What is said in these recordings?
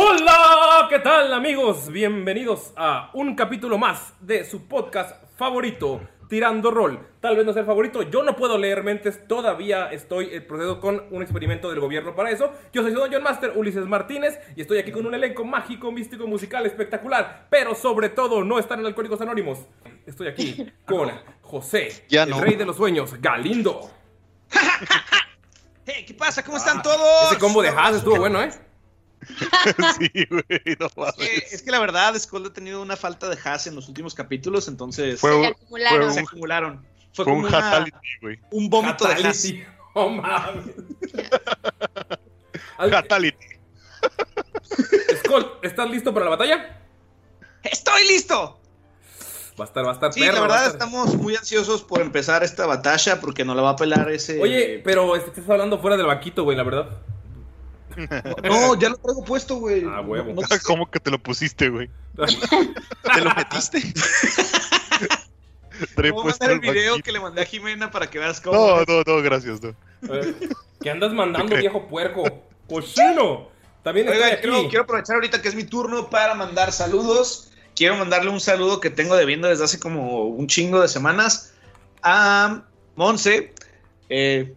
Hola, ¿qué tal amigos? Bienvenidos a un capítulo más de su podcast favorito, Tirando Rol. Tal vez no sea el favorito, yo no puedo leer mentes, todavía estoy en proceso con un experimento del gobierno para eso. Yo soy su John Master, Ulises Martínez, y estoy aquí con un elenco mágico, místico, musical, espectacular, pero sobre todo no están en Alcohólicos Anónimos. Estoy aquí con José, Ya el rey de los sueños, Galindo. Hey, ¿qué pasa? ¿Cómo están todos? Ese combo de Haas estuvo bueno, ¿eh? sí, güey, no mames. Es que la verdad, Skull ha tenido una falta de has en los últimos capítulos, entonces Fue se acumularon. fue Se un- acumularon. Fue, Fue como un una- fatality, güey. un vómito de has. Fatality. Oh, mames. Al- Fatality. Skull, ¿estás listo para la batalla? ¡Estoy listo! Va a estar, va a estar Sí, perro, la verdad estar- estamos muy ansiosos por empezar esta batalla porque nos la va a pelar ese... Oye, pero este, estás hablando fuera del vaquito, güey, la verdad. No, ya lo traigo puesto, güey. Ah, huevo. No- no- ¿Cómo que te lo pusiste, güey? ¿Te lo metiste? Trae Voy a puesto mandar el video que le mandé a Jimena para que veas cómo... No, no, no, gracias, no. ¿Qué andas mandando, viejo puerco? ¡Cochino! También estoy Oiga, aquí. quiero, quiero aprovechar ahorita que es mi turno para mandar saludos. Quiero mandarle un saludo que tengo debiendo desde hace como un chingo de semanas a Monse. Eh,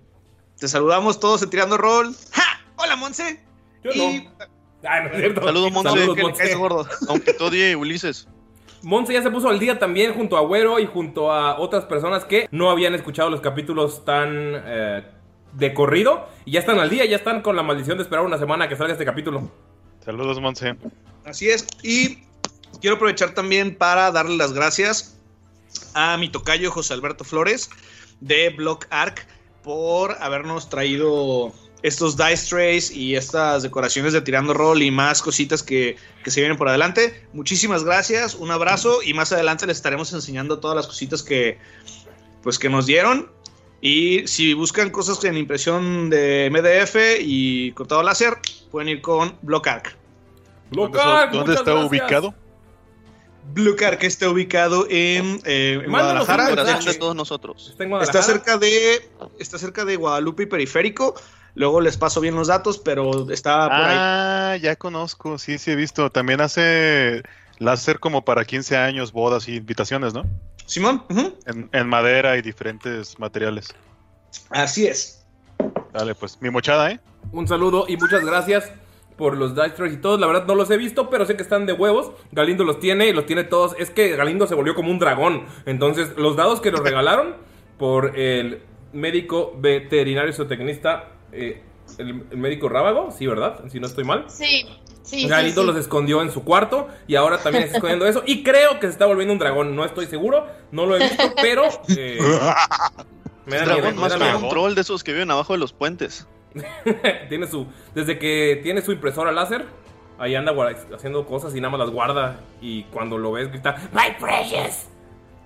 te saludamos todos en Tirando Rol. ¡Ja! ¡Hola, Monse! Yo Y- no. Ah, no es cierto. Saludos, Monse. Saludos, que Monse. gordo. Aunque te odie Ulises. Monse ya se puso al día también junto a Güero y junto a otras personas que no habían escuchado los capítulos tan eh, de corrido. Y ya están al día, ya están con la maldición de esperar una semana a que salga este capítulo. Saludos, Monse. Así es. Y quiero aprovechar también para darle las gracias a mi tocayo José Alberto Flores de Block Arc por habernos traído estos dice trays y estas decoraciones de tirando roll y más cositas que, que se vienen por adelante. Muchísimas gracias, un abrazo y más adelante les estaremos enseñando todas las cositas que pues que nos dieron. Y si buscan cosas en impresión de MDF y cortado láser, pueden ir con Block Arc. Local, ¿Dónde muchas está gracias. ubicado? Que está ubicado en, eh, en Guadalajara. de todos nosotros. Está en Guadalajara. está cerca de está cerca de Guadalupe y Periférico. Luego les paso bien los datos, pero está por ahí. Ah, ya conozco, sí, sí he visto. También hace láser como para 15 años, bodas y invitaciones, ¿no? Simón, En, en madera y diferentes materiales. así es. Dale, pues, mi mochada, ¿eh? Un saludo y muchas gracias por los dice y todos. La verdad no los he visto, pero sé que están de huevos. Galindo los tiene y los tiene todos. Es que Galindo se volvió como un dragón. Entonces, los dados que nos regalaron por el médico veterinario zootecnista eh, el, el médico Rábago, sí, ¿verdad? Si no estoy mal. Sí, sí. Galindo sí, los sí. escondió en su cuarto y ahora también está escondiendo eso. Y creo que se está volviendo un dragón. No estoy seguro, no lo he visto, pero. eh, me da Es miedo, dragón me más da miedo. control de esos que viven abajo de los puentes. tiene su. Desde que tiene su impresora láser, ahí anda haciendo cosas y nada más las guarda. Y cuando lo ves, grita: ¡My precious!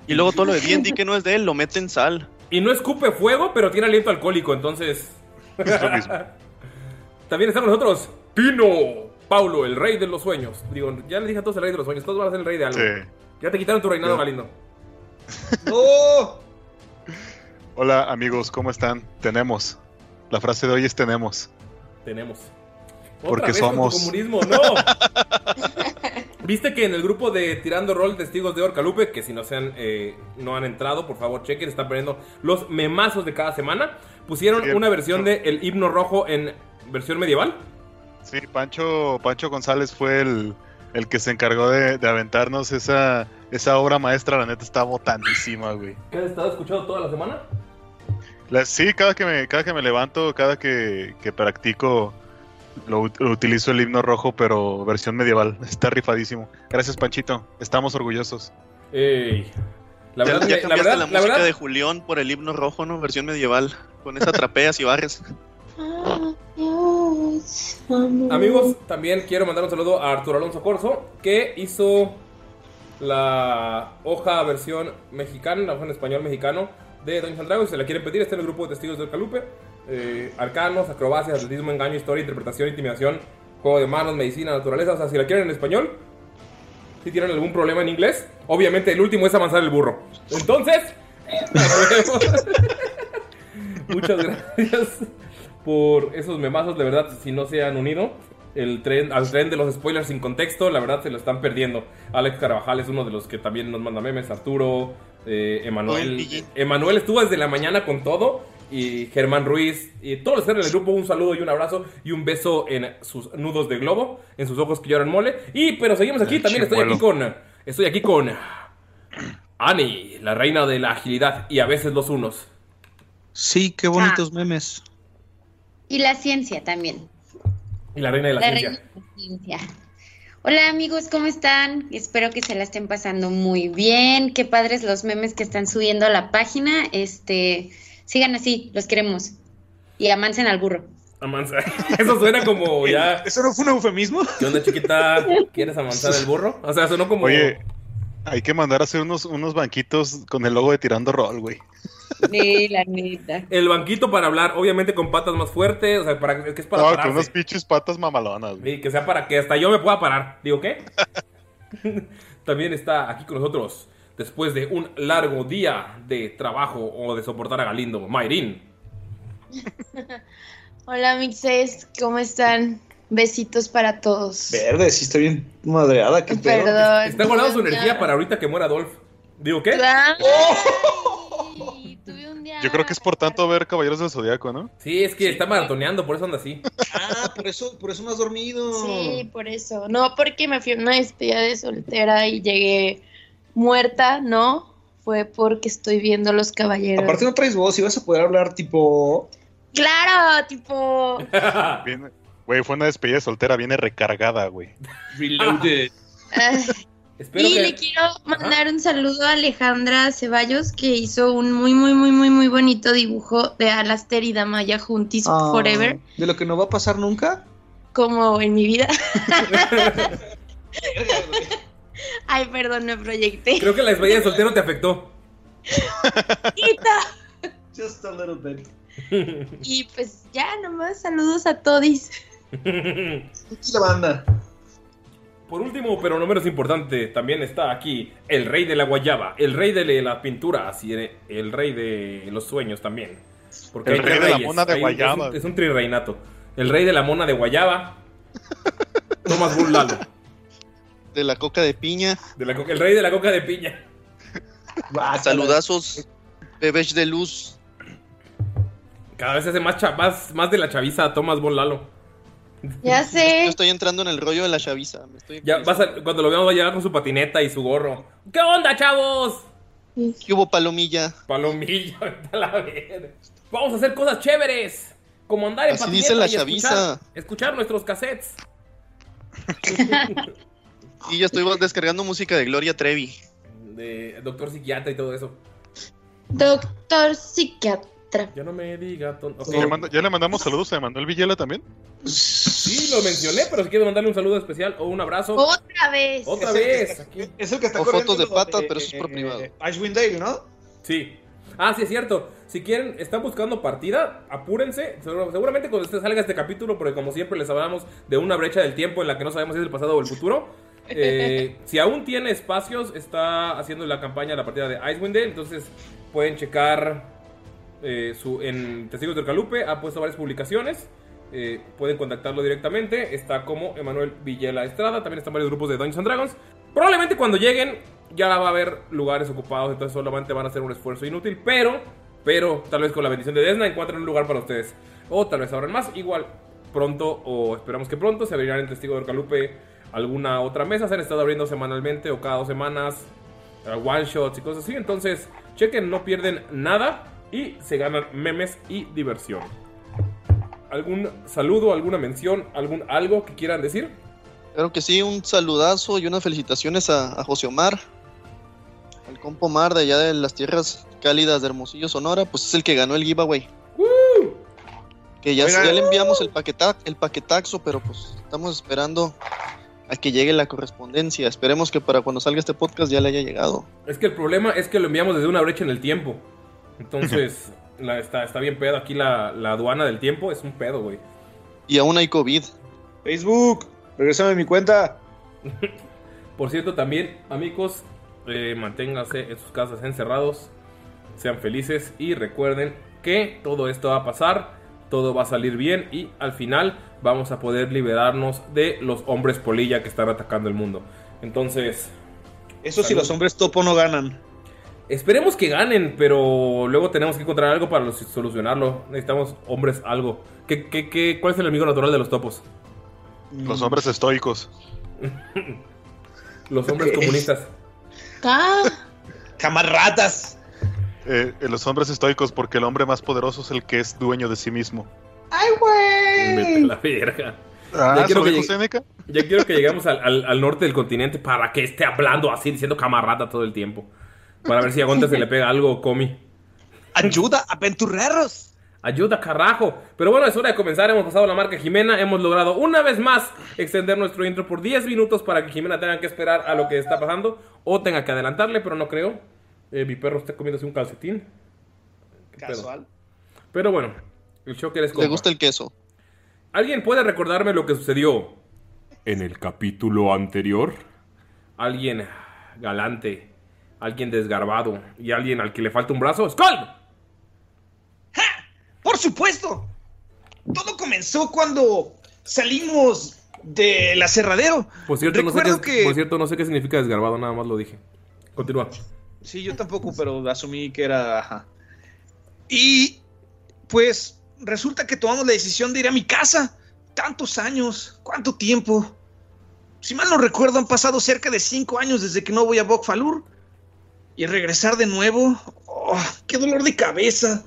Y luego todo lo de D&D que no es de él, lo mete en sal. Y no escupe fuego, pero tiene aliento alcohólico, entonces. También está con nosotros Pino Paulo, el rey de los sueños. Digo, ya le dije a todos el rey de los sueños, todos van a ser el rey de algo. Sí. Ya te quitaron tu reinado. Galindo. ¡No! Hola amigos, ¿cómo están? Tenemos. La frase de hoy es tenemos. Tenemos. Porque vez con tu somos. comunismo, no. Viste que en el grupo de Tirando Rol Testigos de Orcalupe, que si no se han, eh, no han entrado, por favor chequen, están poniendo los memazos de cada semana. Pusieron Sí, una versión de El himno rojo en versión medieval. Sí, Pancho, Pancho González fue el, el que se encargó de, de aventarnos esa, esa obra maestra. La neta está botandísima, güey. ¿Qué has estado escuchando toda la semana? La- sí, cada que me, cada que me levanto, cada que, que practico, lo, ut- lo utilizo el himno rojo, pero versión medieval. Está rifadísimo. Gracias, Panchito. Estamos orgullosos. Ey. La ya verdad, ya que- la cambiaste verdad, la, la música verdad, de Julián por el himno rojo, ¿no? Versión medieval. Con esa trapeas y barres. Amigos, también quiero mandar un saludo a Arturo Alonso Corso, que hizo la hoja versión mexicana, la hoja en español mexicano de Dungeons and Dragons. Si se la quieren pedir, está en el grupo de testigos del Calupe. Eh, arcanos, acrobacias, atletismo, engaño, historia, interpretación, intimidación, juego de manos, medicina, naturaleza. O sea, si la quieren en español, si tienen algún problema en inglés, obviamente el último es avanzar el burro. Entonces. Muchas gracias por esos memazos. De verdad, si no se han unido el tren, al tren de los spoilers sin contexto, la verdad se lo están perdiendo. Alex Carvajal es uno de los que también nos manda memes. Arturo, eh, Emanuel. Emanuel estuvo desde la mañana con todo. Y Germán Ruiz y todos los que están en el grupo, un saludo y un abrazo y un beso en sus nudos de globo, en sus ojos que lloran mole. Y pero seguimos aquí, también estoy aquí con. Estoy aquí con. Annie, la reina de la agilidad y a veces los unos. Sí, qué bonitos memes. Y la ciencia también. Y la reina de la, La ciencia. reina de la ciencia. Hola amigos, ¿cómo están? Espero que se la estén pasando muy bien. Qué padres los memes que están subiendo a la página. Este, sigan así, los queremos. Y amancen al burro. Amansa. Eso suena como ya. ¿Eso no fue un eufemismo? ¿Qué onda, chiquita? ¿Quieres amansar el burro? O sea, sonó como. Oye, hay que mandar a hacer unos, unos banquitos con el logo de Tirando Roll, güey. Sí, la neta. El banquito para hablar, obviamente con patas más fuertes. O sea, para, que es para No, con pararse. unas pinches patas mamalonas, güey. Sí, que sea para que hasta yo me pueda parar. ¿Digo qué? También está aquí con nosotros, después de un largo día de trabajo o de soportar a Galindo, Mayrin. Hola mixes, ¿cómo están? Besitos para todos. Verde, sí está bien madreada. ¿Qué pedo? Perdón. Está guardando su energía día- para ahorita que muera Adolf. ¿Digo qué? Ay, tuve un día- Yo creo que es por tanto ver Caballeros del Zodiaco, ¿no? Sí, es que está maratoneando, por eso anda así. Ah, por eso, por eso no has dormido. Sí, por eso. No, porque me fui a una despedida de soltera y llegué muerta, ¿no? Fue porque estoy viendo los caballeros. Aparte no traes voz y vas a poder hablar tipo... Claro, tipo. Güey, fue una despedida soltera, viene recargada, güey. Reloaded. Espero y que. le quiero mandar un saludo a Alejandra Ceballos, que hizo un muy, muy, muy, muy, muy bonito dibujo de Alastair y Damaya juntis Ah, forever, ¿De lo que no va a pasar nunca? como en mi vida. Ay, perdón, me proyecté. Creo que la despedida de soltero te afectó. Just a little bit. Y pues ya, nomás saludos a todis. Aquí la banda. Por último, pero no menos importante, también está aquí el rey de la guayaba, el rey de las pinturas y el rey de los sueños también. Porque El hay rey de la mona de hay- guayaba. Es un, es un trireinato. El rey de la mona de guayaba, Thomas Bull Lalo. De la coca de piña. De la co- el rey de la coca de piña. Saludazos. Bebés de luz. Cada vez se hace más, más, más de la chaviza Thomas Bull Lalo. Ya Yo sé. estoy entrando en el rollo de la chaviza. Me estoy Ya vas a- cuando lo veamos va a llegar con su patineta y su gorro. ¿Qué onda, chavos? ¿Qué hubo palomilla? Palomilla, a la verga. Vamos a hacer cosas chéveres. Como andar en Así patinetas dice la y escuchar, chaviza. escuchar nuestros cassettes. Y yo estoy descargando música de Gloria Trevi. De doctor psiquiatra y todo eso. Doctor psiquiatra. Ya no me diga ton- ok. ¿Ya, manda- ya le mandamos saludos a Manuel Villela también? Sí, lo mencioné, pero si quieres mandarle un saludo especial o un abrazo. Otra vez. Otra vez. aquí. Es el que está O fotos de patas, pero eso es por eh, privado. Ashwin Dale, ¿no? Sí. Ah, sí, es cierto. Si quieren, están buscando partida, apúrense. Seguramente cuando usted salga este capítulo, porque como siempre les hablamos de una brecha del tiempo en la que no sabemos si es el pasado o el futuro. Eh, si aún tiene espacios, está haciendo la campaña la partida de Icewind Dale. Entonces pueden checar eh, su, en Testigos del Calupe. Ha puesto varias publicaciones. eh, pueden contactarlo directamente. Está como Emanuel Villela Estrada. También están varios grupos de Dungeons and Dragons. Probablemente cuando lleguen ya va a haber lugares ocupados, entonces solamente van a hacer un esfuerzo inútil, pero, pero tal vez con la bendición de Desna encuentren un lugar para ustedes. O tal vez abran más, igual pronto, o esperamos que pronto, se abrirán en Testigo del Calupe alguna otra mesa. Se han estado abriendo semanalmente o cada dos semanas, eh, one shots y cosas así. Entonces, chequen, no pierden nada y se ganan memes y diversión. ¿Algún saludo, alguna mención, algún algo que quieran decir? Claro que sí, un saludazo y unas felicitaciones a, a José Omar, al compo Omar de allá de las tierras cálidas de Hermosillo, Sonora, pues es el que ganó el giveaway. Que ya, ya le enviamos el, paqueta, el paquetaxo, pero pues estamos esperando a que llegue la correspondencia. Esperemos que para cuando salga este podcast ya le haya llegado. Es que el problema es que lo enviamos desde una brecha en el tiempo. Entonces, la- está, está bien pedo. Aquí la, la aduana del tiempo es un pedo, güey. Y aún hay COVID. Facebook, regresame mi cuenta. Por cierto, también, amigos, eh, manténganse en sus casas encerrados. Sean felices y recuerden que todo esto va a pasar. Todo va a salir bien y al final vamos a poder liberarnos de los hombres polilla que están atacando el mundo. Entonces, Eso si los hombres topo no ganan. Esperemos que ganen, pero luego tenemos que encontrar algo para los- solucionarlo. Necesitamos hombres algo. ¿Qué, qué, qué, cuál es el enemigo natural de los topos? Los hombres estoicos. Los hombres comunistas. Ah, Camarratas. Eh, eh, los hombres estoicos, porque el hombre más poderoso es el que es dueño de sí mismo. ¡Ay, güey! la verga. Ah, Ya ¿se quiero que llegue-? Ya quiero que lleguemos al, al- al norte del continente para que esté hablando así, diciendo camarada todo el tiempo. Para ver si a Gonta se le pega algo o comi. Ayuda, aventureros. Ayuda, carajo. Pero bueno, es hora de comenzar. Hemos pasado la marca Jimena. Hemos logrado una vez más extender nuestro intro por 10 minutos para que Jimena tenga que esperar a lo que está pasando. O tenga que adelantarle, pero no creo. Eh, mi perro está comiéndose un calcetín. Casual. Pero bueno, el shocker es Le gusta el queso. ¿Alguien puede recordarme lo que sucedió en el capítulo anterior? Alguien galante, alguien desgarbado y alguien al que le falta un brazo. ¡Skull! Por supuesto. Todo comenzó cuando salimos del aserradero. Por cierto, no sé Recuerdo qué, que- por cierto, no sé qué significa desgarbado, nada más lo dije. Continúa. Sí, yo tampoco, pero asumí que era. ajá. Y pues resulta que tomamos la decisión de ir a mi casa. Tantos años, cuánto tiempo. Si mal no recuerdo, han pasado cerca de cinco años desde que no voy a Bokfalur. Y regresar de nuevo, oh, qué dolor de cabeza.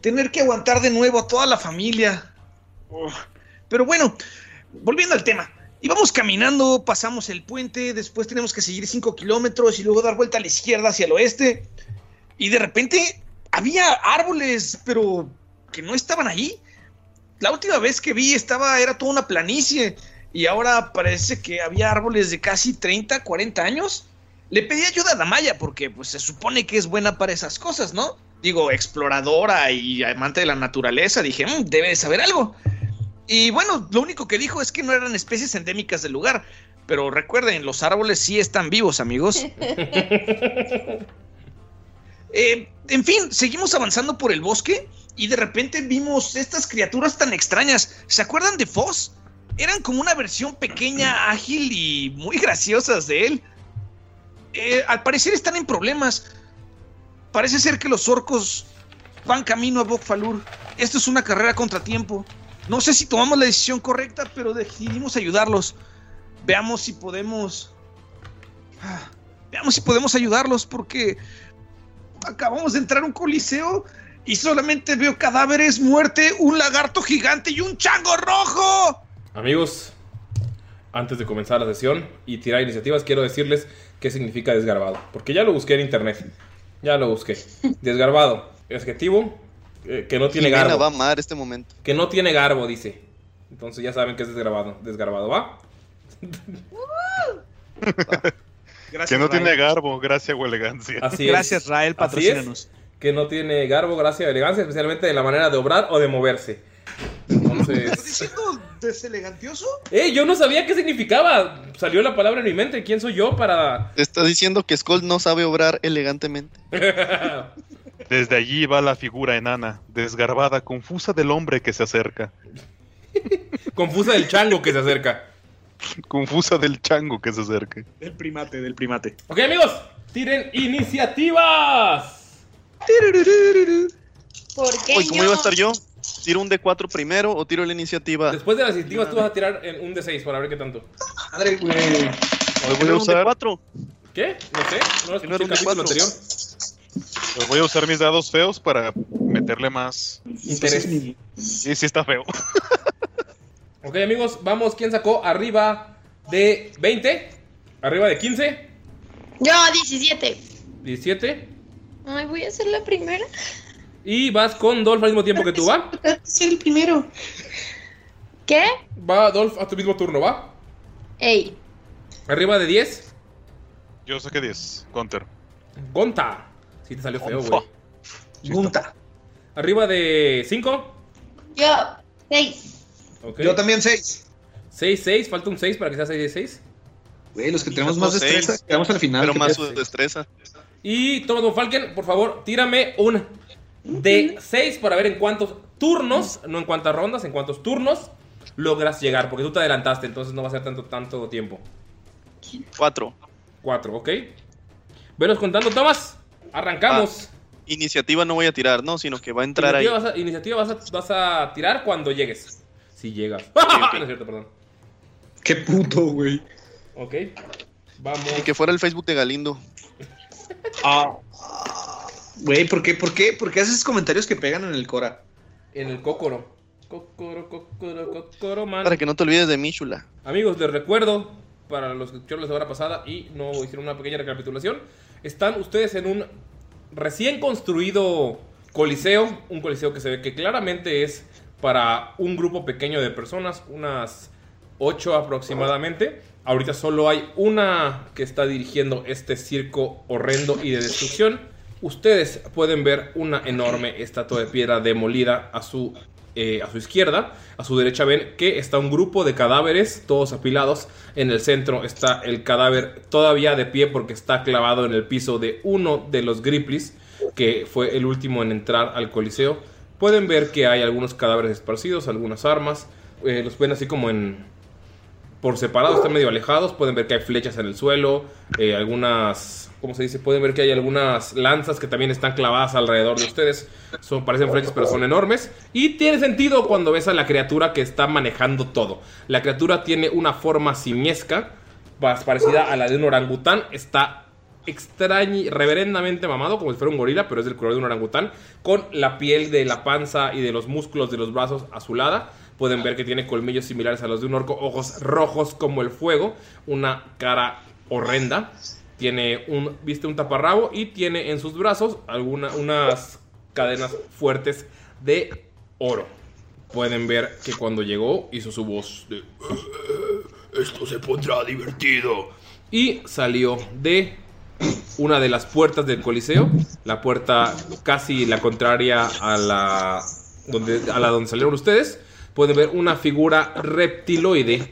Tener que aguantar de nuevo a toda la familia. Oh. Pero bueno, volviendo al tema. Íbamos caminando, pasamos el puente, después tenemos que seguir 5 kilómetros y luego dar vuelta a la izquierda hacia el oeste. Y de repente había árboles, pero que no estaban ahí. La última vez que vi estaba, era toda una planicie. Y ahora parece que había árboles de casi 30, 40 años. Le pedí ayuda a Damaya porque pues, se supone que es buena para esas cosas, ¿no? Digo, exploradora y amante de la naturaleza. Dije, "Mm, debe de saber algo. Y bueno, lo único que dijo es que no eran especies endémicas del lugar. Pero recuerden, los árboles sí están vivos, amigos. Eh, en fin, seguimos avanzando por el bosque y de repente vimos estas criaturas tan extrañas. ¿Se acuerdan de Foz? Eran como una versión pequeña, ágil y muy graciosas de él. Eh, al parecer están en problemas. Parece ser que los orcos van camino a Bokfalur. Esto es una carrera contratiempo. No sé si tomamos la decisión correcta, pero decidimos ayudarlos. Veamos si podemos. Ah, Veamos si podemos ayudarlos, porque acabamos de entrar a un coliseo y solamente veo cadáveres, muerte, un lagarto gigante y un chango rojo. Amigos, antes de comenzar la sesión y tirar iniciativas, quiero decirles qué significa desgarbado. Porque ya lo busqué en internet. Ya lo busqué. Desgarbado. Adjetivo eh, que no tiene Jimena garbo. va a amar este momento. Que no tiene garbo, dice. Entonces ya saben que es desgarbado. Desgarbado, ¿va? que no tiene garbo, gracia o elegancia. Así es. Así es, Que no tiene garbo, gracia o elegancia, especialmente de la manera de obrar o de moverse. Entonces. ¿Estás diciendo deselegantioso? ¡Eh! Yo no sabía qué significaba. Salió la palabra en mi mente. ¿Quién soy yo para.? Te está diciendo que Skull no sabe obrar elegantemente. Desde allí va la figura enana, desgarbada, confusa del hombre que se acerca. Confusa del chango que se acerca. Confusa del chango que se acerca. Del primate, del primate. Ok, amigos, tiren iniciativas. ¿Por qué Oye, ¿cómo yo? iba a estar yo? ¿Tiro un D4 primero o tiro la iniciativa? Después de las iniciativas, tú vas a tirar en un D6 para ver qué tanto. Madre, güey. Voy a Tiro un usar, D4. ¿Qué? No sé. No lo escuché el capítulo D4. anterior. los voy a usar mis dados feos para meterle más. Interés. Sí, sí está feo. Ok, amigos, vamos. ¿Quién sacó arriba de 20? ¿Arriba de 15? Yo, 17. 17. Ay, voy a ser la primera. Y vas con Dolph al mismo tiempo que tú, ¿va? Soy el primero. ¿Qué? Va Dolph a tu mismo turno, ¿va? Ey. Arriba de 10. Yo saqué 10, Counter. Gonta. Sí, te salió feo, güey. Gunta. Arriba de 5. Yo, 6. Ok. Yo también seis. 6, 6. Falta un 6 para que sea 6 de 6. Güey, los que Y tenemos más destreza, seis. quedamos al final. Pero ¿qué más su destreza. Y Thomas von Falken, por favor, tírame un de 6 para ver en cuántos turnos, no en cuántas rondas, en cuántos turnos logras llegar. Porque tú te adelantaste, entonces no va a ser tanto, tanto tiempo. 4. 4, ¿ok? Venos contando, Thomas. Arrancamos. Iniciativa no voy a tirar, no, sino que va a entrar ahí. iniciativa vas, a, iniciativa vas, a, vas a tirar cuando llegues. Si llegas. No es cierto, perdón. Qué puto, güey. Ok. Vamos. Y que fuera el Facebook de Galindo. Ah. Güey, ¿por qué, por qué, por qué haces comentarios que pegan en el Cora? En el Cócoro. Cócoro, Cócoro, Cócoro, man. Para que no te olvides de Michula. Amigos, les recuerdo, para los que escucharon la semana pasada y no hicieron una pequeña recapitulación, están ustedes en un recién construido coliseo, un coliseo que se ve que claramente es para un grupo pequeño de personas, unas 8 aproximadamente. Ahorita solo hay una que está dirigiendo este circo horrendo y de destrucción. Ustedes pueden ver una enorme estatua de piedra demolida a su, eh, a su izquierda. A su derecha ven que está un grupo de cadáveres, todos apilados. En el centro está el cadáver todavía de pie porque está clavado en el piso de uno de los Griplis, que fue el último en entrar al coliseo. Pueden ver que hay algunos cadáveres esparcidos, algunas armas. eh, los ven así como en, por separado, están medio alejados. Pueden ver que hay flechas en el suelo, eh, algunas, ¿cómo se dice? Pueden ver que hay algunas lanzas que también están clavadas alrededor de ustedes. Son, parecen flechas, pero son enormes. Y tiene sentido cuando ves a la criatura que está manejando todo. La criatura tiene una forma simiesca, más parecida a la de un orangután. Está extraño, reverendamente mamado, como si fuera un gorila, pero es del color de un orangután, con la piel de la panza y de los músculos de los brazos azulada. Pueden ver que tiene colmillos similares a los de un orco, ojos rojos como el fuego, una cara horrenda. Tiene un, viste un taparrabo y tiene en sus brazos alguna, unas cadenas fuertes de oro. Pueden ver que cuando llegó hizo su voz de esto se pondrá divertido. Y salió de una de las puertas del Coliseo, la puerta casi la contraria a la donde, a la donde salieron ustedes. Pueden ver una figura reptiloide,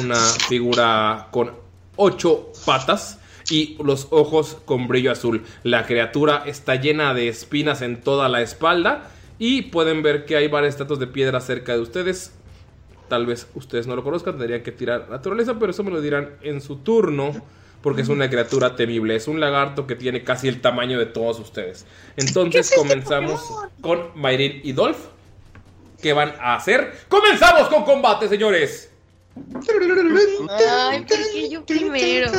una figura con ocho patas y los ojos con brillo azul. La criatura está llena de espinas en toda la espalda y pueden ver que hay varias estatuas de piedra cerca de ustedes. Tal vez ustedes no lo conozcan, tendrían que tirar naturaleza, pero eso me lo dirán en su turno. Porque es una criatura temible. Es un lagarto que tiene casi el tamaño de todos ustedes. Entonces comenzamos con Mayrin y Dolph. ¿Qué van a hacer? ¡Comenzamos con combate, señores! Ay, ¿por qué yo primero?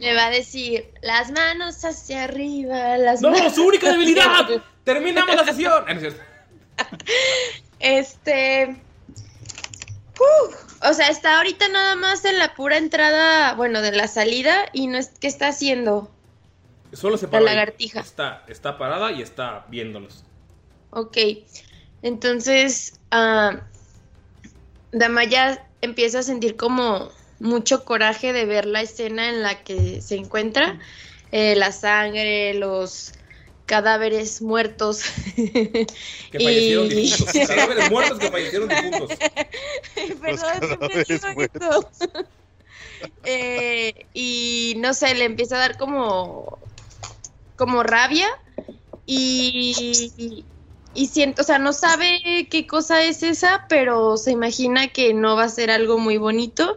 Me va a decir, las manos hacia arriba, las ¡No, manos su única debilidad! arriba". ¡Terminamos la sesión! Ah. Este. uh, o sea, está ahorita nada más en la pura entrada, bueno, de la salida y no es. ¿Qué está haciendo? Solo se La paró ahí. lagartija. Está, está parada y está viéndolos. Ok. Entonces, ah, Damaya empieza a sentir como mucho coraje de ver la escena en la que se encuentra. Eh, la sangre, los cadáveres muertos. Que fallecieron Y- difuntos. Cadáveres muertos que fallecieron difuntos. Perdón, esto. Eh, y no sé, le empieza a dar como, como rabia y, y siento, o sea, no sabe qué cosa es esa, pero se imagina que no va a ser algo muy bonito.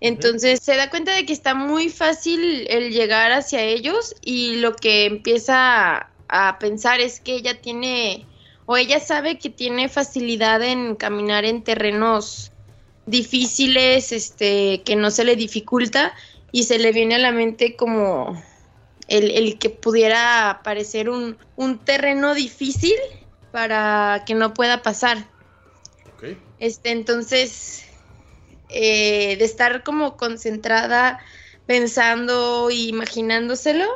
Entonces se da cuenta de que está muy fácil el llegar hacia ellos y lo que empieza a, pensar es que ella tiene, o ella sabe que tiene facilidad en caminar en terrenos difíciles, este, que no se le dificulta y se le viene a la mente como el, el que pudiera parecer un, un terreno difícil para que no pueda pasar. Ok. Este, entonces, eh, de estar como concentrada, pensando e imaginándoselo,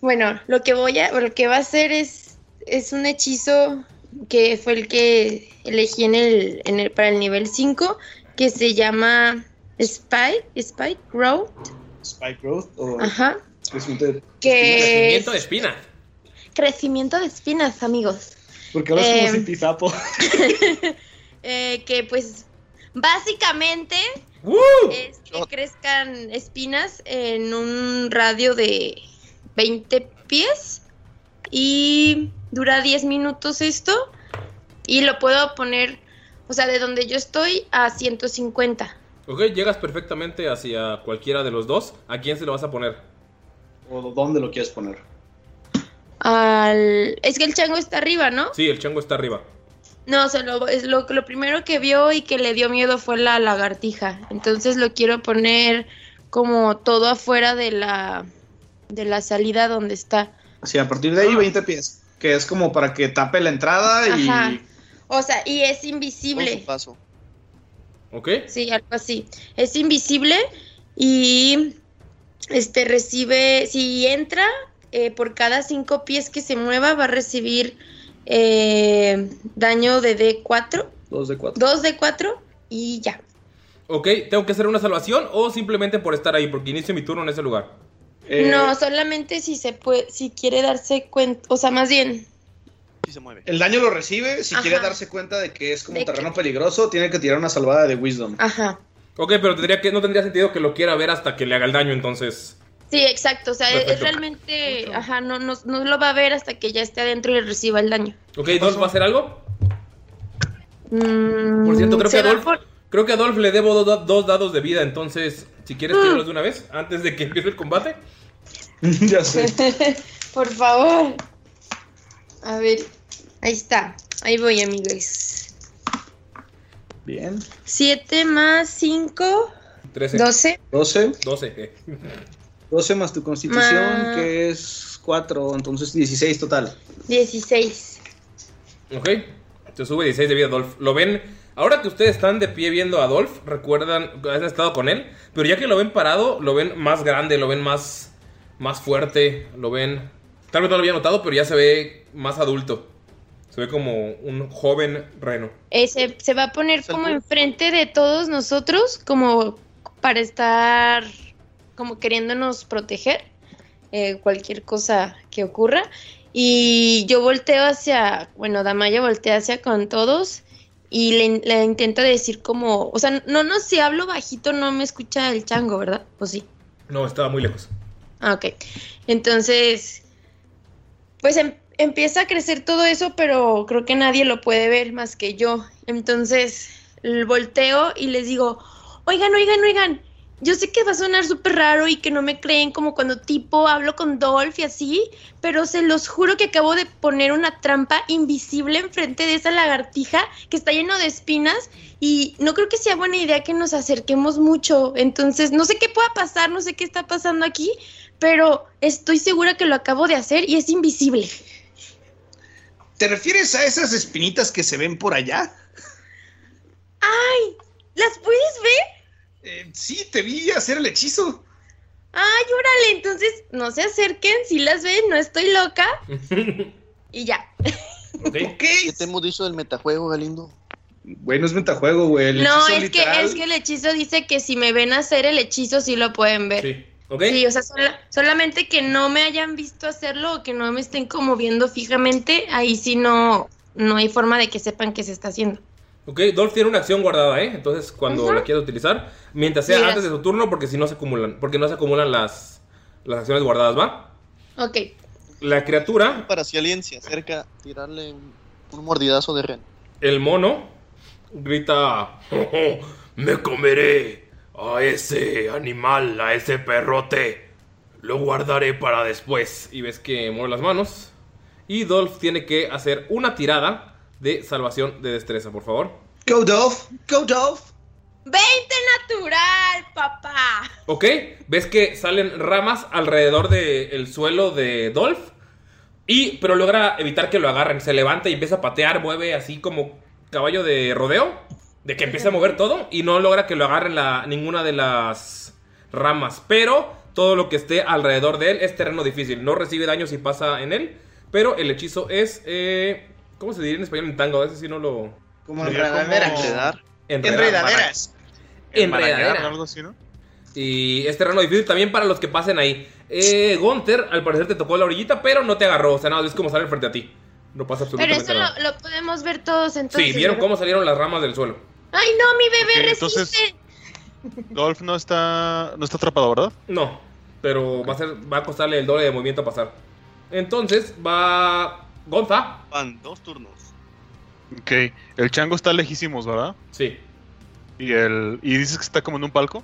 bueno, lo que voy a, lo que va a hacer es, es un hechizo que fue el que elegí en el, en el, para el nivel 5, que se llama Spike, Spike Growth. Spike Growth o Ajá. crecimiento de- Que Crecimiento de espina. Crecimiento de espinas, amigos. Porque hablas Eh, como Citizapo. Eh, que pues básicamente es que crezcan espinas en un radio de 20 pies y dura 10 minutos esto y lo puedo poner, o sea, de donde yo estoy a 150. Ok, llegas perfectamente hacia cualquiera de los dos. ¿A quién se lo vas a poner? ¿O dónde lo quieres poner? Al... Es que el chango está arriba, ¿no? Sí, el chango está arriba. No, o sea, lo, es lo, lo primero que vio y que le dio miedo fue la lagartija. Entonces lo quiero poner como todo afuera de la, de la salida donde está. Sí, a partir de ahí 20 pies. Que es como para que tape la entrada y. Ajá. O sea, y es invisible. su paso. ¿Ok? Sí, algo así. Es invisible y este recibe, si entra, eh, por cada cinco pies que se mueva va a recibir eh, daño de D4, Dos de cuatro. 2 de 4 y ya. Ok, ¿tengo que hacer una salvación o simplemente por estar ahí? Porque inicio mi turno en ese lugar. Eh, No, solamente si se puede, si quiere darse cuenta, o sea, más bien, Sí se mueve. El daño lo recibe. Si Ajá. quiere darse cuenta de que es como De terreno que- peligroso, tiene que tirar una salvada de Wisdom. ajá. Ok, pero tendría que, no tendría sentido que lo quiera ver hasta que le haga el daño, entonces. Sí, exacto, o sea, es- realmente, ajá, no, no, no lo va a ver hasta que ya esté adentro y reciba el daño. Ok, ¿Dolph va a hacer algo? Mm, Por cierto, creo que Adolf, por- creo que a Adolf le debo do- dos dados de vida, entonces, si quieres tirarlos de una vez, antes de que empiece el combate. ya sé. Por favor. A ver, ahí está. Ahí voy, amigos. Bien. 7 más 5, 13. 12. 12. 12. Eh. 12 más tu constitución, Ma- que es 4. Entonces 16 total. 16. Ok, se sube 16 de vida Adolf. Lo ven, ahora que ustedes están de pie viendo a Adolf, recuerdan, han estado con él, pero ya que lo ven parado, lo ven más grande, lo ven más, más fuerte, lo ven... Tal vez no lo había notado, pero ya se ve más adulto. Se ve como un joven reno. Eh, se, se va a poner como enfrente de todos nosotros, como para estar como queriéndonos proteger, eh, cualquier cosa que ocurra. Y yo volteo hacia, bueno, Damaya voltea hacia con todos y le, le intento decir como, o sea, no, no, si hablo bajito no me escucha el chango, ¿verdad? ¿O sí? No, estaba muy lejos. Ah, ok. Entonces, pues em- empieza a crecer todo eso, pero creo que nadie lo puede ver más que yo. Entonces, volteo y les digo, oigan, oigan, oigan, yo sé que va a sonar súper raro y que no me creen como cuando tipo hablo con Dolph y así, pero se los juro que acabo de poner una trampa invisible enfrente de esa lagartija que está lleno de espinas y no creo que sea buena idea que nos acerquemos mucho. Entonces, no sé qué pueda pasar, no sé qué está pasando aquí, pero estoy segura que lo acabo de hacer y es invisible. ¿Te refieres a esas espinitas que se ven por allá? ¡Ay! ¿Las puedes ver? Eh, sí, te vi hacer el hechizo. Ay, órale, entonces no se acerquen, si las ven, no estoy loca. y ya. ¿Qué te hemos dicho del metajuego, Galindo? Güey, no es metajuego, güey. el no, es que, es que el hechizo dice que si me ven hacer el hechizo, sí lo pueden ver. Sí, ¿ok? Sí, o sea, sola- solamente que no me hayan visto hacerlo o que no me estén como viendo fijamente, ahí sí no, no hay forma de que sepan qué se está haciendo. Ok, Dolph tiene una acción guardada, ¿eh? Entonces, cuando la quiera utilizar, mientras sea antes de su turno, porque si no se acumulan, porque no se acumulan las, las acciones guardadas, ¿va? Ok. La criatura, Para si alguien se acerca, tirarle un, un mordidazo de ren. el mono, grita... Me comeré a ese animal, a ese perrote. Lo guardaré para después. Y ves que mueve las manos. Y Dolph tiene que hacer una tirada de salvación de destreza, por favor. Go Dolph, go Dolph. 20 natural, papá. Ok, ves que salen ramas alrededor del suelo de Dolph. Y, pero logra evitar que lo agarren. Se levanta y empieza a patear, mueve así como caballo de rodeo. De que empieza a mover todo. Y no logra que lo agarren la, ninguna de las ramas. Pero todo lo que esté alrededor de él es terreno difícil. No recibe daño si pasa en él. Pero el hechizo es. eh, ¿Cómo se diría en español en tango? A veces sí no lo. Como enredaderas. como- Enredar. Enredaderas. Enmarañar, Enredadera. algo así, ¿no? Y es terreno difícil también para los que pasen ahí. Eh, Gunter, al parecer te tocó la orillita, pero no te agarró. O sea, nada, es como sale frente a ti. No pasa Pero absolutamente eso nada. lo, lo podemos ver todos entonces. Sí, vieron cómo salieron las ramas del suelo. Ay, no, mi bebé resiste. entonces- Dolph no está, no está atrapado, ¿verdad? No, pero va a ser, va a costarle el doble de movimiento a pasar. Entonces va Gonza. Van dos turnos. Ok. El chango está lejísimos, ¿verdad? Sí. Y el. Y dices que está como en un palco.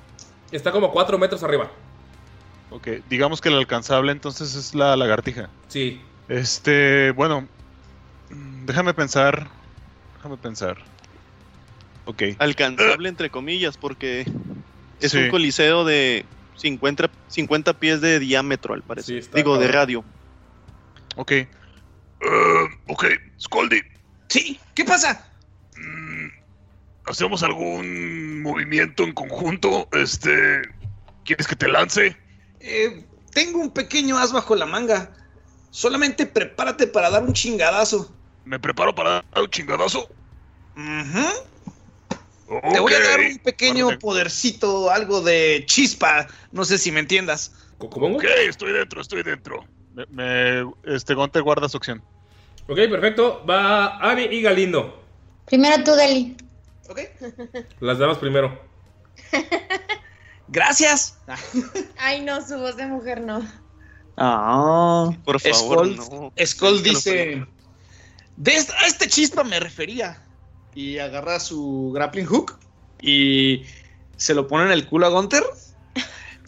Está como 4 metros arriba. Ok. Digamos que el alcanzable entonces es la lagartija. Sí. Este. Bueno. mm, Déjame pensar. Déjame pensar. Ok. Alcanzable entre comillas, porque es Sí. un coliseo de 50, 50 pies de diámetro, al parecer. Sí, está Digo, de radio. Ok. Eh, ok, Scoldy, Sí, ¿qué pasa? ¿hacemos algún movimiento en conjunto? Este. ¿Quieres que te lance? Eh, tengo un pequeño as bajo la manga. Solamente prepárate para dar un chingadazo. ¿Me preparo para dar un chingadazo? Te voy a dar un pequeño Bueno, podercito, algo de chispa. No sé si me entiendas. ¿Cómo? Ok, estoy dentro, estoy dentro. Me, me- este Gonte guarda su acción. Ok, perfecto. Va Ani y Galindo. Primero tú, Deli. ¿Ok? Las damas primero. Gracias. Ay, no, su voz de mujer no. Ah, Por favor, Skull, no. Skull Déjalo dice: "De esta- a este chispa me refería. Y agarra su grappling hook y se lo pone en el culo a Gunter.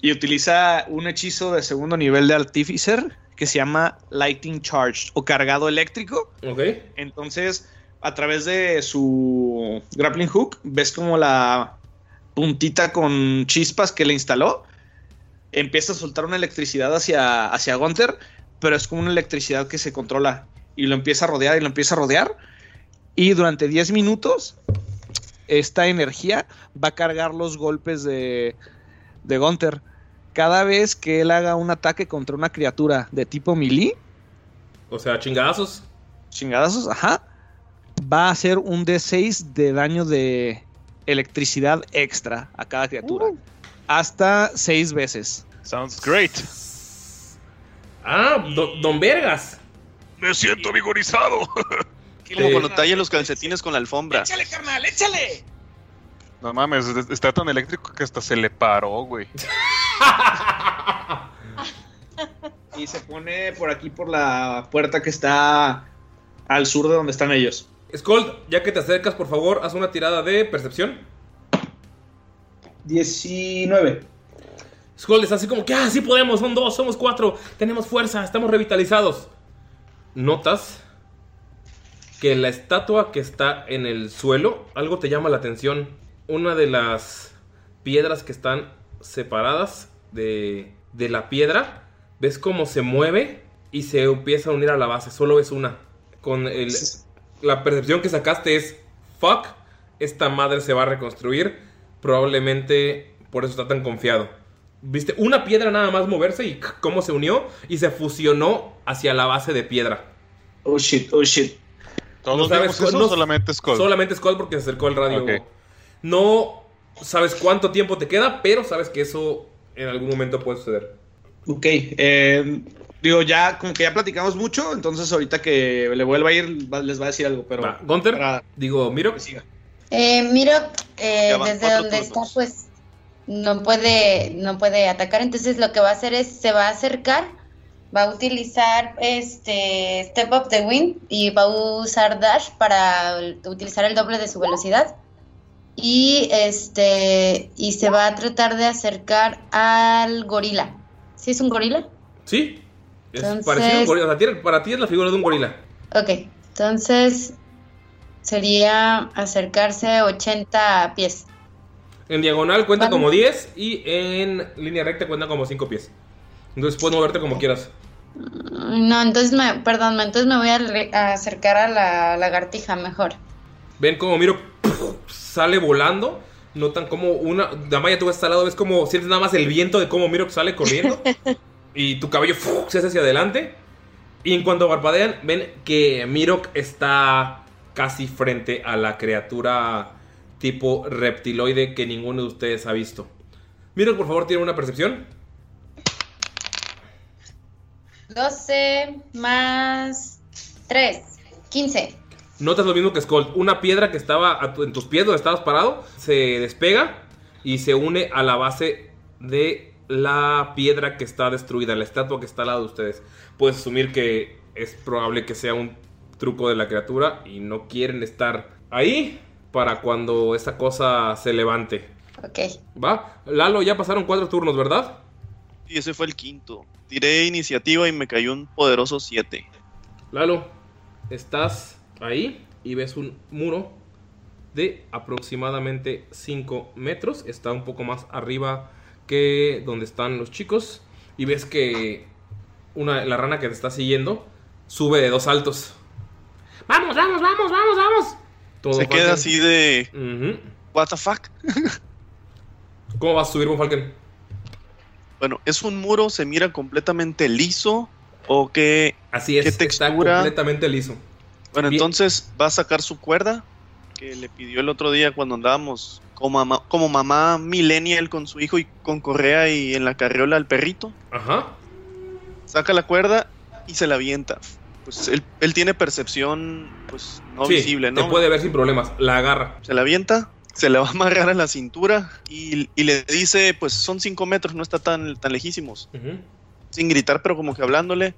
Y utiliza un hechizo de segundo nivel de Artificer que se llama Lighting Charge o cargado eléctrico. Ok. Entonces, a través de su grappling hook, ves como la puntita con chispas que le instaló empieza a soltar una electricidad hacia, hacia Gunther, pero es como una electricidad que se controla y lo empieza a rodear y lo empieza a rodear. Y durante 10 minutos, esta energía va a cargar los golpes de, de Gunther. Cada vez que él haga un ataque contra una criatura de tipo melee, O sea, chingadazos. chingadazos, ajá, va a hacer un D6 de daño de electricidad extra a cada criatura. Hasta 6 veces. Sounds great. Ah, do- Don Vergas. Me siento vigorizado. Como Eh, cuando tallan los calcetines con la alfombra. ¡Échale, carnal! ¡Échale! No mames, es- está tan eléctrico que hasta se le paró, güey. Y se pone por aquí por la puerta que está al sur de donde están ellos. Skold, ya que te acercas, por favor, haz una tirada de percepción. 19. Skull es así como que, ah, sí podemos, son dos, somos cuatro, tenemos fuerza, estamos revitalizados. Notas que la estatua que está en el suelo, algo te llama la atención. Una de las piedras que están separadas de, de la piedra, ves cómo se mueve y se empieza a unir a la base. Solo ves una. Con el, la percepción que sacaste es, fuck, esta madre se va a reconstruir. Probablemente por eso está tan confiado. Viste una piedra nada más moverse y cómo se unió y se fusionó hacia la base de piedra. Oh shit, oh shit. ¿Todos vimos eso o solamente Skull? Solamente Skull porque se acercó al radio. No sabes cuánto tiempo te queda, pero sabes que eso en algún momento puede suceder. Ok, eh, digo, ya como que ya platicamos mucho, entonces ahorita que le vuelva a ir va- les va a decir algo, pero... Gunter, para- digo, miro. Eh, Miro, eh, Ya van desde donde está, pues no puede, no puede atacar. Entonces lo que va a hacer es se va a acercar, va a utilizar este Step Up the Wind y va a usar Dash para utilizar el doble de su velocidad. Y este y se va a tratar de acercar al gorila. ¿Sí es un gorila? Sí. Es Entonces- parecido a un gorila. O sea, para ti es la figura de un gorila. Ok, entonces sería acercarse 80 pies. En diagonal cuenta como 10 y en línea recta cuenta como 5 pies. Entonces puedes moverte como quieras. No, entonces me, perdón, entonces me voy a, acercar a la lagartija mejor. Ven como Miro. Sale volando. Notan como una. Damaya, tú ves al lado, ves como sientes nada más el viento de cómo Miro sale corriendo. y tu cabello se hace hacia adelante. Y en cuanto parpadean, ven que Mirok está casi frente a la criatura tipo reptiloide que ninguno de ustedes ha visto. Mirok, por favor, tiene una percepción. 12 más 3, 15. Notas lo mismo que Skull. Una piedra que estaba tu- en tus pies donde estabas parado se despega y se une a la base de la piedra que está destruida, la estatua que está al lado de ustedes. Puedes asumir que es probable que sea un truco de la criatura y no quieren estar ahí para cuando esa cosa se levante. Ok. ¿Va? Lalo, ya pasaron cuatro turnos, ¿verdad? Y ese fue el quinto. Tiré iniciativa y me cayó un poderoso 7. Lalo, estás ahí y ves un muro de aproximadamente 5 metros. Está un poco más arriba que donde están los chicos. Y ves que una, la rana que te está siguiendo sube de dos saltos. ¡Vamos, vamos, vamos, vamos, vamos! Todo Se queda así de. ¿What the fuck? ¿Cómo vas a subir, Falken? Bueno, ¿es un muro? ¿Se mira completamente liso? ¿O qué? Así es, ¿Qué está textura? completamente liso. Bueno, Bien. entonces va a sacar su cuerda que le pidió el otro día cuando andábamos como mamá, como mamá millennial con su hijo y con correa y en la carriola al perrito. Ajá. Saca la cuerda y se la avienta. Pues él, él tiene percepción pues no Sí, visible, ¿no? Te puede ver sin problemas. La agarra. Se la avienta, se la va a amarrar a la cintura y, y le dice, pues son cinco metros, no está tan, tan lejísimos. Ujú. Sin gritar, pero como que hablándole.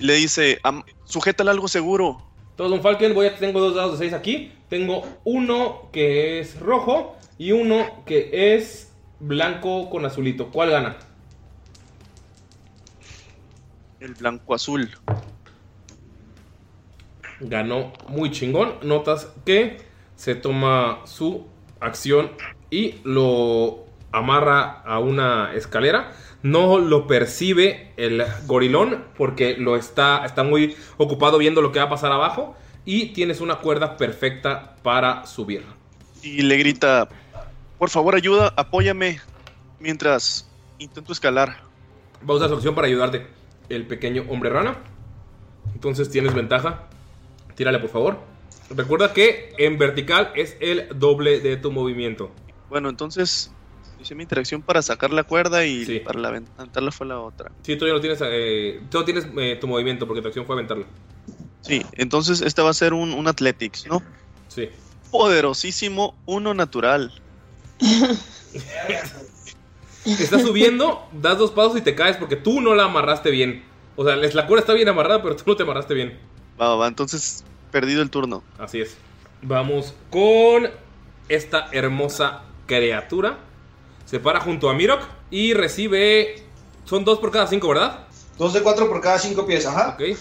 Le dice, "Am- sujétala algo seguro. Todos Don Falken, voy a, tengo dos dados de 6 aquí. Tengo uno que es rojo y uno que es blanco con azulito. ¿Cuál gana? El blanco azul. Ganó muy chingón. Notas que se toma su acción y lo amarra a una escalera. No lo percibe el gorilón porque lo está, está muy ocupado viendo lo que va a pasar abajo. Y tienes una cuerda perfecta para subir. Y le grita, por favor ayuda, apóyame mientras intento escalar. Va a usar su opción para ayudarte. El pequeño hombre rana. Entonces tienes ventaja. Tírale, por favor. Recuerda que en vertical es el doble de tu movimiento. Bueno, entonces hice mi interacción para sacar la cuerda y para la aventarla fue la otra. Sí, todavía no tienes, eh, tienes eh, tu movimiento porque tu acción fue aventarla. Sí, entonces este va a ser un, un Athletics, ¿no? Sí. Poderosísimo, uno natural. Estás subiendo, das dos pasos y te caes porque tú no la amarraste bien. O sea, la cuerda está bien amarrada, pero tú no te amarraste bien. Va, va, entonces perdido el turno. Así es. Vamos con esta hermosa criatura. Se para junto a Mirok Y recibe. Son dos por cada cinco, ¿verdad? Dos de cuatro por cada cinco pies, ajá. Ok.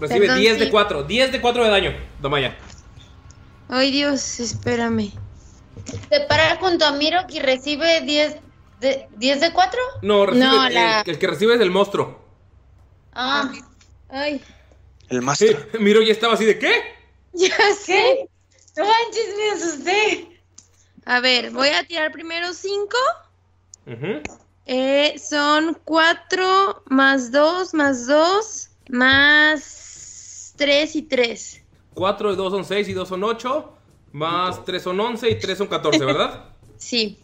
Recibe Perdón, 10 de sí. 4. 10 de 4 de daño, Damaya. Ay, Dios, espérame. Se para junto a Miro y recibe 10 de, 10 de 4. No, recibe, No, el, la- el que recibe es el monstruo. Ah. Ay. El Sí, Miro ya estaba así de ¿qué? Ya sé. No manches, me asusté. A ver, voy a tirar primero 5. Ujú. Eh, son 4 más 2 más 2 más 3 y 3. 4 y 2 son 6 y 2 son 8. Más 3 son 11 y 3 son 14, ¿verdad? Sí.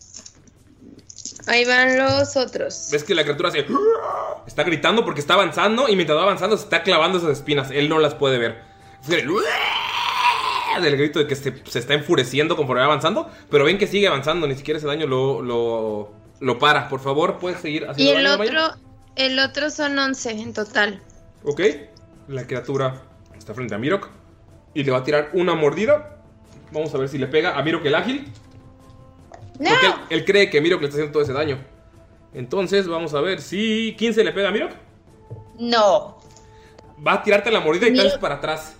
Ahí van los otros. Ves que la criatura se... Está gritando porque está avanzando y mientras va avanzando se está clavando esas espinas. Él no las puede ver. El... Del grito de que se, se está enfureciendo conforme va avanzando. Pero ven que sigue avanzando. Ni siquiera ese daño lo, lo, lo para. Por favor, puedes seguir Y haciendo el daño, Maya? otro, el otro son 11 en total. Ok. La criatura está frente a Mirok. Y le va a tirar una mordida. Vamos a ver si le pega a Mirok el ágil. Porque él, él cree que Mirok le está haciendo todo ese daño. Entonces vamos a ver si 15 le pega a Mirok. No. Va a tirarte la mordida y vez para atrás.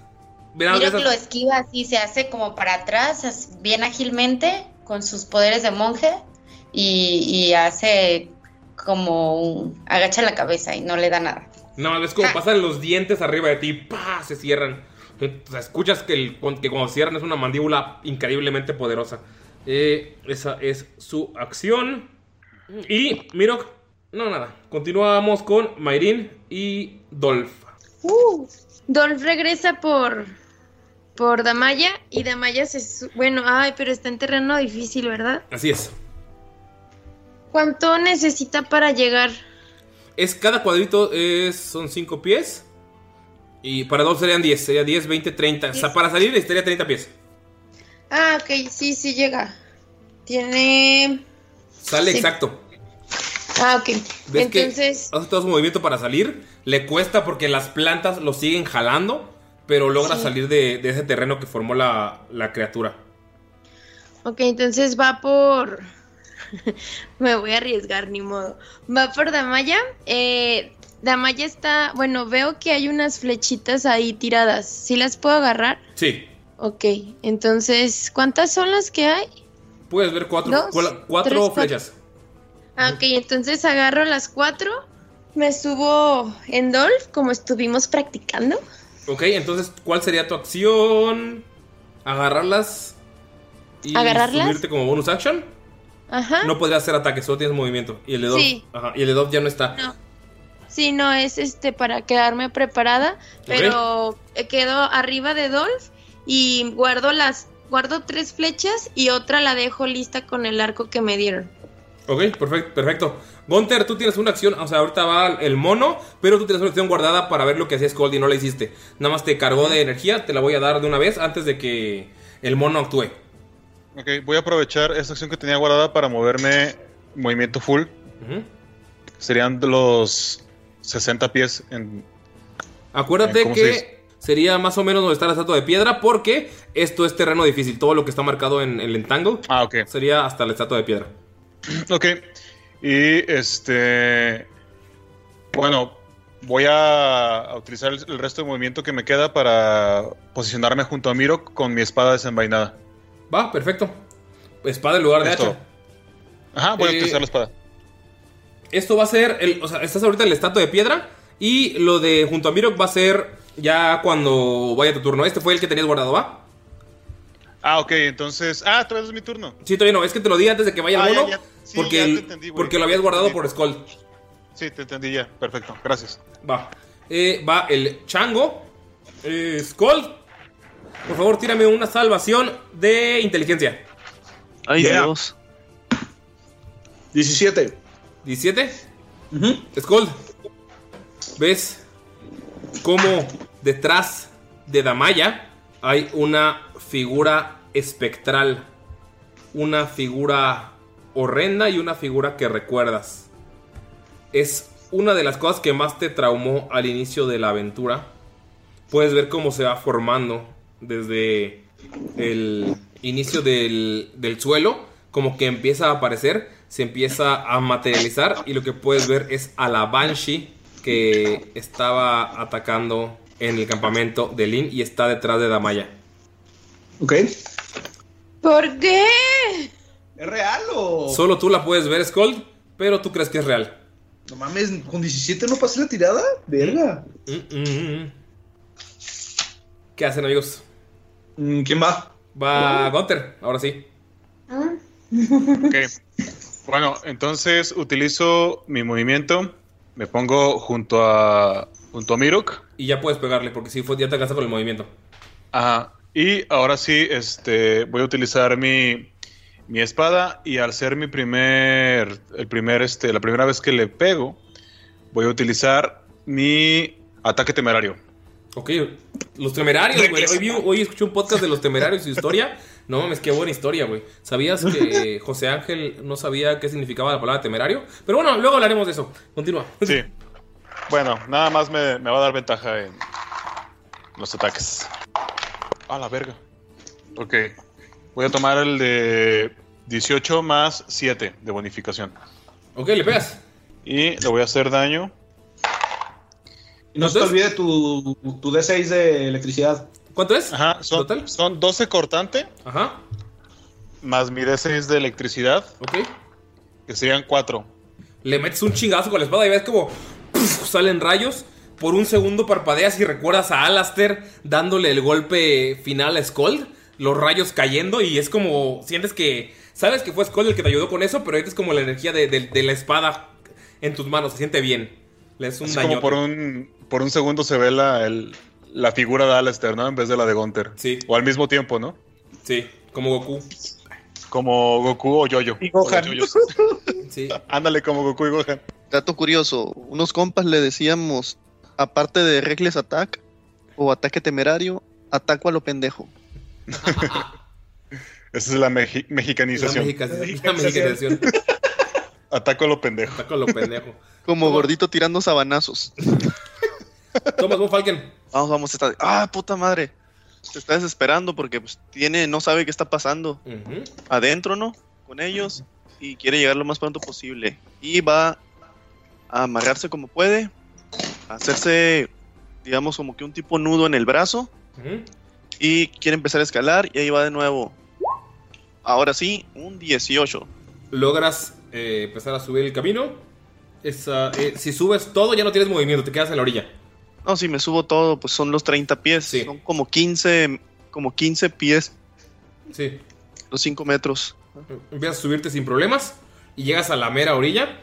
Esas- que lo esquiva así, se hace como para atrás, bien ágilmente, con sus poderes de monje, y, y hace como un- agacha la cabeza y no le da nada. No, ves como pasan los dientes arriba de ti. ¡Pah! Se cierran. O sea, escuchas que, el- que cuando cierran es una mandíbula increíblemente poderosa. Eh, esa es su acción. Y Mirok, no, nada. Continuamos con Mayrin y Dolph. Uh, Dolph regresa por por Damaya y Damaya se bueno, ay, pero está en terreno difícil, ¿verdad? Así es. ¿Cuánto necesita para llegar? Es cada cuadrito es, son 5 pies. Y para Dolph serían 10. Sería 10, 20, 30. O sea, para salir necesitaría 30 pies. Ah, ok, sí, sí llega. Tiene Sale Sí. exacto. Ah, ok. ¿Ves Entonces, que hace todo su movimiento para salir? Le cuesta porque las plantas lo siguen jalando, pero logra Sí. salir de, de ese terreno que formó la, la criatura. ok, entonces va por Me voy a arriesgar, ni modo. Va por Damaya. Eh, Damaya está, bueno, veo que hay unas flechitas ahí tiradas. ¿Sí las puedo agarrar? Sí, Ok, entonces, ¿cuántas son las que hay? puedes ver cuatro, Dos, cuatro, cuatro tres, cuatro. flechas. Ah, ok, entonces agarro las cuatro, me subo en Dolph, como estuvimos practicando. Ok, entonces, ¿cuál sería tu acción? Agarrarlas y ¿Agarrarlas? subirte como bonus action. Ajá. No podrías hacer ataque, solo tienes movimiento. Y el de Dolph, Sí. ajá, y el de Dolph ya no está. No. Sí, no, es este para quedarme preparada, pero eh, quedo arriba de Dolph y guardo las, guardo tres flechas y otra la dejo lista con el arco que me dieron. Ok, perfecto, perfecto. Gunter, tú tienes una acción, o sea, ahorita va el mono, pero tú tienes una acción guardada para ver lo que hacía Scold y no la hiciste. Nada más te cargó de energía, te la voy a dar de una vez antes de que el mono actúe. Ok, voy a aprovechar esta acción que tenía guardada para moverme movimiento full. Serían los 60 pies en... Acuérdate Eh, ¿cómo se que sería más o menos donde está la estatua de piedra, porque esto es terreno difícil. Todo lo que está marcado en el entangle ah, ok. sería hasta la estatua de piedra. Ok. Y este. Bueno, voy a, utilizar el, el resto de movimiento que me queda para posicionarme junto a Miro con mi espada desenvainada. Va, perfecto. Espada en lugar de hacha. Ajá, voy Eh, a utilizar la espada. Esto va a ser, el, o sea, estás ahorita en la estatua de piedra y lo de junto a Mirok va a ser ya cuando vaya tu turno. Este fue el que tenías guardado, ¿va? Ah, ok, entonces. Ah, todavía es mi turno. Sí, todavía no, es que te lo di antes de que vaya Ah, el mono ya. Sí, porque, ya te el- entendí, porque lo habías guardado por Skull. Sí, te entendí ya. Perfecto, gracias. Va. Eh, va el chango. Eh, Skull. Por favor, tírame una salvación de inteligencia. Ay, Yeah. Dios. 17. ¿17? Skull. ¿Ves cómo detrás de Damaya hay una figura espectral? Una figura horrenda y una figura que recuerdas. Es una de las cosas que más te traumó al inicio de la aventura. Puedes ver cómo se va formando desde el inicio del, del suelo, como que empieza a aparecer, se empieza a materializar y lo que puedes ver es a la Banshee que estaba atacando en el campamento de Lin y está detrás de Damaya. Ok. ¿Por qué? ¿Es real o.? Solo tú la puedes ver, Skull, pero tú crees que es real. No mames, con 17 no pasé la tirada. Verga. Mm, mm, mm. ¿Qué hacen, amigos? ¿Quién va? Va Gunter, ahora sí. Ok. Bueno, entonces utilizo mi movimiento. Me pongo junto a. junto a Mirok. Y ya puedes pegarle, porque si fue, ya te alcanza con el movimiento. Ajá. Y ahora sí, este, voy a utilizar mi, mi espada y al ser mi primer, el primer, este, la primera vez que le pego, voy a utilizar mi ataque temerario. Ok, los temerarios, güey. Hoy, vi- hoy escuché un podcast de los temerarios y su historia. No mames, qué buena historia, güey. ¿Sabías que José Ángel no sabía qué significaba la palabra temerario? Pero bueno, luego hablaremos de eso. Continúa. Sí. Bueno, nada más me, me va a dar ventaja en los ataques. A la verga. Ok. Voy a tomar el de 18 más 7 de bonificación. Ok, le pegas. Y le voy a hacer daño. Y no se te olvide tu, tu D6 de electricidad. ¿Cuánto es? Ajá, son, son 12 cortante. Ajá. Más mi D6 de electricidad. Ok. Que serían 4. Le metes un chingazo con la espada y ves como ¡puf! salen rayos. Por un segundo parpadeas y recuerdas a Alastair dándole el golpe final a Skold. Los rayos cayendo y es como. Sientes que. Sabes que fue Skold el que te ayudó con eso, pero es como la energía de, de- de la espada en tus manos. Se siente bien. Le es un daño. como por un, por un segundo se ve la, el- la figura de Alistair, ¿no? En vez de la de Gunter. Sí. O al mismo tiempo, ¿no? Sí, como Goku. Como Goku o Yoyo. Y Gohan. Sí. Ándale como Goku y Gohan. Dato curioso, unos compas le decíamos, aparte de Reckless Attack o ataque temerario, ataco a lo pendejo. Esa es la mexicanización. La, mexica- la mexicanización. Ataco a lo pendejo. Ataco a lo pendejo. Como gordito tirando sabanazos. Thomas Von Falken. Vamos, vamos, está. Ah, puta madre. Se está desesperando porque pues, tiene, no sabe qué está pasando. Adentro, ¿no? Con ellos. Y quiere llegar lo más pronto posible. Y va a amarrarse como puede. Hacerse, digamos, como que un tipo nudo en el brazo. Y quiere empezar a escalar. Y ahí va de nuevo. Ahora sí, un 18. Logras eh, empezar a subir el camino. Esa- eh, si subes todo, ya no tienes movimiento, te quedas en la orilla. No, si me subo todo, pues son los 30 pies. Son como 15, como 15 pies, Sí. los 5 metros. Empiezas a subirte sin problemas y llegas a la mera orilla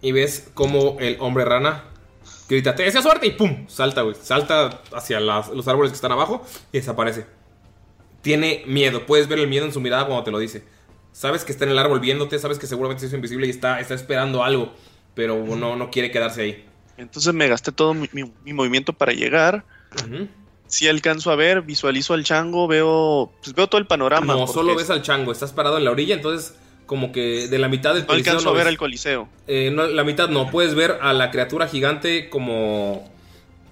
y ves como el hombre rana grita, te suerte y pum, salta, güey. Salta hacia las- los árboles que están abajo y desaparece. Tiene miedo, puedes ver el miedo en su mirada cuando te lo dice. Sabes que está en el árbol viéndote, sabes que seguramente se hizo invisible y está, está esperando algo, pero no, no quiere quedarse ahí. Entonces me gasté todo mi, mi- mi movimiento para llegar. Ujú. Si alcanzo a ver, visualizo al chango, veo, pues veo todo el panorama. No, solo ves al chango, estás parado en la orilla, entonces como que de la mitad del No coliseo alcanzo a no ver ves. al coliseo. Eh, no, la mitad no, puedes ver a la criatura gigante como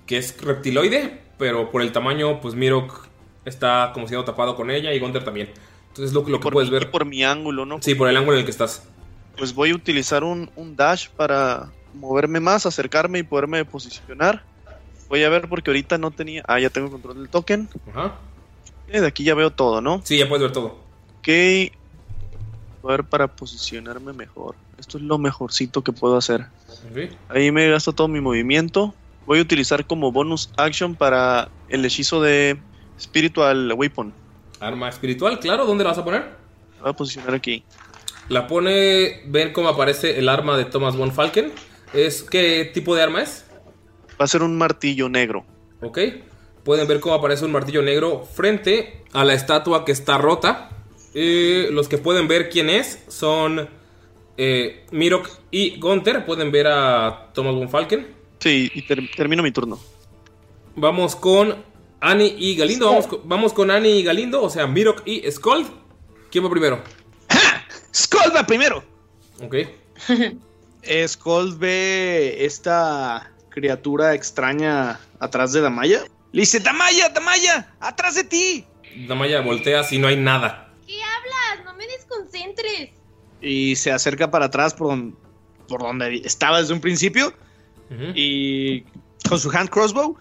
que es reptiloide, pero por el tamaño, pues Mirok está como siendo tapado con ella y Gunter también. Entonces lo, lo que puedes ver. Por mi ángulo, ¿no? Sí, por el ángulo en el que estás. Pues voy a utilizar un, un dash para moverme más, acercarme y poderme posicionar. Voy a ver porque ahorita no tenía... Ah, ya tengo control del token. Ajá. Eh, de aquí ya veo todo, ¿no? Sí, ya puedes ver todo. Ok. Voy a ver para posicionarme mejor. Esto es lo mejorcito que puedo hacer. Ahí me gasto todo mi movimiento. Voy a utilizar como bonus action para el hechizo de Spiritual Weapon. Arma espiritual, claro, ¿dónde la vas a poner? Voy a posicionar aquí. La pone, ven cómo aparece el arma de Thomas von Falken. Es, ¿Qué tipo de arma es? Va a ser un martillo negro. Ok. Pueden ver cómo aparece un martillo negro frente a la estatua que está rota. Eh, los que pueden ver quién es son eh, Mirok y Gunther. Pueden ver a Thomas von Falken. Sí, y ter- termino mi turno. Vamos con Annie y Galindo. Vamos con, vamos con Annie y Galindo, o sea, Mirok y Skold. ¿Quién va primero? Skull va primero. Ok. Skull ve esta criatura extraña atrás de Damaya. Le dice, Damaya, Damaya, atrás de ti. Damaya voltea si no hay nada. Desconcentres. y se acerca para atrás por, don- por donde estaba desde un principio. Y con su hand crossbow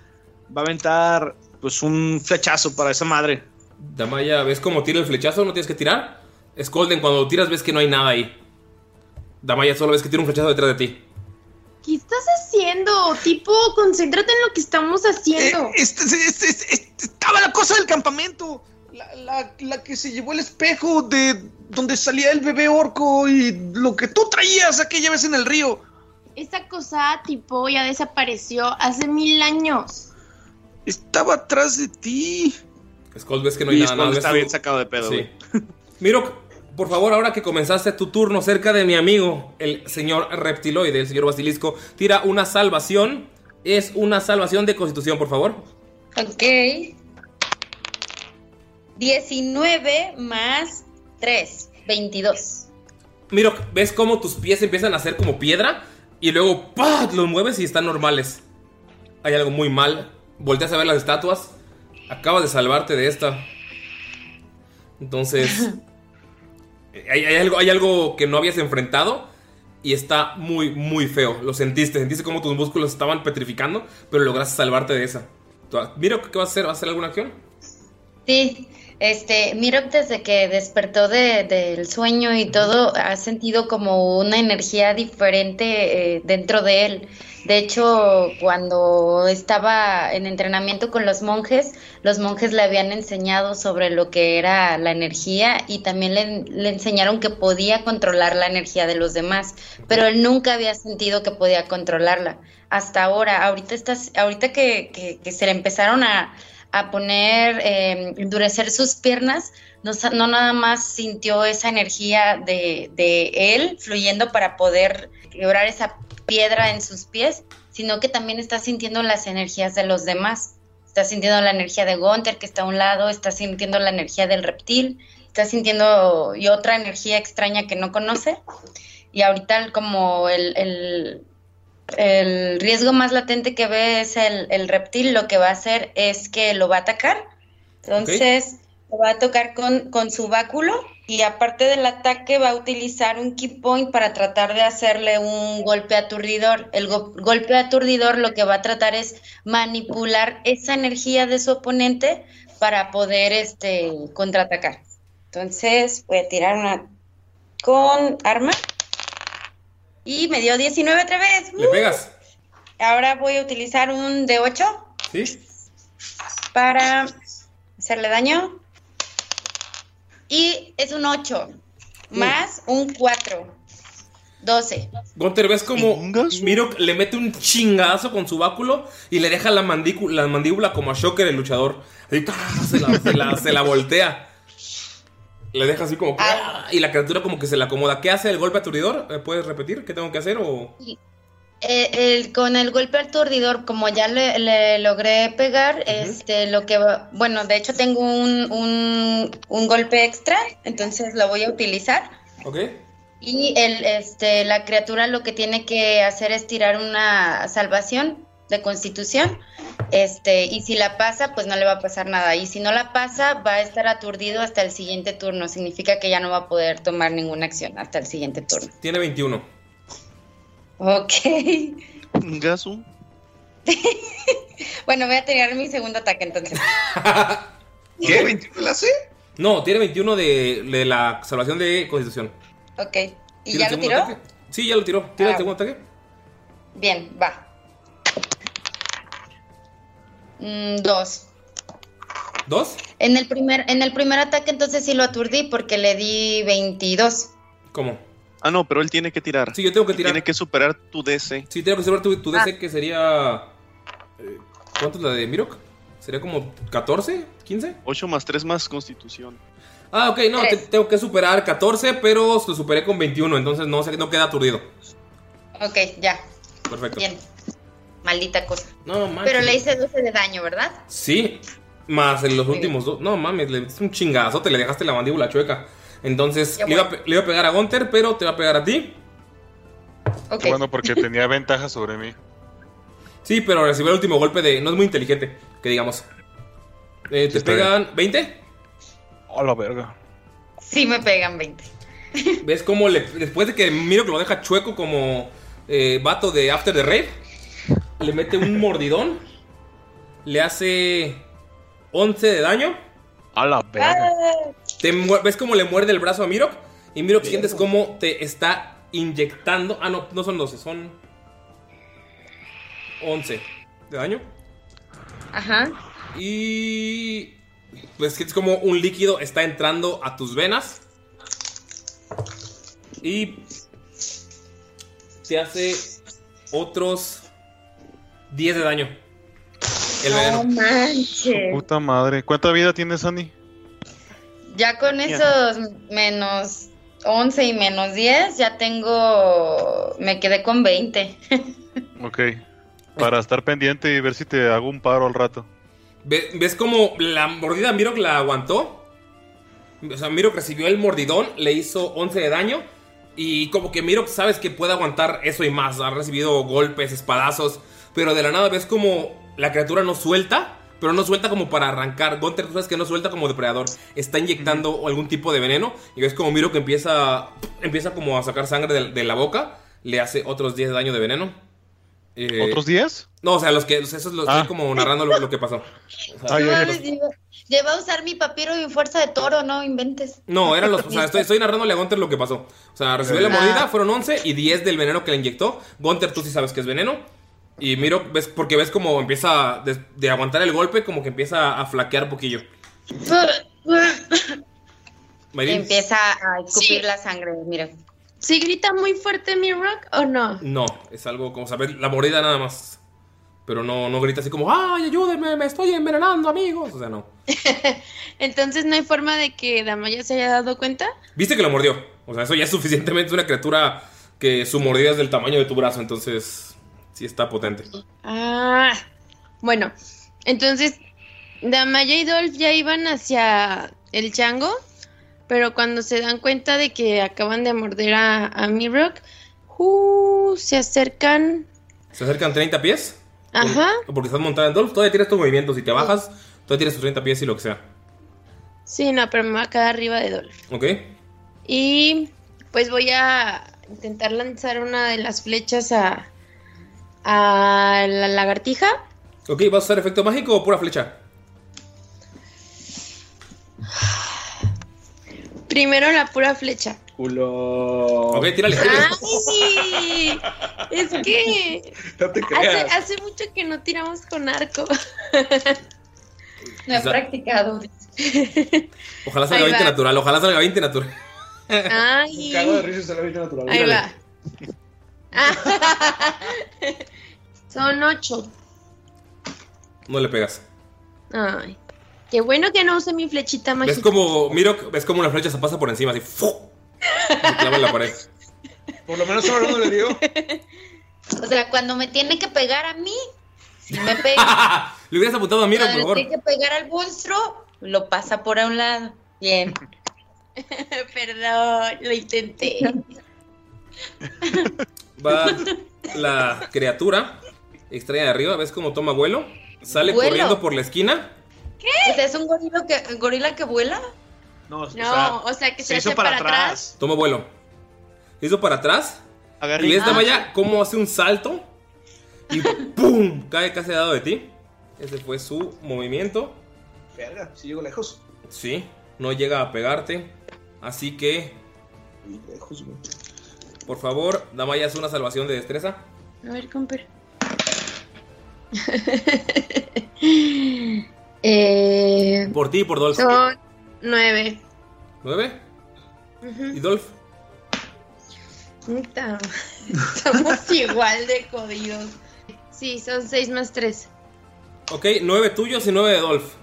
va a aventar pues un flechazo para esa madre. Damaya, ¿ves cómo tira el flechazo? ¿No tienes que tirar? Skolden, cuando lo tiras ves que no hay nada ahí. Damaya, solo ves que tira un flechazo detrás de ti. ¿Qué estás haciendo? Tipo, concéntrate en lo que estamos haciendo. Eh, este- este- este- este- estaba la cosa del campamento. La, la- la que se llevó el espejo de donde salía el bebé orco y lo que tú traías aquella vez en el río. Esa cosa, tipo, ya desapareció hace mil años. Estaba atrás de ti. Skull, ves que no hay Y nada. Nada, está tú- bien sacado de pedo, Sí. Miro, por favor, ahora que comenzaste tu turno cerca de mi amigo, el señor reptiloide, el señor basilisco, tira una salvación. Es una salvación de constitución, por favor. Ok. 19 más 3, 22. Miro, ves cómo tus pies empiezan a hacer como piedra y luego ¡pah! los mueves y están normales. Hay algo muy mal. Volteas a ver las estatuas. Acabas de salvarte de esta. Entonces, hay, hay algo, hay algo que no habías enfrentado y está muy, muy feo. Lo sentiste. Sentiste como tus músculos estaban petrificando, pero lograste salvarte de esa. Miro, ¿qué vas a hacer? ¿Vas a hacer alguna acción? Sí, este, Mirok desde que despertó de- del sueño y todo, ha sentido como una energía diferente eh, dentro de él. De hecho, cuando estaba en entrenamiento con los monjes, los monjes le habían enseñado sobre lo que era la energía y también le, le enseñaron que podía controlar la energía de los demás, pero él nunca había sentido que podía controlarla. Hasta ahora, ahorita, estás, ahorita que, que- que se le empezaron a, a poner, eh, endurecer sus piernas, no, no nada más sintió esa energía de, de él fluyendo para poder quebrar esa piedra en sus pies, sino que también está sintiendo las energías de los demás. Está sintiendo la energía de Gunther que está a un lado, está sintiendo la energía del reptil, está sintiendo y otra energía extraña que no conoce. Y ahorita como el- el riesgo más latente que ve es el, reptil, lo que va a hacer es que lo va a atacar. Entonces, lo va a tocar con, con su báculo y aparte del ataque va a utilizar un key point para tratar de hacerle un golpe aturdidor. El go- golpe aturdidor lo que va a tratar es manipular esa energía de su oponente para poder este, contraatacar. Entonces, voy a tirar una con arma. Y me dio 19 otra vez. ¿Le pegas? Ahora voy a utilizar un D8 ¿Sí? para hacerle daño. Y es un 8 más un 4. 12. Gunter, ¿ves como Miro le mete un chingazo con su báculo y le deja la, mandícu- la mandíbula como a Shocker, el luchador? Se, la, se la- se la voltea. Le deja así como... ¡ah! Y la criatura como que se la acomoda. ¿Qué hace el golpe aturdidor? ¿Me ¿Puedes repetir? ¿Qué tengo que hacer? O... Eh, el- con el golpe aturdidor, como ya le, le logré pegar, este, lo que va- bueno, de hecho tengo un, un, un golpe extra, entonces lo voy a utilizar. ¿Ok? Y el, este, la criatura lo que tiene que hacer es tirar una salvación de constitución. Este, y si la pasa, pues no le va a pasar nada. Y si no la pasa, va a estar aturdido hasta el siguiente turno. Significa que ya no va a poder tomar ninguna acción hasta el siguiente turno. Tiene 21. Ok. Gasu. Bueno, voy a tirar mi segundo ataque entonces. ¿Qué? ¿21 la C? No, tiene 21 de, de la salvación de constitución. Ok. ¿Y ¿Tiene ya lo tiró? ataque? Sí, ya lo tiró. ¿Tiene Ah. el segundo ataque? Bien, va. Mm, dos. ¿Dos? En el primer, en el primer ataque entonces sí lo aturdí porque le di 22. ¿Cómo? Ah, no, pero él tiene que tirar. Sí, yo tengo que tirar. Tiene que superar tu DC. Sí, tengo que saber tu, tu DC Ah. que sería... eh, ¿Cuánto es la de Mirok? ¿Sería como 14? ¿15? 8 más 3 más constitución. Ah, ok, no, te- tengo que superar 14, pero lo superé con 21, entonces no, se- no queda aturdido. Ok, ya. Perfecto. Bien. Maldita cosa. No, manches. Pero le hice 12 de daño, ¿verdad? Sí, más en los últimos dos. No mames, le diste un chingazo, te le dejaste la mandíbula chueca. Entonces, le iba, a le iba a pegar a Gunter, pero te va a pegar a ti. Ok. Qué bueno, porque tenía ventaja sobre mí. Sí, pero recibió el último golpe de. No es muy inteligente, que digamos. Eh, te pegan 20. A la verga. Sí me pegan 20. ¿Ves cómo le, después de que Miro que lo deja chueco como eh, vato de After the Rave, le mete un mordidón, le hace 11 de daño. A la verga. Te ¿Ves cómo le muerde el brazo a Mirok? Y Mirok sientes cómo te está inyectando. Ah, no, no son 12, son 11 de daño. Ajá. Y pues sientes como un líquido está entrando a tus venas. Y te hace otros 10 de daño. El veneno. manches. Puta madre. ¿Cuánta vida tiene Sandy? Ya con esos menos 11 y menos 10, ya tengo. Me quedé con 20. Ok. Para estar pendiente y ver si te hago un paro al rato. Ve- ¿Ves cómo la mordida Mirok la aguantó? O sea, Mirok recibió el mordidón, le hizo 11 de daño. Y como que Mirok sabes que puede aguantar eso y más. Ha recibido golpes, espadazos. Pero de la nada ves como la criatura no suelta. Pero no suelta como para arrancar. Gunter, tú sabes que no suelta como depredador. Está inyectando algún tipo de veneno. Y ves como Mirok empieza, empieza como a sacar sangre de, de la boca. Le hace otros 10 de daño de veneno. Eh, ¿Otros 10? No, o sea, los que, esos los Ah. estoy como narrando lo, lo que pasó. O sea, No lleva, lleva a usar mi papiro y fuerza de toro, no inventes. No, eran los. O sea, estoy, estoy narrándole a Gunter lo que pasó. O sea, recibió la Ah. mordida, fueron 11 y 10 del veneno que le inyectó. Gunter, tú sí sabes que es veneno. Y miro, ves, porque ves como empieza de, de aguantar el golpe, como que empieza a flaquear un poquillo. Mayrin, Empieza a escupir la sangre, mira. ¿Sí grita muy fuerte mi rock o no? No, es algo como saber la mordida nada más. Pero no, no grita así como, ¡ay, ayúdenme! ¡Me estoy envenenando, amigos! O sea, no. Entonces no hay forma de que Damaya se haya dado cuenta. Viste que lo mordió. O sea, eso ya es suficientemente una criatura que su mordida es del tamaño de tu brazo. Entonces, sí está potente. Ah, bueno, entonces Damaya y Dolph ya iban hacia el chango, pero cuando se dan cuenta de que acaban de morder a, a Mirok, uh, se acercan. Se acercan 30 pies. Ajá, Porque estás montada en Dolph, todavía tienes tus movimientos. Si te bajas, todavía tienes tus 30 pies y lo que sea. sí, no, pero me va a quedar arriba de Dolph. ¿Ok? Y pues voy a intentar lanzar una de las flechas a, a la lagartija. Ok, ¿vas a usar efecto mágico o pura flecha? Primero la pura flecha. Culo. Ok, tírale. ¡Ay! Es que No te hace, creas. hace mucho que no tiramos con arco. No he practicado. Ojalá salga Ahí 20 va. natural, ojalá salga 20 natural. Ay, Cago de risa y se vida natural. ahí Tírale. va. Son ocho. No le pegas. Ay, qué bueno que no use mi flechita mágica. Ves como, miro, ves como una flecha se pasa por encima, así. ¡fu! Se clava en la pared. Por lo menos uno no le dio. O sea, cuando me tiene que pegar a mí, si me pega. Le hubieras apuntado a Miro, por favor. tiene que pegar al monstruo, lo pasa por a un lado. Bien. Perdón, lo intenté. Va la criatura extraña de arriba, ves cómo toma vuelo. Sale ¿Vuelo? corriendo por la esquina. O sea, ¿es un gorila que, gorila que vuela? No, No, o sea, que se, hace para, atrás. Toma vuelo. Hizo para atrás. Agarré. Y ves Ah. vaya cómo hace un salto. Y ¡pum! Cae casi al lado de ti. Ese fue su movimiento. Verga, si llego lejos. Sí, no llega a pegarte. Así que, Muy lejos, güey. Por favor, Damaya haz una salvación de destreza. A ver, comper. eh, Por ti y por Dolph. son nueve. ¿Nueve? Ujú. ¿Y Dolph? Estamos igual de jodidos. Sí, son seis más tres. Ok, nueve tuyos y nueve de Dolph.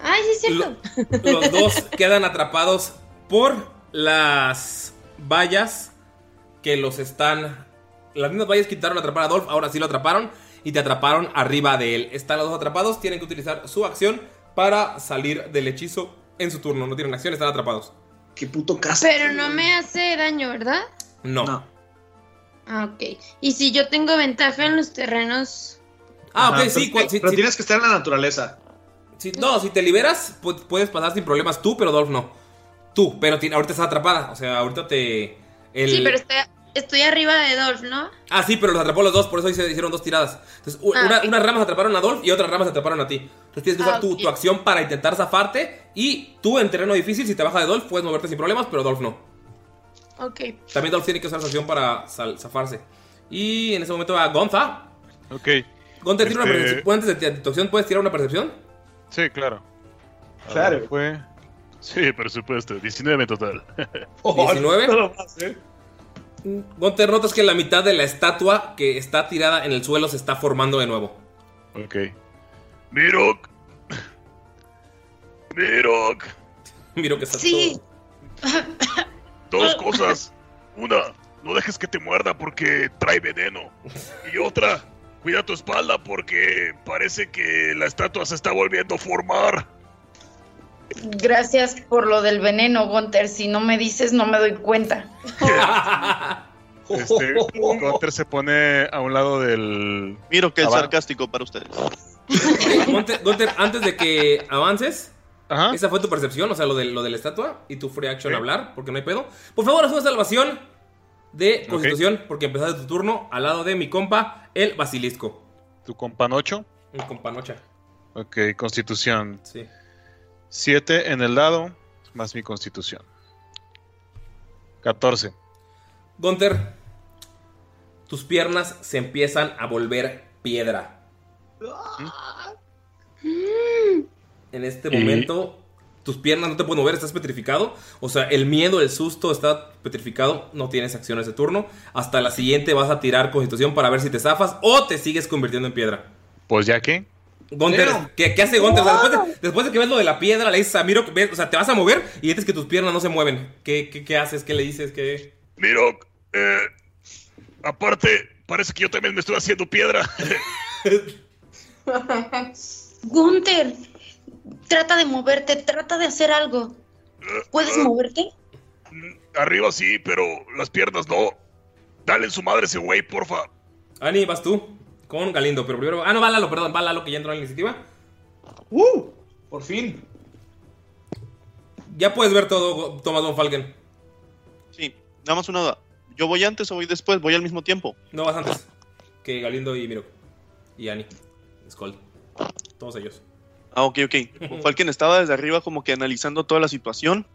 Ay, sí es cierto. Los dos quedan atrapados por las vallas que los están. Las mismas vallas que intentaron atrapar a Dolph, ahora sí lo atraparon y te atraparon arriba de él. Están los dos atrapados, tienen que utilizar su acción para salir del hechizo en su turno. No tienen acción, están atrapados. Qué puto caso. Pero no me hace daño, ¿verdad? No. No. Ah, ok. Y si yo tengo ventaja en los terrenos. Ah, ok, Ajá, sí. pero- cua- sí, pero sí, tienes que estar en la naturaleza. sí, no, si te liberas, pu- puedes pasar sin problemas tú, pero Dolph no. Tú, pero ti- ahorita estás atrapada. O sea, ahorita te. el- Sí, pero estoy, estoy arriba de Dolph, ¿no? Ah, sí, pero los atrapó los dos, por eso se hicieron dos tiradas. Entonces, Ah, una- ok. unas ramas atraparon a Dolph y otras ramas atraparon a ti. Entonces tienes que usar Ah, tu, tu acción para intentar zafarte. Y tú en terreno difícil, si te baja de Dolph, puedes moverte sin problemas, pero Dolph no. Ok. También Dolph tiene que usar su acción para sal- zafarse. Y en ese momento va Gonza. Ok. Gonza, tira una Este- percepción. Antes de tu acción, ¿puedes tirar una percepción? Sí, claro. Claro. ver, Fue... Sí, por supuesto. 19 en total. 19. Gunter, notas que la mitad de la estatua que está tirada en el suelo se está formando de nuevo. Ok. Mirok. Mirok. Miro que está Sí. Dos cosas. Una, no dejes que te muerda porque trae veneno. Y otra, cuida tu espalda porque parece que la estatua se está volviendo a formar. Gracias por lo del veneno, Gunter. Si no me dices, no me doy cuenta. Este, Gunter se pone a un lado del. Miro que es sarcástico para ustedes. Gunter, Gunter, antes de que avances, esa fue tu percepción, o sea, lo de, lo de la estatua y tu free action Ok. hablar, porque no hay pedo. Por favor, haz una salvación de constitución, porque empezaste tu turno al lado de mi compa, el basilisco. ¿Tu compa Nocho? Un compa nocha. Ok, constitución. Sí. 7 en el dado, más mi constitución. 14. Gunter, tus piernas se empiezan a volver piedra. En este Y- momento, tus piernas no te pueden mover, estás petrificado. O sea, el miedo, el susto está petrificado. No tienes acciones de turno. Hasta la siguiente vas a tirar constitución para ver si te zafas o te sigues convirtiendo en piedra. Pues ya que. Gunter, ¿qué, qué hace Gunter? O sea, después, de, después de que ves lo de la piedra, le dices a Miro, o sea, te vas a mover y dices que tus piernas no se mueven. ¿Qué, qué, qué haces? ¿Qué le dices? ¿Qué? Mirok, eh, aparte, parece que yo también me estoy haciendo piedra. Gunter, trata de moverte, trata de hacer algo. ¿Puedes moverte? Arriba sí, pero las piernas no. Dale en su madre ese güey, porfa. Ani, vas tú con Galindo, pero primero. Ah, no, va Lalo, perdón, va Lalo que ya entró en la iniciativa. ¡Uh! Por fin. Ya puedes ver todo, Thomas Von Falken. Sí, nada más una duda. ¿Yo voy antes o voy después? ¿Voy al mismo tiempo? No vas antes que Galindo y Miro. Y Ani. Skull. Todos ellos. Ah, ok, ok. Falken estaba desde arriba como que analizando toda la situación.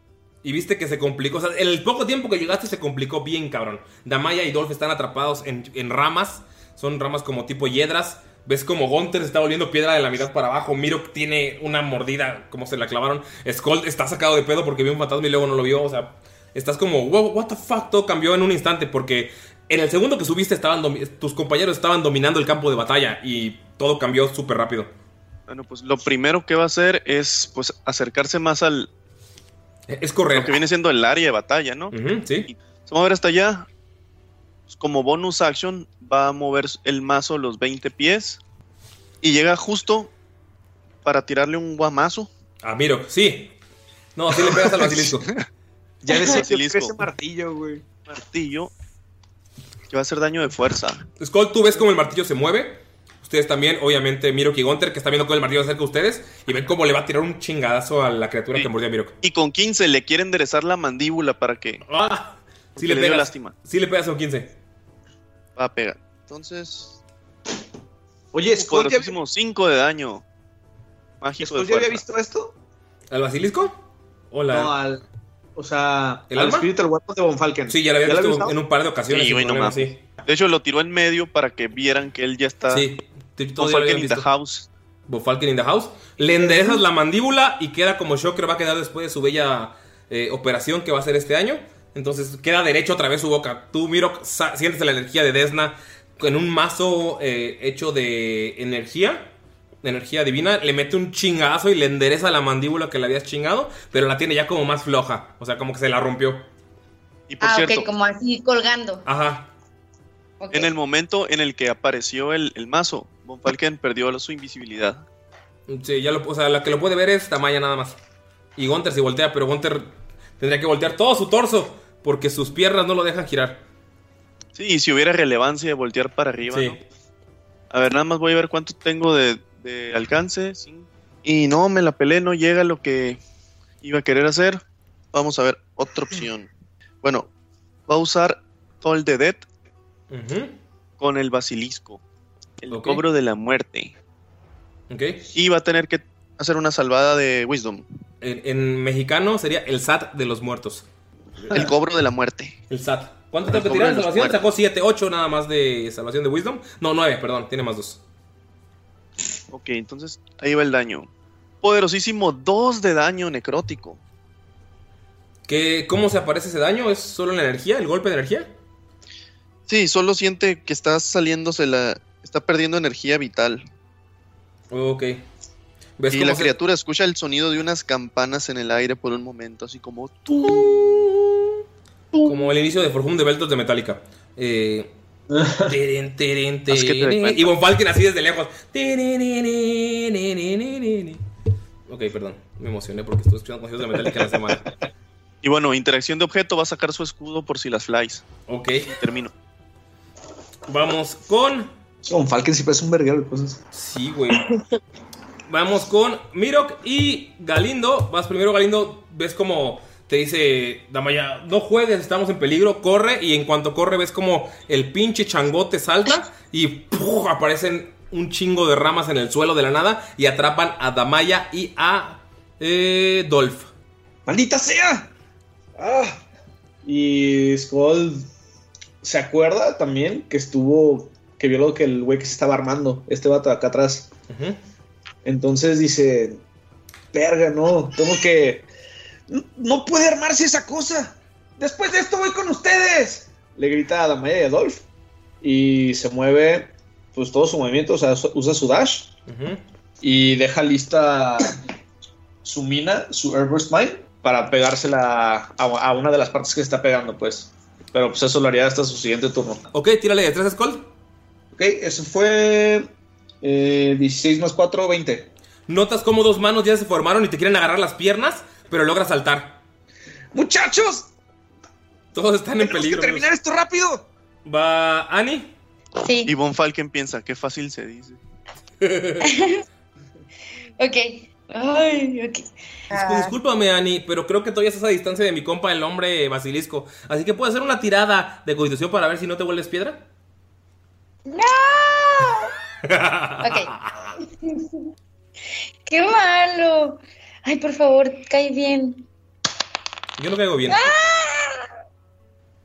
Y viste que se complicó. O sea, en el poco tiempo que llegaste se complicó bien, cabrón. Damaya y Dolph están atrapados en, en ramas. Son ramas como tipo hiedras. Ves como Gunter se está volviendo piedra de la mitad para abajo. Miro tiene una mordida, como se la clavaron. Skull está sacado de pedo porque vio un fantasma y luego no lo vio. O sea, estás como, wow, what the fuck. Todo cambió en un instante porque en el segundo que subiste estaban tus compañeros estaban dominando el campo de batalla y todo cambió súper rápido. Bueno, pues lo primero que va a hacer es pues acercarse más al... Es correr. Lo que viene siendo el área de batalla, ¿no? sí. Se va a mover hasta allá. Pues, como bonus action va a mover el mazo los 20 pies. Y llega justo para tirarle un guamazo. Ah, Miro, sí. No, sí le pegas al basilisco. Ya Basilisco. ese martillo, güey. Martillo. Que va a hacer daño de fuerza. Skull, tú ves cómo el martillo se mueve. Ustedes también, obviamente, Miro y Gunter, que está viendo cómo el martillo acerca a ustedes. Y ven cómo le va a tirar un chingadazo a la criatura que mordió a Miro. Y con 15 le quiere enderezar la mandíbula para que... Ah, sí porque le le pegas. lástima. Sí le pegas a un 15. Va a pegar. Entonces... Oye, Skull, ¿ya, Poderosísimo 5 de daño. Mágico de ¿ya había visto esto? ¿Al basilisco? Hola. No, al. O sea, ¿El al? Spiritual Weapon de Von Falken. Sí, ya lo había ¿Ya visto en un par de ocasiones. Sí, sin güey, no problema, sí. De hecho, lo tiró en medio para que vieran que él ya está... Sí, Von Falken in the house. Bofalken in the house. Le enderezas la mandíbula y queda como Shocker va a quedar después de su bella eh, operación que va a hacer este año. Entonces queda derecho otra vez su boca. Tú, Miro, sientes la energía de Desna en un mazo eh, hecho de energía, de energía divina. Le mete un chingazo y le endereza la mandíbula que le habías chingado, pero la tiene ya como más floja. O sea, como que se la rompió. Y por Ah, cierto, ok, como así colgando. Ajá. En el momento en el que apareció el, el mazo, Von Falken perdió su invisibilidad. Sí, ya lo, o sea, la que lo puede ver es Tamaya nada más. Y Gunter si voltea, pero Gunter tendría que voltear todo su torso porque sus piernas no lo dejan girar. Sí, y si hubiera relevancia de voltear para arriba, Sí. ¿no? A ver, nada más voy a ver cuánto tengo de, de alcance. Y no, me la pelé, no llega lo que iba a querer hacer. vamos a ver otra opción. Bueno, va a usar Toll the Dead con el basilisco. El cobro de la muerte. Ok. Y va a tener que hacer una salvada de Wisdom. En, en mexicano sería el SAT de los muertos. El cobro de la muerte. El SAT. ¿Cuánto tengo que tirar en salvación? muertos. Sacó 7, 8 nada más de salvación de Wisdom. No, 9, perdón, tiene más 2. Ok, entonces ahí va el daño. Poderosísimo 2 de daño necrótico. ¿Qué, ¿Cómo se aparece ese daño? ¿Es solo la energía? ¿El golpe de energía? Sí, solo siente que está saliéndose la. Está perdiendo energía vital. Ok. ¿Ves y cómo la se- criatura escucha el sonido de unas campanas en el aire por un momento, así como. Como el inicio de For Whom the Beltos de Metallica. Eh, teren, teren, teren. y Von Falken así desde lejos. Ok, perdón. Me emocioné porque estuve escuchando conciertos de Metallica en la semana. Y bueno, interacción de objeto, va a sacar su escudo por si las flies. Ok. Termino. Vamos con. Con Falken sí parece un verguero de cosas. Sí, güey. Vamos con Mirok y Galindo. Vas primero, Galindo. Ves como te dice Damaya: No juegues, estamos en peligro. Corre. Y en cuanto corre, ves como el pinche changote salta y ¡puf! aparecen un chingo de ramas en el suelo de la nada y atrapan a Damaya y a eh, Dolph. ¡Maldita sea! Ah. Y Skull se acuerda también que estuvo. que vio lo que el güey que se estaba armando, este vato acá atrás. Entonces dice: Verga, no, tengo que. No, puede armarse esa cosa. Después de esto voy con ustedes. Le grita a Damaya y a Dolph. Y se mueve, pues todo su movimiento, o sea, su- usa su dash. Y deja lista su mina, su Airburst Mine, para pegársela a, a una de las partes que está pegando, pues. Pero pues eso lo haría hasta su siguiente turno. Ok, tírale de 3 Skull. Ok, eso fue eh, 16 más 4, 20. Notas como dos manos ya se formaron y te quieren agarrar las piernas, pero logras saltar. ¡Muchachos! Todos están en ¡Tenemos peligro. que terminar esto rápido! Va Annie. Sí. Y Von Falken piensa, qué fácil se dice. Ok. Ay, ok. Discú- Discúlpame, Ani, pero creo que todavía estás a distancia de mi compa, el hombre basilisco. Así que puedo hacer una tirada de constitución para ver si no te vuelves piedra. ¡No! Ok. ¡Qué malo! Ay, por favor, cae bien. Yo no caigo bien.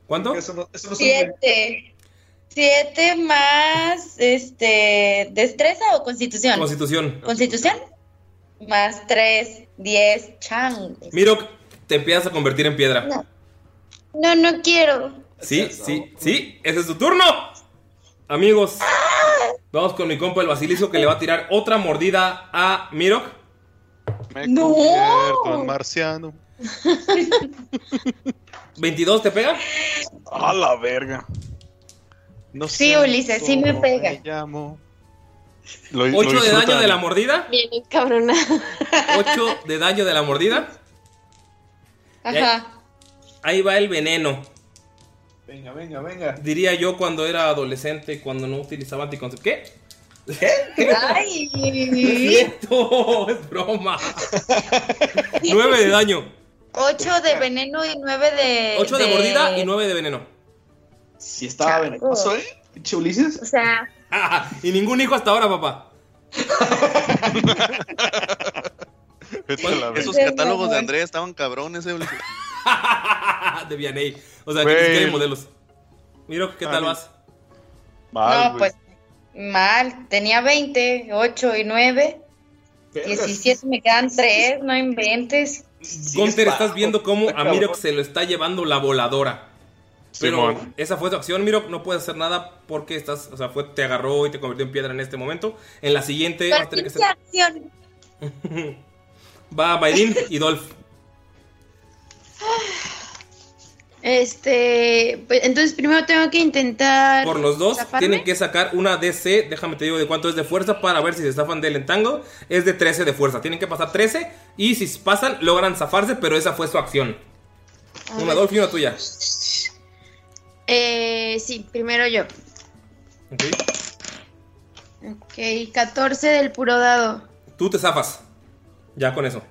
¿Cuánto? Eso no, eso no Siete. Siete más, este, ¿destreza o constitución? Constitución. Constitución. Más tres, diez, changos. Miro, te empiezas a convertir en piedra. No. No, no quiero. Sí, sí, sí. Ese es tu turno. Amigos, vamos con mi compa el basilisco que le va a tirar otra mordida a Mirok. Me ¡No! convierto en marciano. 22 te pega. A la verga. No Sí, sé Ulises, sí me pega. llamo. Lo- lo 8 de daño de la mordida. Bien, cabrona. 8 de daño de la mordida. Ajá. Ahí va el veneno. Venga, venga, venga. Diría yo cuando era adolescente, cuando no utilizaba anticonceptivos. ¿Qué? Ay. cierto, es broma. 9 de daño. Ocho de veneno y nueve de. 8 de mordida y 9 de veneno. Sí estaba venenoso, ¿eh? O sea, y ningún hijo hasta ahora, papá. Esos catálogos de Andrea estaban cabrones, eh, de Vianney. O sea, que ni siquiera hay modelos. Miro, ¿qué tal Ah, vas? Mal, no, pues mal. Tenía 20, 8 y 9. 17 me quedan 3, no inventes. Gunter, bajo. estás viendo cómo a. Mirok se lo está llevando la voladora. Pero Simón. esa fue tu acción, Mirok. No puedes hacer nada porque estás, o sea, fue, te agarró y te convirtió en piedra en este momento. En la siguiente vas a tener que hacer. acción. Va Bayrin y Dolph. Este, pues, entonces primero tengo que intentar. Por los dos zafarme. tienen que sacar una DC. Déjame te digo de cuánto es de fuerza para ver si se zafan del entango. Es de 13 de fuerza. Tienen que pasar 13 y si pasan logran zafarse, pero esa fue su acción. A Una. Dolph y una tuya. Eh, sí, primero yo. Ok. Ok, 14 del puro dado. Tú te zafas. Ya con eso.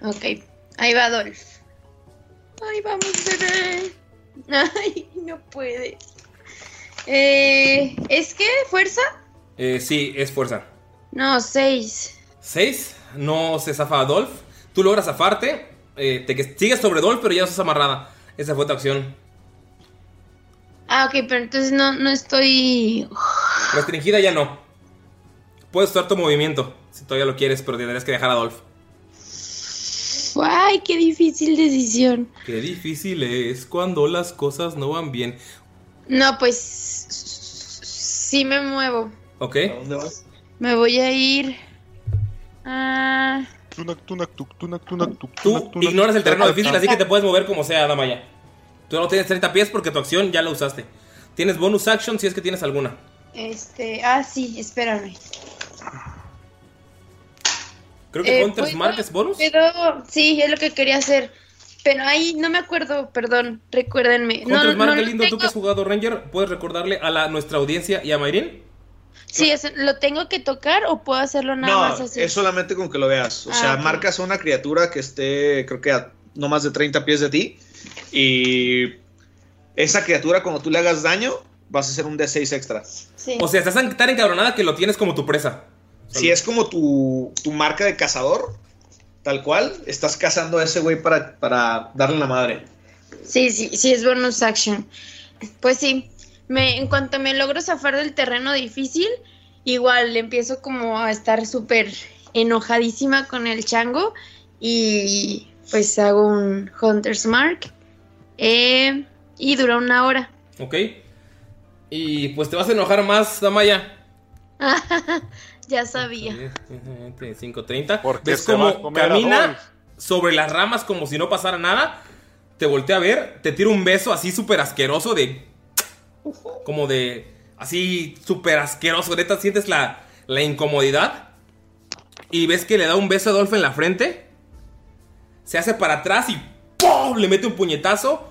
Ok, ahí va Dolph. Ay, vamos, bebé. Ay, no puede. Eh, ¿Es que fuerza? Eh, sí, es fuerza. No, seis. 6. No se zafa a Dolph. Tú logras zafarte. eh, te sigues sobre Dolph, pero ya no estás amarrada. Esa fue tu acción. Ah, ok, pero entonces no, no estoy. Restringida ya no. Puedes usar tu movimiento. Si todavía lo quieres, pero tendrías que dejar a Dolph. Ay, qué difícil decisión. Qué difícil es cuando las cosas no van bien. No, pues. Sí me muevo. ¿Ok? ¿A dónde vas? Me voy a ir. Ah. Tú ignoras el terreno difícil, así que te puedes mover como sea, Damaya. Tú no tienes 30 pies porque tu acción ya la usaste. Tienes bonus action si es que tienes alguna. Este. Ah, sí, espérame. Creo que Eh, Hunter's ¿puedo- Mark es bonus. Pero. Sí, es lo que quería hacer. Pero ahí no me acuerdo, perdón. Recuérdenme. No, Hunter's no, qué lindo tú que has jugado Ranger. ¿Puedes recordarle a la, nuestra audiencia y a Mayrin? Sí, eso, ¿lo tengo que tocar o puedo hacerlo nada No, más así? es solamente con que lo veas. O Ah, sea, ok. marcas a una criatura que esté, creo que a no más de 30 pies de ti. Y esa criatura, cuando tú le hagas daño, vas a hacer un D6 extra. Sí. O sea, estás tan encabronada que lo tienes como tu presa. Si es como tu, tu marca de cazador, tal cual, estás cazando a ese güey para, para darle la madre. Sí, sí, sí, es bonus action. Pues sí, me, en cuanto me logro zafar del terreno difícil, igual empiezo como a estar súper enojadísima con el chango y pues hago un Hunter's Mark eh, y dura una hora. ¿Ok? Y pues te vas a enojar más, Damaya. ya sabía. 5.30. Porque ¿Ves cómo camina sobre las ramas como si no pasara nada? Te voltea a ver, te tira un beso así súper asqueroso de... Como de... Así súper asqueroso. Neta, sientes la, la incomodidad. Y ves que le da un beso a Dolph en la frente. Se hace para atrás y ¡pum! Le mete un puñetazo.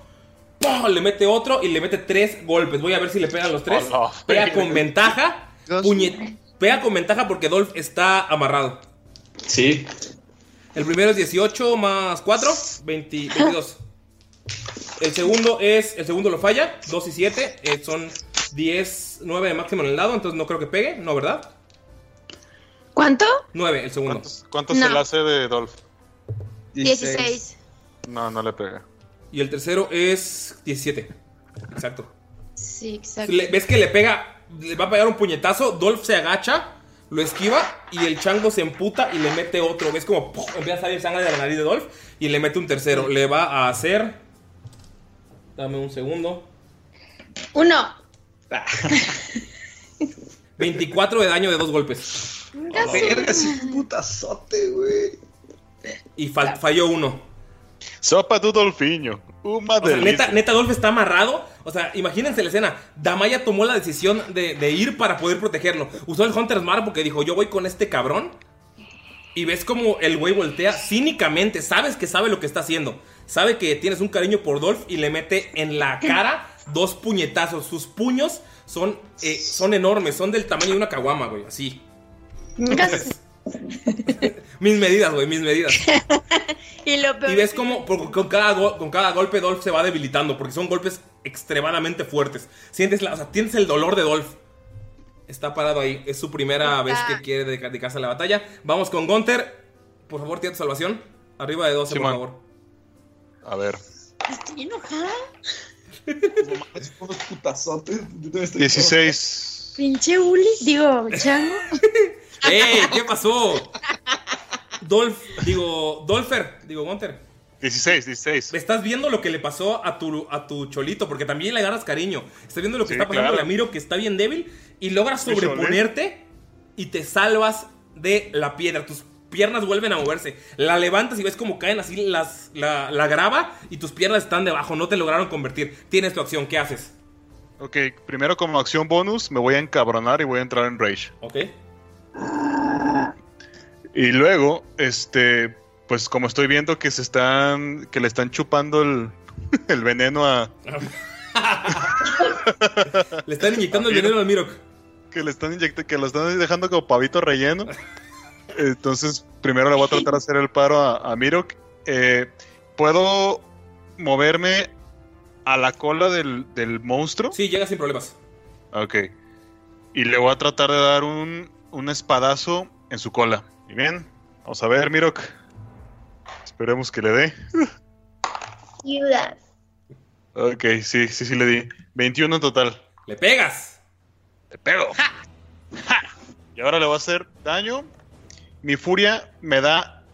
¡pum! Le mete otro y le mete tres golpes. Voy a ver si le pegan los tres. Hola. Pega con ventaja. Puñe- Pega con ventaja porque Dolph está amarrado. Sí. El primero es 18 más 4, 20 22. El segundo es. El segundo lo falla, 2 y 7. eh, son 10, 9 de máximo en el lado, entonces no creo que pegue, ¿no, verdad? ¿Cuánto? 9, el segundo. ¿Cuánto No. se le hace de Dolph? 16. No, no le pega. Y el tercero es 17. Exacto. Sí, exacto. Le- ¿Ves que le pega? Le va a pegar un puñetazo. Dolph se agacha, lo esquiva y el chango se emputa y le mete otro. ¿Ves como ¡pum! empieza a salir sangre de la nariz de Dolph? Y le mete un tercero. Le va a hacer. Dame un segundo. Uno. 24 de daño de dos golpes. Verga, ese putazote, güey. Y fal- falló uno. Sopa tu dolfiño. Uma O sea, neta, neta, Dolph está amarrado. O sea, imagínense la escena. Damaya tomó la decisión de, de ir para poder protegerlo. Usó el Hunter's Mark porque dijo, yo voy con este cabrón. Y ves como el güey voltea cínicamente. Sabes que sabe lo que está haciendo. Sabe que tienes un cariño por Dolph y le mete en la cara dos puñetazos. Sus puños son, eh, son enormes. Son del tamaño de una caguama, güey. Así. mis medidas, güey, mis medidas. Y lo peor Y ves como por- con, cada con cada golpe Dolph se va debilitando, porque son golpes extremadamente fuertes. Sientes, la, o sea, tienes el dolor de Dolph. Está parado ahí, es su primera vez que quiere dedica- dedicarse a la batalla. Vamos con Gunter. Por favor, tira tu salvación. Arriba de 12, por favor. A ver. Estoy enojada. Unos putazotes. Yo también estoy 16. Pinche Uli. Digo, chango. ¡Ey! ¿Qué pasó? Dolph, digo, Dolfer, digo, Gunter. 16, 16. Estás viendo lo que le pasó a tu, a tu cholito, porque también le agarras cariño. Estás viendo lo que Sí, está pasando claro. a Miro, que está bien débil, y logras sobreponerte y te salvas de la piedra. Tus piernas vuelven a moverse. La levantas y ves como caen así las, la, la grava y tus piernas están debajo. No te lograron convertir. Tienes tu acción, ¿qué haces? Ok, primero como acción bonus me voy a encabronar y voy a entrar en rage. ¿Ok? Y luego, este, pues como estoy viendo que se están, que le están chupando el, el veneno a, Le están inyectando el veneno al Mirok. que le están inyectando, que lo están dejando como pavito relleno. Entonces, primero le voy a tratar de hacer el paro a, a Mirok. Eh, Puedo moverme a la cola del, del monstruo. Sí, llega sin problemas. Ok. Y le voy a tratar de dar un, un espadazo en su cola. Y bien, vamos a ver, Mirok. Esperemos que le dé. Ayuda. Ok, sí, sí, sí le di. 21 en total. ¡Le pegas! Le pego. Y ahora le voy a hacer daño. Mi furia me da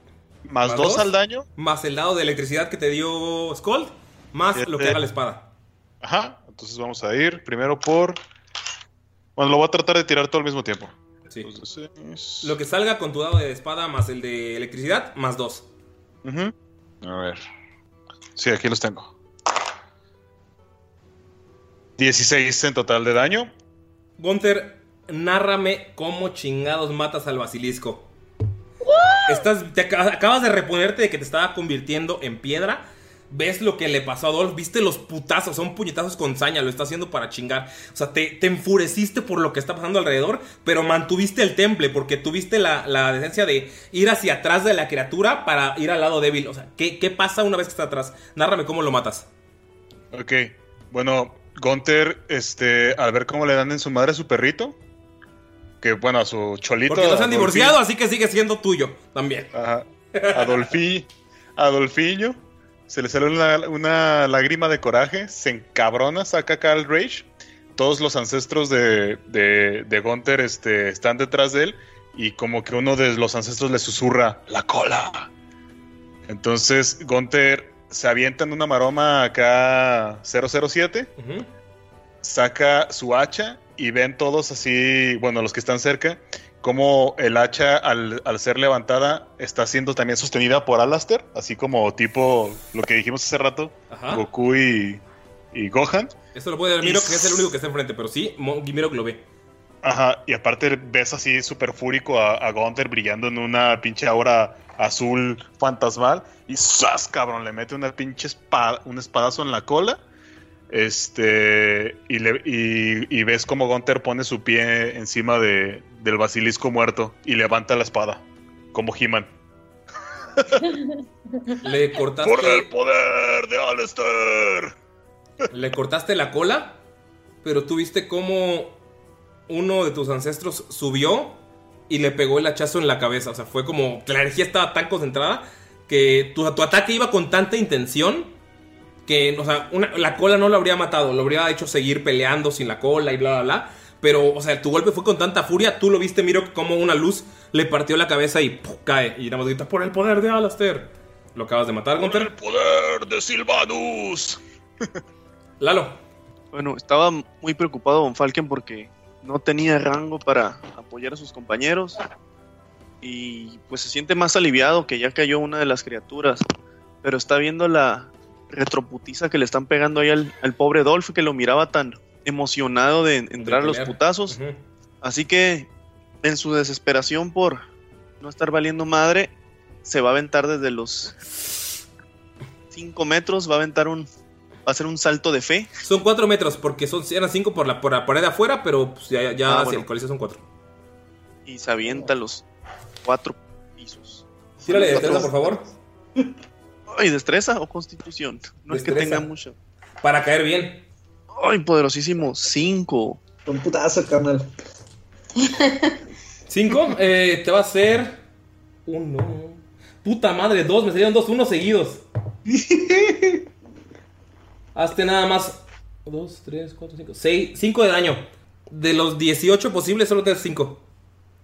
más 2 al daño. Más el dado de electricidad que te dio Skull. Más lo que haga la espada. Ajá, entonces vamos a ir primero por... Bueno, lo voy a tratar de tirar todo al mismo tiempo. Sí. Entonces, Lo que salga con tu dado de espada más el de electricidad, más dos. A ver. Sí, aquí los tengo. 16 en total de daño. Gunter, nárrame cómo chingados matas al basilisco. Estás, te aca- acabas de reponerte de que te estaba convirtiendo en piedra. Ves lo que le pasó a Dolph, viste los putazos, son puñetazos con saña, lo está haciendo para chingar. O sea, te, te enfureciste por lo que está pasando alrededor, pero mantuviste el temple porque tuviste la, la decencia de ir hacia atrás de la criatura para ir al lado débil. O sea, ¿qué, qué pasa una vez que está atrás? Nárrame cómo lo matas. Ok. Bueno, Gunter, este, al ver cómo le dan en su madre a su perrito, que bueno, a su cholito. Porque no se han divorciado, así que sigue siendo tuyo también. Ajá. Adolfi, Adolfiño, se le sale una, una lágrima de coraje, se encabrona, saca acá el Rage. Todos los ancestros de, de, de Gunther este, están detrás de él y como que uno de los ancestros le susurra, la cola. Entonces Gunther se avienta en una maroma acá 007, Ujú. saca su hacha y ven todos así, bueno, los que están cerca, como el hacha al, al ser levantada está siendo también sostenida por Alastair, así como tipo lo que dijimos hace rato, Ajá. Goku y, y Gohan. Esto lo puede ver Miro, que es el único que está enfrente, pero sí, Miro lo ve. Ajá, y aparte ves así súper fúrico a, a Gunther brillando en una pinche aura azul fantasmal. Y ¡zas, cabrón! Le mete una pinche espada, un espadazo en la cola. Este. Y, le- y- y ves como Gunther pone su pie encima de, del basilisco muerto y levanta la espada. Como He-Man. Le cortaste. ¡Por el poder de Alistair! Le cortaste la cola, pero tú viste cómo uno de tus ancestros subió y le pegó el hachazo en la cabeza. O sea, fue como que la energía estaba tan concentrada que tu, tu ataque iba con tanta intención que, o sea, una- la cola no lo habría matado, lo habría hecho seguir peleando sin la cola y bla, bla, bla. Pero, o sea, tu golpe fue con tanta furia, tú lo viste, Miro, como una luz le partió la cabeza y cae. Y nada más grita, por el poder de Alastair. Lo acabas de matar, Gunter. ¡Poder de Silvanus! Lalo. Bueno, estaba muy preocupado Von Falken porque no tenía rango para apoyar a sus compañeros. Y pues se siente más aliviado que ya cayó una de las criaturas. Pero está viendo la retroputiza que le están pegando ahí al, al pobre Dolph que lo miraba tan emocionado de entrar a los putazos. Así que en su desesperación por no estar valiendo madre, se va a aventar desde los 5 metros, va a aventar un... Va a hacer un salto de fe. Son 4 metros, porque son, eran 5 por la, por la pared de afuera, pero pues, ya, ya Ah, hacia bueno. el coliseo son 4. y se avienta los cuatro pisos. Tírale de destreza, por favor. Ay, destreza o constitución. No es que tenga mucho. Para caer bien. Ay, poderosísimo. Cinco. Un putazo, carnal. 5, eh, te va a hacer. Uno. Puta madre, dos, me salieron dos, uno seguidos. Hazte nada más. 2, 3, 4, 5, 6, 5 de daño. De los 18 posibles, solo te das 5.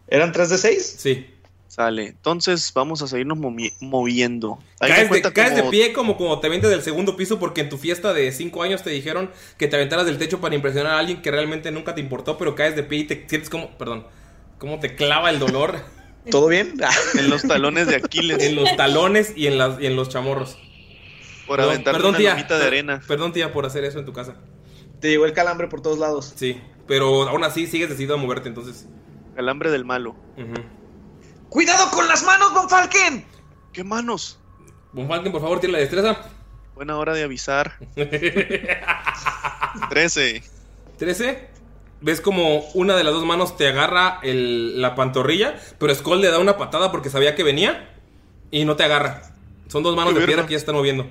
¿Eran 3 de 6? Sí. Sale. Entonces vamos a seguirnos movi- moviendo. Caes, de, caes de pie como, como te avientas del segundo piso porque en tu fiesta de 5 años te dijeron que te aventaras del techo para impresionar a alguien que realmente nunca te importó, pero caes de pie y te sientes como, perdón, como te clava el dolor ¿Todo bien? En los talones de Aquiles. en los talones y en, las, y en los chamorros. por aventar perdón, una tía. lomita de arena. Perdón, tía, por hacer eso en tu casa. Te llegó el calambre por todos lados. Sí, pero aún así sigues decidido a moverte, entonces. Calambre del malo. Ujú. ¡Cuidado con las manos, Von Falken! ¿Qué manos? Von Falken, por favor, tira la destreza. Buena hora de avisar. 13. 13. Ves como una de las dos manos te agarra el- la pantorrilla, pero Skull le da una patada porque sabía que venía y no te agarra. Son dos manos Qué de piedra que ya están moviendo.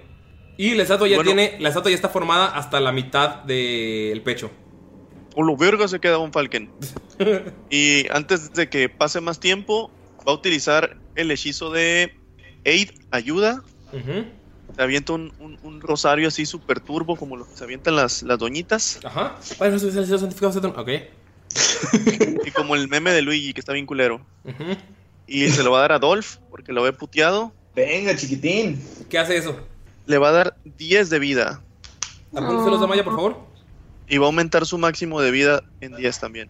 Y la estatua ya Bueno. tiene. La estatua ya está formada hasta la mitad del pecho. O lo verga se queda un Falken. y antes de que pase más tiempo, va a utilizar el hechizo de Aid, ayuda. Se avienta un, un- un rosario así super turbo, como lo que se avientan las, las doñitas. Ajá. Padre. Ok. Y como el meme de Luigi, que está bien culero. Y se lo va a dar a Dolph, porque lo ve puteado. Venga, chiquitín. ¿Qué hace eso? Le va a dar 10 de vida. Apúnteselos de Maya, por favor. Y va a aumentar su máximo de vida en 10 también.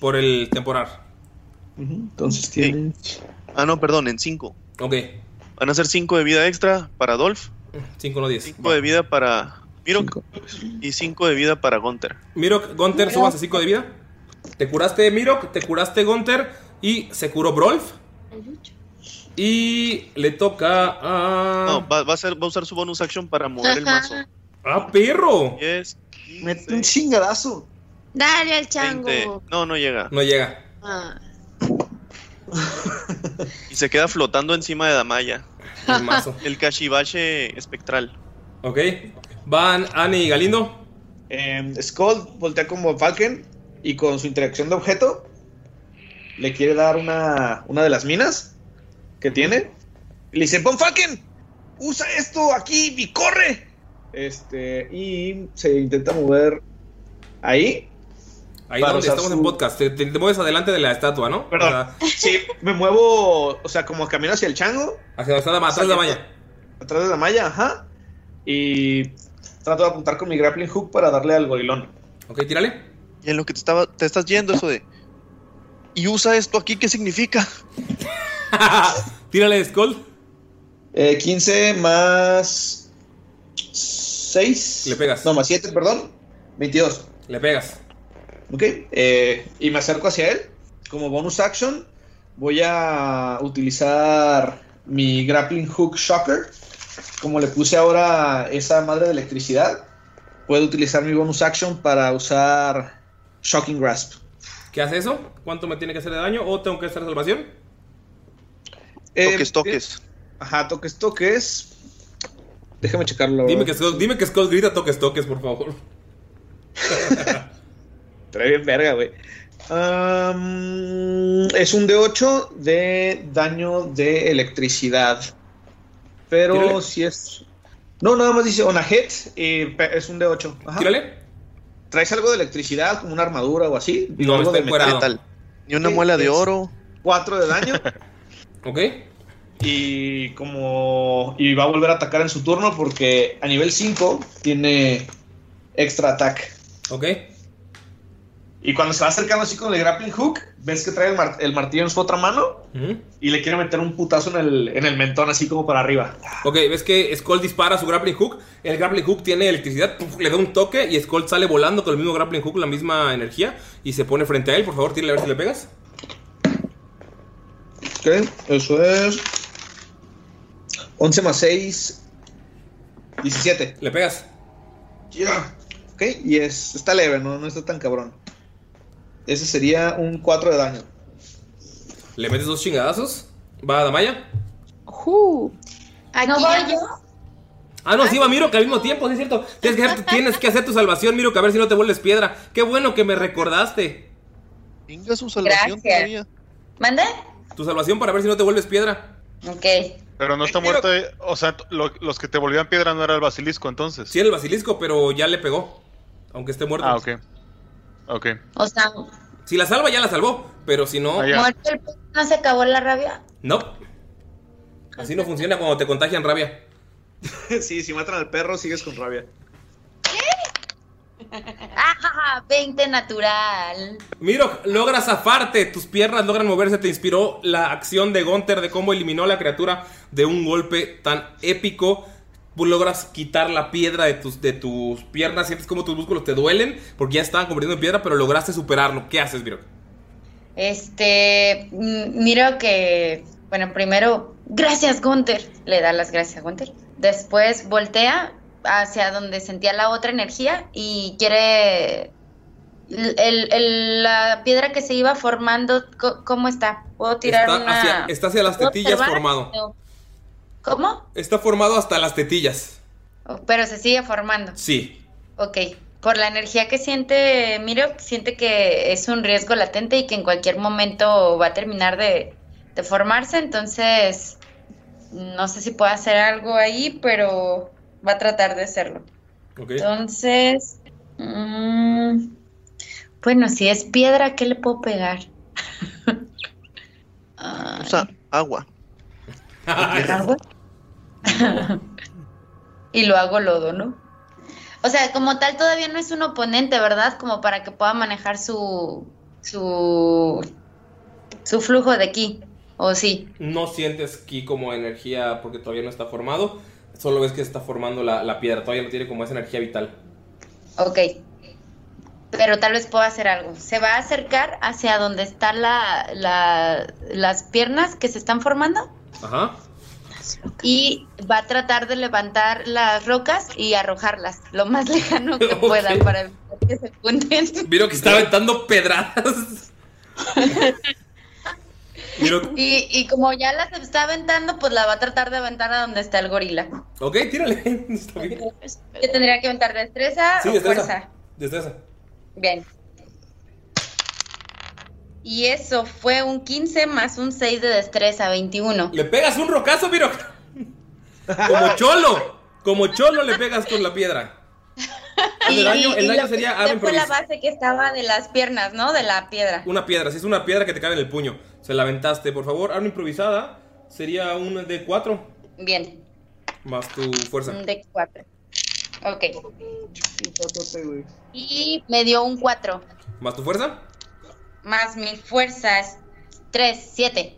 Por el temporal. Entonces tiene. Ah, no, perdón, en 5. Ok. Van a ser 5 de vida extra para Dolph, 5 no 10. 5 de vida para Mirok y 5 de vida para Gunter. Mirok, Gunter, subas a 5 de vida. Te curaste Mirok, te curaste Gunter y se curó Brolf. Y le toca a. No, va, va a, ser, va a usar su bonus action para mover el mazo. ¡Ah, perro! 10, Mete un chingadazo. Dale al chango. 20. No, no llega. No llega. Ah. Y se queda flotando encima de Damaya. El mazo. El Kashibache espectral. Ok. Van Annie y Galindo. Eh, Skull voltea como Falken y con su interacción de objeto le quiere dar una, una de las minas que tiene. Y le dice, Von Falken, usa esto aquí y corre. Este, y se intenta mover ahí. Ahí donde estamos su- en podcast. Te, te- te mueves adelante de la estatua, ¿no? Perdón. O sea, Sí, me muevo, o sea, como camino hacia el chango, hacia la- atrás de la malla. atrás de la malla, ajá. Y trato de apuntar con mi grappling hook para darle al gorilón. Ok, tírale. Y en lo que te, estaba, te estás yendo, eso de. Y usa esto aquí, ¿qué significa? tírale, Skull. Eh, 15 más 6. Le pegas. No, más 7, perdón. 22. Le pegas. Ok. eh, y me acerco hacia él. Como bonus action, voy a utilizar mi grappling hook shocker. Como le puse ahora esa madre de electricidad, puedo utilizar mi bonus action para usar shocking grasp. ¿Qué hace eso? ¿Cuánto me tiene que hacer de daño? ¿O tengo que hacer salvación? Eh, Toques, toques. Ajá, toques, toques. Déjame checarlo. Dime que, Skull, dime que Skull grita toques, toques, por favor. Trae bien verga, güey. Es un D8 de daño de electricidad. Pero Tírale. si es. No, nada más dice on a hit. y es un D8. Ajá. Tírale. ¿Traes algo de electricidad, como una armadura o así? No, algo de. Metal. Ni una muela de oro. 4 de daño. Ok. y como. Y va a volver a atacar en su turno porque a nivel 5 tiene extra attack. Ok. Y cuando se va acercando así con el grappling hook, ves que trae el, mar- el martillo en su otra mano y le quiere meter un putazo en el, en el mentón, así como para arriba. Ok, ves que Skull dispara su grappling hook. El grappling hook tiene electricidad, puf, le da un toque y Skull sale volando con el mismo grappling hook, la misma energía y se pone frente a él. Por favor, tírale a ver si le pegas. Ok, eso es 11 más 6, 17. Le pegas. Ya. Ok, y es, está leve, ¿no? no está tan cabrón. Ese sería un 4 de daño. Le metes dos chingadazos. Va a Damaya. Ujú. Aquí ¿No voy yo? Ah, no, sí va Miro que al mismo tiempo, sí es cierto. Tienes que, hacer, tienes que hacer tu salvación, Miro, que a ver si no te vuelves piedra. Qué bueno que me recordaste. Venga su salvación Gracias. todavía. ¿Mande? Tu salvación para ver si no te vuelves piedra. Ok. Pero no está muerto. O sea, lo- los que te volvían piedra no era el basilisco entonces. Sí, era el basilisco, pero ya le pegó. Aunque esté muerto. Ah, ok. Ok. O sea, Si la salva, ya la salvó. Pero si no, Ah, muerto el no se acabó la rabia. no. Así no funciona cuando te contagian rabia. sí, si matan al perro, sigues con rabia. ¡Ah! 20 natural. Miro, logras zafarte, tus piernas logran moverse, te inspiró la acción de Gunter de cómo eliminó a la criatura de un golpe tan épico. Logras quitar la piedra de tus, de tus piernas, sientes como tus músculos te duelen porque ya estaban convirtiendo en piedra, pero lograste superarlo. ¿Qué haces, Miro? Este, miro que, bueno, primero, gracias Gunther, le da las gracias a Gunther. Después voltea hacia donde sentía la otra energía y quiere el- la piedra que se iba formando, ¿cómo está? ¿Puedo tirar Está una...? hacia, está hacia las ¿Puedo tetillas formado. No. ¿Cómo? Está formado hasta las tetillas. Oh, Pero se sigue formando. Sí. Ok. Por la energía que siente Miro, siente que es un riesgo latente y que en cualquier momento va a terminar de, de formarse. Entonces, no sé si puede hacer algo ahí, pero va a tratar de hacerlo. Ok. Entonces, mm, bueno, si es piedra, ¿qué le puedo pegar? Ay, Usa agua. y lo hago lodo, ¿no? O sea, como tal todavía no es un oponente, ¿verdad? Como para que pueda manejar su su su flujo de ki. ¿O sí? No sientes ki como energía porque todavía no está formado. Solo ves que está formando la, la piedra. Todavía no tiene como esa energía vital. Ok. Pero tal vez pueda hacer algo. Se va a acercar hacia donde están la, la- las piernas que se están formando Ajá. y va a tratar de levantar las rocas y arrojarlas lo más lejano que pueda para evitar que se hunden. Miro que está aventando pedradas. Miro. Y, y como ya las está aventando, pues la va a tratar de aventar a donde está el gorila. Ok, tírale. Está bien. Yo tendría que aventar destreza Sí, o destreza. fuerza. Destreza. Bien. Y eso fue un 15 más un 6 de destreza, 21. Le pegas un rocazo, Miro. Como cholo. Como cholo le pegas con la piedra. El daño, el daño sería fue la improvisada. base que estaba de las piernas, ¿no? De la piedra. Una piedra, si es una piedra que te cabe en el puño. Se la aventaste, por favor. Arma improvisada sería un de 4 Bien, más tu fuerza. un de 4. Ok. Y me dio un 4. Más tu fuerza. Más mi fuerza es 3, 7.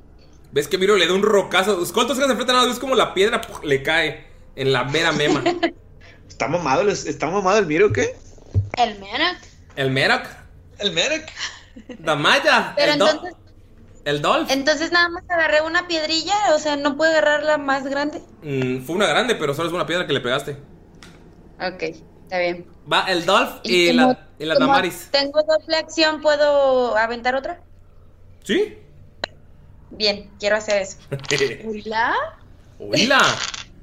¿Ves que Miro le da un rocazo? ¿Cuántos se enfrentan a ves como la piedra ¡puf! le cae en la mera mema? ¿Está mamado, el- ¿Está mamado el Miro qué? El Merak. El Merak. El Merek. Damaya. Pero el, Dol- entonces, el Dolph. entonces nada más agarré una piedrilla, o sea, no puedo agarrar la más grande. Mm, fue una grande, pero solo es una piedra que le pegaste. Ok, está bien. Va el Dolph y, como- la, y la Damaris. Tengo doble acción, ¿puedo aventar otra? ¿Sí? Bien, quiero hacer eso. ¿Hola? Digo,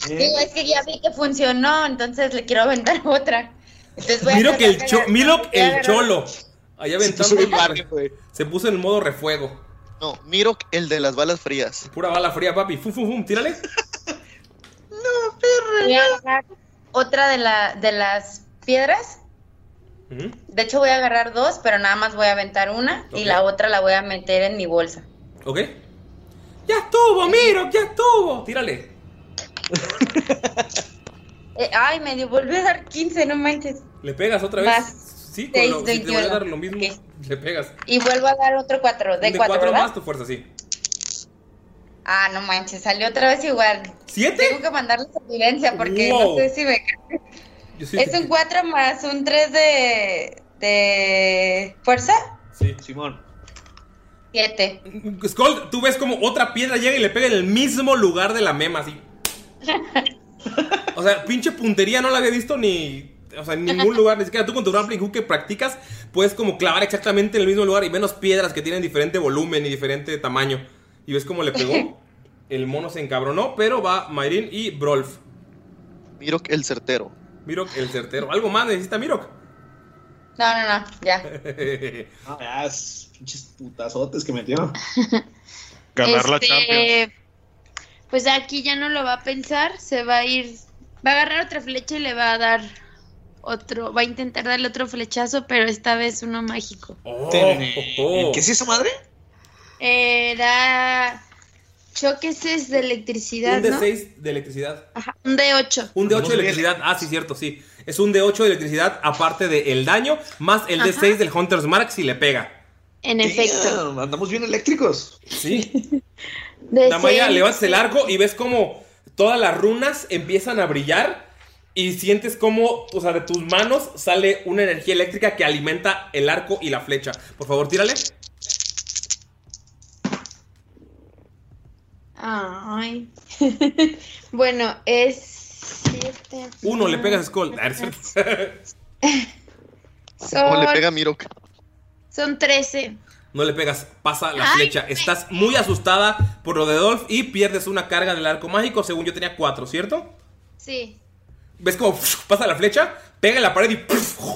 es que ya vi que funcionó, entonces le quiero aventar otra. Entonces voy a Miro que el, cho- Miro el cholo. Allá aventando. puso bien Se puso en modo refuego. No, miro el de las balas frías. Pura bala fría, papi. Fum, fum, fum. Tírale. Voy a agarrar otra de, la, de las piedras. De hecho, voy a agarrar dos, pero nada más voy a aventar una Ok. y la otra la voy a meter en mi bolsa. ¿Ok? Ya estuvo, Miro, ya estuvo. Tírale. Eh, ay, me volví a dar 15, no manches. ¿Le pegas otra vez? Más sí, con seis, lo, si te voy a 21. dar lo mismo, le pegas. Y vuelvo a dar otro 4, de de 4, cuatro ¿verdad? más tu fuerza, sí. Ah, no manches, salió otra vez igual. ¿Siete? Tengo que mandarles evidencia porque Wow. no sé si me... Sí Es te- un 4 más un 3 de, de fuerza. Sí. Simón. 7. Skull, tú ves como otra piedra llega y le pega en el mismo lugar de la mema, así. O sea, pinche puntería no la había visto ni. O sea, en ningún lugar, ni siquiera tú con tu grappling hook que practicas, puedes como clavar exactamente en el mismo lugar y menos piedras que tienen diferente volumen y diferente tamaño. Y ves cómo le pegó. El mono se encabronó, pero va Mayrin y Brolf. Miro el certero. Mirok, el certero. ¿Algo más necesita Mirok? No, no, no, ya. Ah, ya, es pinches putazotes que metió. Este, Pues aquí ya no lo va a pensar, se va a ir, va a agarrar otra flecha y le va a dar otro, va a intentar darle otro flechazo, pero esta vez uno mágico. Oh, ¿Qué es esa madre? Eh, da choques es de electricidad, Un de ¿no? 6 de electricidad. Ajá, un de 8. Un de 8 de electricidad. Ah, sí, cierto, sí. Es un de 8 de electricidad, aparte del daño, más el de Ajá. 6 del Hunter's Mark si le pega. En efecto. Andamos bien eléctricos. Sí. De Damaya, levantas el arco y ves como todas las runas empiezan a brillar y sientes como, o sea, de tus manos sale una energía eléctrica que alimenta el arco y la flecha. Por favor, tírale. Ay. bueno, es siete. Uno, le pegas a Skull. Ah, es cierto. ¿Cómo le Son, pega a Mirok? son 13. No le pegas, pasa la Ay, flecha. Estás muy asustada por lo de Dolph y pierdes una carga del arco mágico. Según yo tenía 4, ¿cierto? Sí. ves como pasa la flecha, pega en la pared y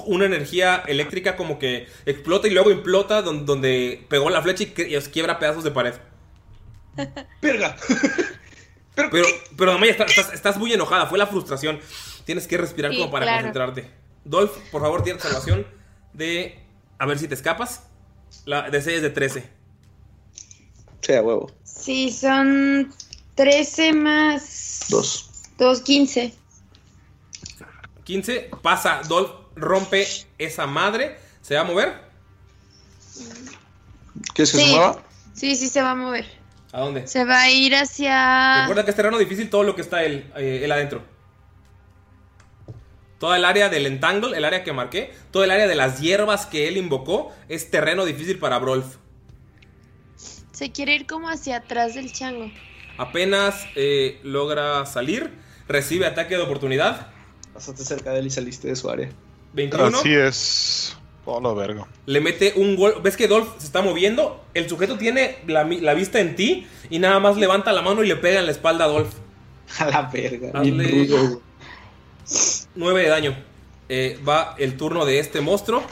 una energía eléctrica como que explota y luego implota donde, donde pegó la flecha y, que- y os quiebra pedazos de pared. ¡Verga! Pero, pero Damaya, estás, estás- estás muy enojada, fue la frustración. Tienes que respirar Sí, como para claro. concentrarte. Dolph, por favor, tienes salvación de. A ver si te escapas. La de 6 es de 13. Sea huevo. Sí, son 13 más Dos. 2, 15. 15, pasa, Dolph rompe esa madre. ¿Se va a mover? ¿Quieres que Sí. se mueva? Sí, sí se va a mover. ¿A dónde? Se va a ir hacia... Recuerda que es terreno difícil todo lo que está él, eh, él adentro. Toda el área del entangle, el área que marqué, todo el área de las hierbas que él invocó, es terreno difícil para Brolf. Se quiere ir como hacia atrás del chango. Apenas eh, logra salir, recibe ataque de oportunidad. Pasaste cerca de él y saliste de su área. 21. Así es. Oh, la verga. Le mete un gol. ¿Ves que Dolph se está moviendo? El sujeto tiene la, vista en ti y nada más levanta la mano y le pega en la espalda a Dolph. A la verga. Hazle- bien rudo, güey. 9 de daño. Eh, va el turno de este monstruo.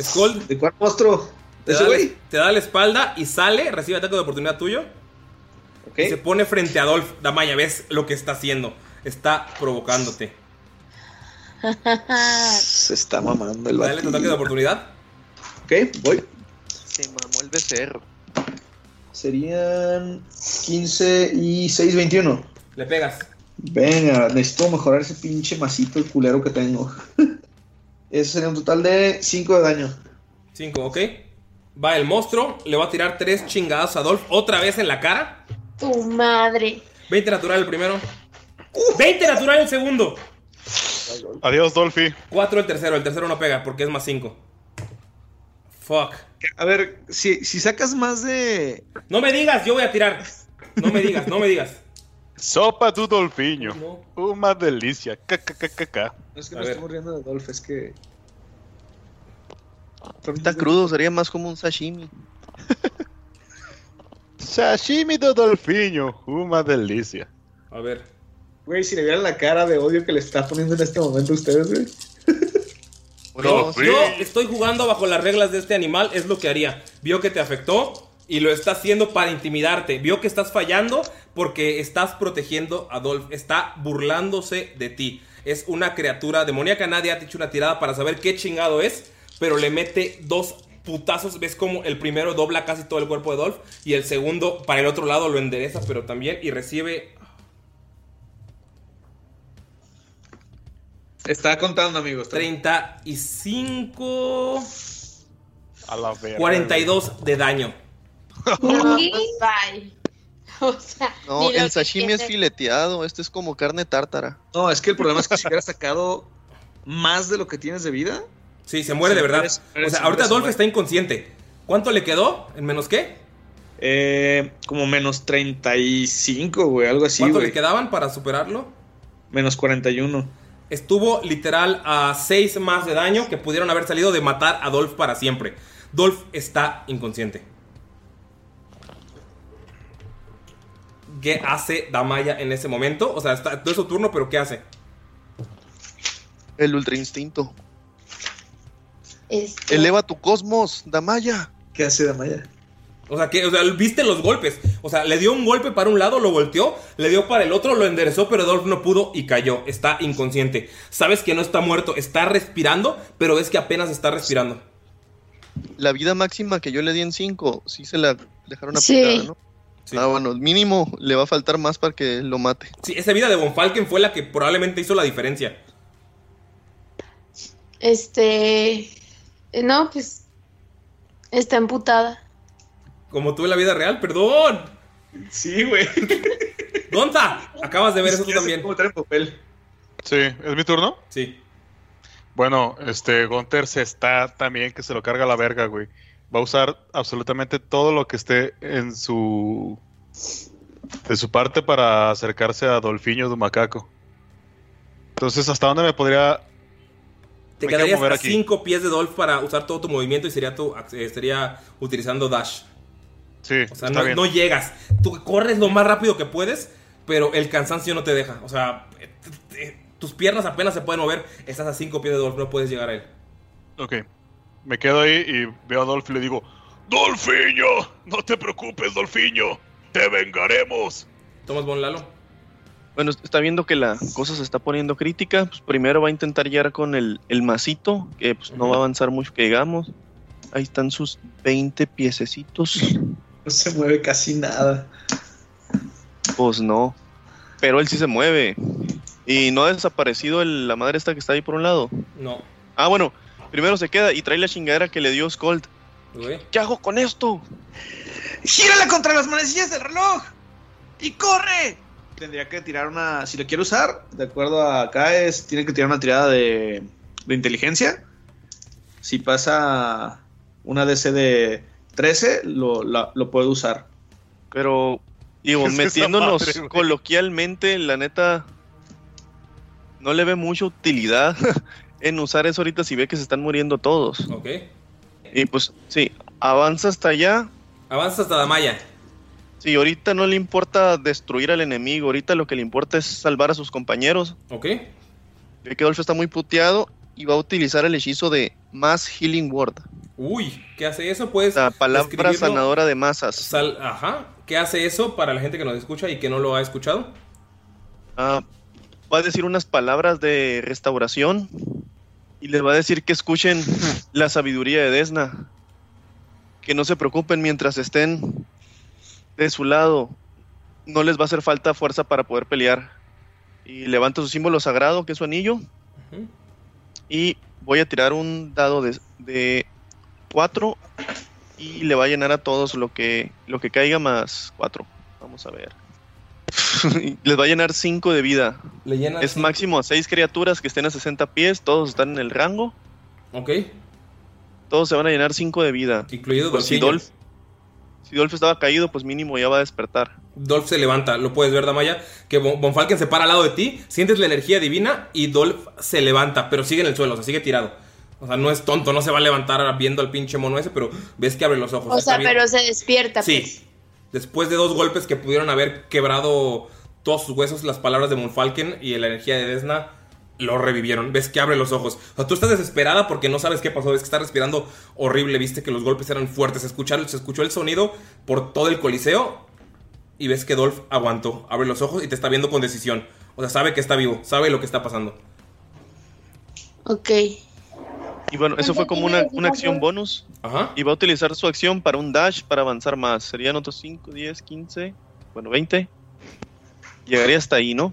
Skull. ¿De cuál monstruo? Te ¿Ese da, la- güey? te da la espalda y sale, recibe ataque de oportunidad tuyo. Y se pone frente a Dolph. Damaya, ves lo que está haciendo. Está provocándote. Se está mamando el Dale tu ataque de oportunidad. Ok, voy. Se mamó el becerro. Serían 15 y 6, 21. Le pegas. Venga, necesito mejorar ese pinche masito culero que tengo. Ese sería un total de 5 de daño. 5, ok. Va el monstruo. Le va a tirar tres chingadas a Dolph. Otra vez en la cara. Tu madre. 20 natural el primero. 20 natural el segundo. Adiós, Dolphy. 4 el tercero. El tercero no pega porque es más 5. Fuck. A ver, si, si sacas más de. No me digas, yo voy a tirar. No me digas, no me digas. Sopa tu dolfiño. Una delicia. KKKK. No es que A me ver. estamos riendo de Dolph, es que. Está crudo, sería más como un sashimi. Sashimi do dolfiño. Una delicia. A ver. Güey, si le vieran la cara de odio que le está poniendo en este momento a ustedes, güey. No, yo estoy jugando bajo las reglas de este animal, es lo que haría. Vio que te afectó y lo está haciendo para intimidarte. Vio que estás fallando porque estás protegiendo a Dolph. Está burlándose de ti. Es una criatura demoníaca. Nadie ha hecho una tirada para saber qué chingado es, pero le mete dos putazos. Ves como el primero dobla casi todo el cuerpo de Dolph y el segundo para el otro lado lo endereza, pero también y recibe Está contando, amigos. 35 A la verga. 42 de daño. Bye. O sea, No, el sashimi es fileteado, este es como carne tártara. No, es que el problema es que si hubiera sacado más de lo que tienes de vida. Sí, se muere de verdad. eres- o sea, ahorita eres- Dolph está inconsciente. ¿Cuánto le quedó? ¿En menos qué? Eh, como menos 35, güey, algo así, ¿Cuánto güey. le quedaban para superarlo? Menos 41. Estuvo literal a 6 más de daño que pudieron haber salido de matar a Dolph para siempre. Dolph está inconsciente. ¿Qué hace Damaya en ese momento? O sea, está, todo es su turno, pero ¿qué hace? El ultra instinto. Este, Eleva tu cosmos, Damaya. ¿Qué hace Damaya? O sea, que, o sea, viste los golpes. O sea, le dio un golpe para un lado, lo volteó, le dio para el otro, lo enderezó, pero Dolph no pudo y cayó. Está inconsciente. Sabes que no está muerto, está respirando, pero ves que apenas está respirando. La vida máxima que yo le di en 5, sí se la dejaron Sí. aplicada, ¿no? Ah, bueno, mínimo le va a faltar más para que lo mate. Sí, esa vida de Von Falken fue la que probablemente hizo la diferencia. Este. eh, No, pues. Está emputada. Como tú en la vida real, perdón. Sí, güey. Gonza, acabas de ver eso tú también. papel. Sí, ¿es mi turno? Sí. Bueno, este, Gunter se está también que se lo carga la verga, güey. Va a usar absolutamente todo lo que esté en su. de su parte para acercarse a Dolfiño de Macaco. Entonces, ¿hasta dónde me podría. Te Me quedarías a aquí. 5 pies de Dolph para usar todo tu movimiento y sería, tu, eh, sería utilizando Dash. Sí, O sea, está no, bien. no llegas. Tú corres lo más rápido que puedes, pero el cansancio no te deja. O sea, te- tus piernas apenas se pueden mover. Estás a 5 pies de Dolph, no puedes llegar a él. Ok. Me quedo ahí y veo a Dolph y le digo, Dolfiño, no te preocupes, Dolfiño. Te vengaremos. Tomas Bon Lalo. Bueno, está viendo que la cosa se está poniendo crítica. Pues primero va a intentar llegar con el, el masito, que pues, no va a avanzar mucho que digamos. Ahí están sus 20 piececitos. No se mueve casi nada. Pues no. Pero él sí se mueve. Y no ha desaparecido el- la madre esta que está ahí por un lado. No. Ah, bueno. Primero se queda y trae la chingadera que le dio Scold. ¿Qué hago con esto? ¡Gírala contra las manecillas del reloj! ¡Y corre! Tendría que tirar una. Si lo quiere usar, de acuerdo a acá, es, tiene que tirar una tirada de, de inteligencia. Si pasa una DC de 13, lo, la- lo puede usar. Pero, digo, Es metiéndonos madre, coloquialmente, la neta, no le ve mucha utilidad en usar eso ahorita si ve que se están muriendo todos. Ok. Y pues, sí, avanza hasta allá. Avanza hasta Damaya. Sí, ahorita no le importa destruir al enemigo, ahorita lo que le importa es salvar a sus compañeros. Ok. Ve que Dolph está muy puteado y va a utilizar el hechizo de Mass Healing Word. Uy, ¿qué hace eso? Pues. La palabra sanadora de masas. Sal- Ajá. ¿Qué hace eso para la gente que nos escucha y que no lo ha escuchado? Ah, va a decir unas palabras de restauración y les va a decir que escuchen la sabiduría de Desna. Que no se preocupen mientras estén de su lado. No les va a hacer falta fuerza para poder pelear. Y levanta su símbolo sagrado, que es su anillo. Y voy a tirar un dado de, de 4 y le va a llenar a todos lo que, lo que caiga más 4. Vamos a ver. Les va a llenar 5 de vida. Le es cinco. máximo a 6 criaturas que estén a 60 pies. Todos están en el rango. Ok. Todos se van a llenar 5 de vida. Incluido Pues si. Dolph, si Dolph estaba caído, pues mínimo ya va a despertar. Dolph se levanta, lo puedes ver, Damaya. Que Von Falken se para al lado de ti, sientes la energía divina y Dolph se levanta, pero sigue en el suelo, o sea, sigue tirado. O sea, no es tonto, no se va a levantar viendo al pinche mono ese, pero ves que abre los ojos. O sea, bien. pero se despierta. pues. Sí. Después de dos golpes que pudieron haber quebrado todos sus huesos, las palabras de Monfalken y la energía de Desna lo revivieron. Ves que abre los ojos. O sea, tú estás desesperada porque no sabes qué pasó. Ves que está respirando horrible. Viste que los golpes eran fuertes. Escucharon, se escuchó el sonido por todo el coliseo. Y ves que Dolph aguantó. Abre los ojos y te está viendo con decisión. O sea, sabe que está vivo. Sabe lo que está pasando. Ok. Y bueno, eso fue como una, una acción bonus. Ajá. Y va a utilizar su acción para un dash para avanzar más. Serían otros 5, 10, 15, bueno, 20. Llegaría hasta ahí, ¿no?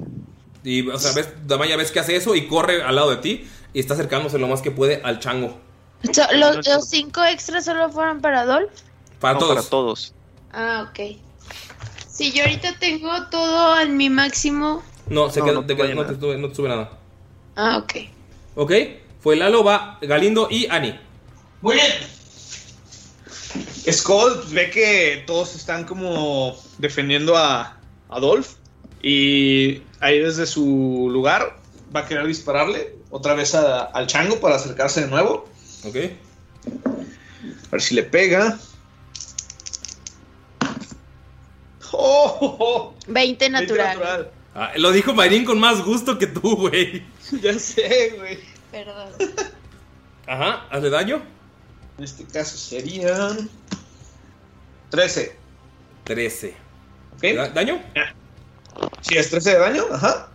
Y, o sea, ves, Damaya ves que hace eso y corre al lado de ti. Y está acercándose lo más que puede al chango. So- ¿Los, los cinco extras solo fueron para Dolph? Para No, todos. Para todos. Ah, ok. Si yo ahorita tengo todo en mi máximo. No, se No, queda- no te queda- no, te nada. sube, no te sube nada. Ah, ok. ¿Ok? Fue Lalo, va Galindo y Ani. Muy bien. Skull pues, ve que todos están como defendiendo a Adolf. Y ahí desde su lugar va a querer dispararle otra vez a- al chango para acercarse de nuevo. ¿Ok? A ver si le pega. ¡Oh! oh, oh! 20 natural. natural. Ah, lo dijo Mayrin con más gusto que tú, güey. Ya sé, güey. Perdón. Ajá, hazle daño. En este caso serían 13. 13. ¿Ok? Da- ¿Daño? Sí, es 13 de daño, ajá.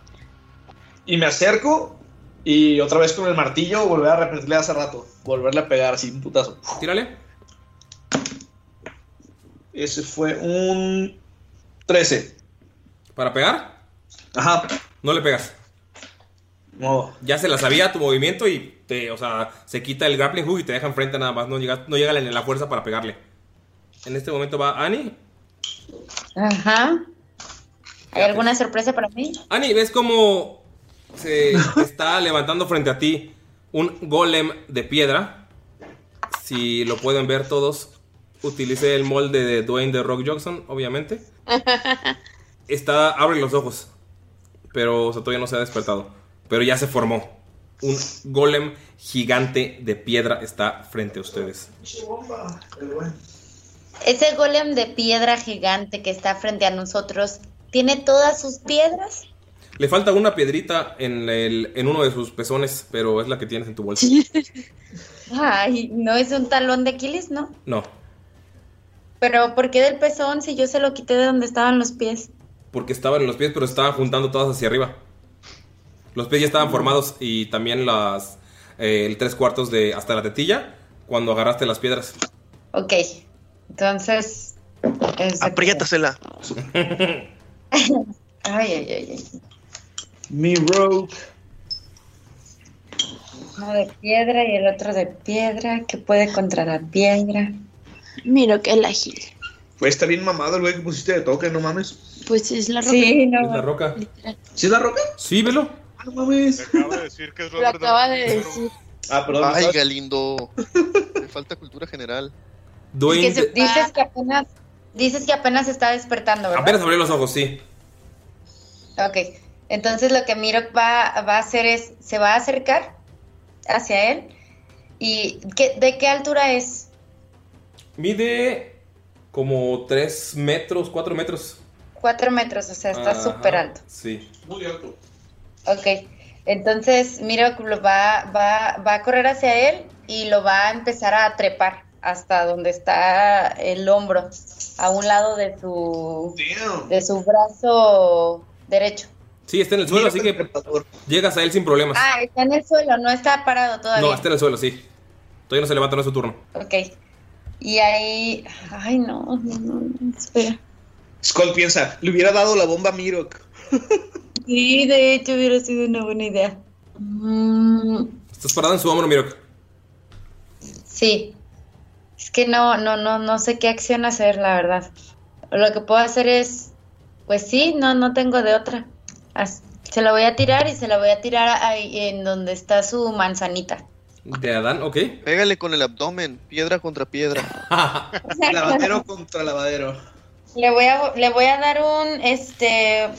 Y me acerco y otra vez con el martillo volver a repetirle hace rato. Volverle a pegar así un putazo. Tírale. Ese fue un 13. ¿Para pegar? Ajá. No le pegas. No. Ya se la sabía tu movimiento y te, o sea, se quita el grappling hook y te deja enfrente nada más. No llega, no llega la, la fuerza para pegarle. En este momento va Ani. Ajá. ¿Hay alguna sorpresa para mí? Ani, ¿ves cómo se está levantando frente a ti un golem de piedra? Si lo pueden ver todos, utilice el molde de Dwayne de Rock Johnson, obviamente. Está, abre los ojos, pero o sea, todavía no se ha despertado. Pero ya se formó. Un golem gigante de piedra está frente a ustedes. Ese golem de piedra gigante que está frente a nosotros, ¿tiene todas sus piedras? Le falta una piedrita en, el, en uno de sus pezones, pero es la que tienes en tu bolsa. Ay, no es un talón de Aquiles, ¿no? No, Pero ¿por qué del pezón si yo se lo quité de donde estaban los pies? porque estaban en los pies, pero estaban juntando todas hacia arriba. Los pies ya estaban formados y también las eh, el tres cuartos de hasta la tetilla cuando agarraste las piedras. Ok, entonces... es- Apriétasela. Ay, ay, ay, ay. Mi rogue. Uno de piedra y el otro de piedra. ¿Qué puede contra la piedra? Mira que el ágil. Pues está bien mamado el güey que pusiste de toque, no mames. Pues es la roca. Sí, Es no. la roca. ¿Sí es la roca? Sí, velo. Ah, no mames. Acaba de decir que es Lo Robert acaba de decir. Ah, perdón. Ay. Galindo. Me falta cultura general. Dwayne Es que dices que apenas... Dices que apenas está despertando, ¿verdad? apenas abrió los ojos, sí. Ok, entonces lo que Miro va, va a hacer es, se va a acercar hacia él. ¿Y qué, de qué altura es? Mide como 3 metros, 4 metros. Cuatro metros, o sea, está súper alto. Sí. Muy alto. Ok, entonces Miro lo va, va, va a correr hacia él y lo va a empezar a trepar hasta donde está el hombro, a un lado de su, Damn. de su brazo derecho. Sí, está en el suelo, así que llegas a él sin problemas. Ah, está en el suelo, no está parado todavía. No, está en el suelo, sí. Todavía no se levanta, no es su turno. Ok. Y ahí. Ay, no, no, no, no, espera. Skull piensa, le hubiera dado la bomba a Mirok. Sí, de hecho hubiera sido una buena idea. Mm, Estás parado en su hombro, Mirok. sí. Es que no, no, no, no sé qué acción hacer, la verdad. Lo que puedo hacer es. Pues sí, no, no tengo de otra. Se la voy a tirar y se la voy a tirar ahí en donde está su manzanita. De Adán, ok. Pégale con el abdomen, piedra contra piedra. Lavadero contra lavadero. Le voy a, le voy a dar un, este,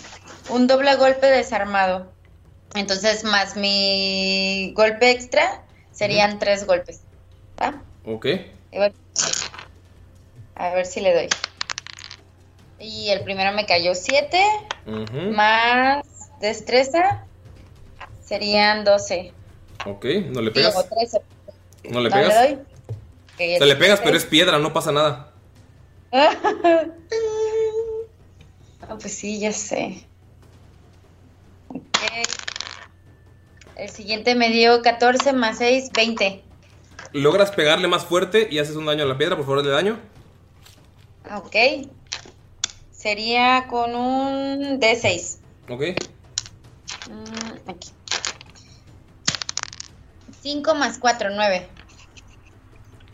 un doble golpe desarmado. Entonces, más mi golpe extra, serían tres golpes. ¿Va? ok. A ver si le doy. Y el primero me cayó siete, Ujú. más destreza, serían 12. Ok, no le pegas. Digo, 13. No le ¿No pegas. doy? Ok, O sea, le pegas, pero es piedra, no pasa nada. Ah, pues sí, ya sé. Ok. El siguiente me dio 14 más 6, 20. Logras pegarle más fuerte y haces un daño a la piedra, por favor, de daño. Ok. Sería con un D6. Ok. Mm, aquí. 5 más 4, 9.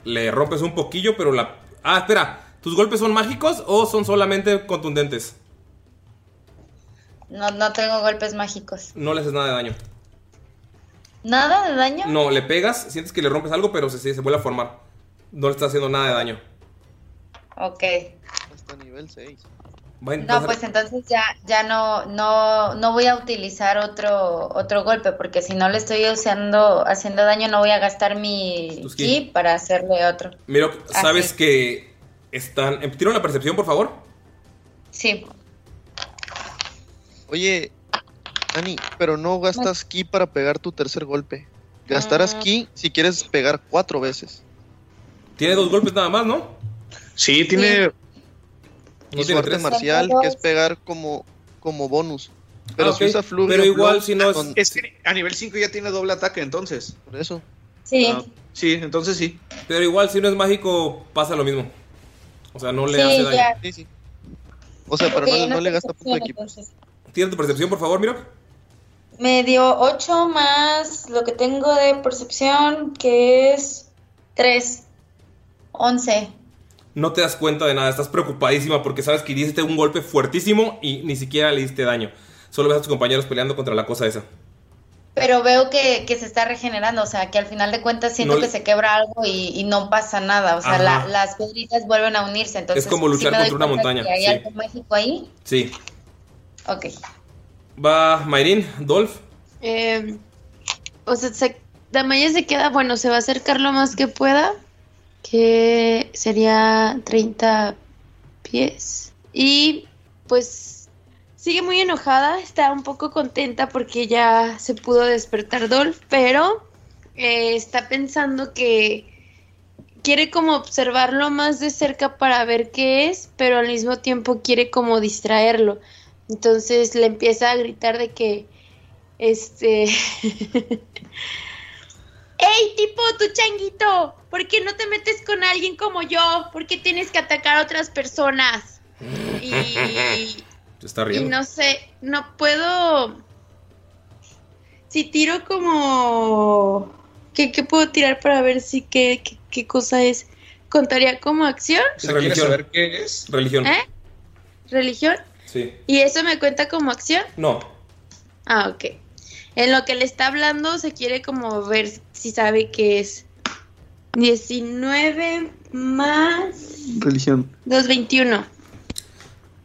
Le rompes un poquillo, pero la. Ah, espera. ¿Tus golpes son mágicos o son solamente contundentes? No, no tengo golpes mágicos. No le haces nada de daño. ¿Nada de daño? No, le pegas, sientes que le rompes algo, pero se, se vuelve a formar. No le estás haciendo nada de daño. Ok. Hasta nivel 6. Va a No, pues entonces ya, ya no, no, no voy a utilizar otro, otro golpe, porque si no le estoy usando, haciendo daño, no voy a gastar mi ki ki. para hacerle otro. Miro, Ah, sabes que están. Tira una percepción, por favor. Sí. Oye, Ani, pero no gastas ki para pegar tu tercer golpe. Gastarás Ah. ki si quieres pegar cuatro veces. Tiene dos golpes nada más, ¿no? Sí, tiene. Y No su arte marcial, que es pegar como, como bonus. Pero Ah, si usa fluvio Pero igual si no es- con- Es que a nivel 5 ya tiene doble ataque, entonces. Por eso. Sí. Ah, sí, entonces sí. Pero igual si no es mágico, pasa lo mismo. O sea, no le Sí, hace daño. ya. Sí, sí. O sea, pero no, le gasta punto de equipo. entonces. Tira tu percepción, por favor, Miro. Me dio 8 más lo que tengo de percepción, que es 3. 11. No te das cuenta de nada, estás preocupadísima porque sabes que diste un golpe fuertísimo y ni siquiera le diste daño. Solo ves a tus compañeros peleando contra la cosa esa. Pero veo que, que se está regenerando, o sea, que al final de cuentas siento No que se quebra algo y, y no pasa nada, o sea, la- las piedritas vuelven a unirse, entonces Es como luchar contra una montaña, ¿Hay sí. algo mágico ahí? Sí. Ok. Va Mayrin, Dolph. Eh, o sea, se, Damaya se queda, bueno, se va a acercar lo más que pueda, que sería 30 pies. Y pues sigue muy enojada, está un poco contenta porque ya se pudo despertar Dolph, pero eh, está pensando que quiere como observarlo más de cerca para ver qué es, pero al mismo tiempo quiere como distraerlo. Entonces le empieza a gritar de que, este, ¡Ey, tipo, tu changuito! ¿Por qué no te metes con alguien como yo? ¿Por qué tienes que atacar a otras personas? Y, Se está y riendo. no sé, no puedo... Si tiro como... ¿Qué, qué puedo tirar para ver si qué, qué, qué cosa es? ¿Contaría como acción? Religión. saber qué es? Religión. ¿Eh? ¿Religión? Sí. ¿Y eso me cuenta como acción? No. Ah, ok. En lo que le está hablando se quiere como ver si sabe qué es. 19 más Religión. 221.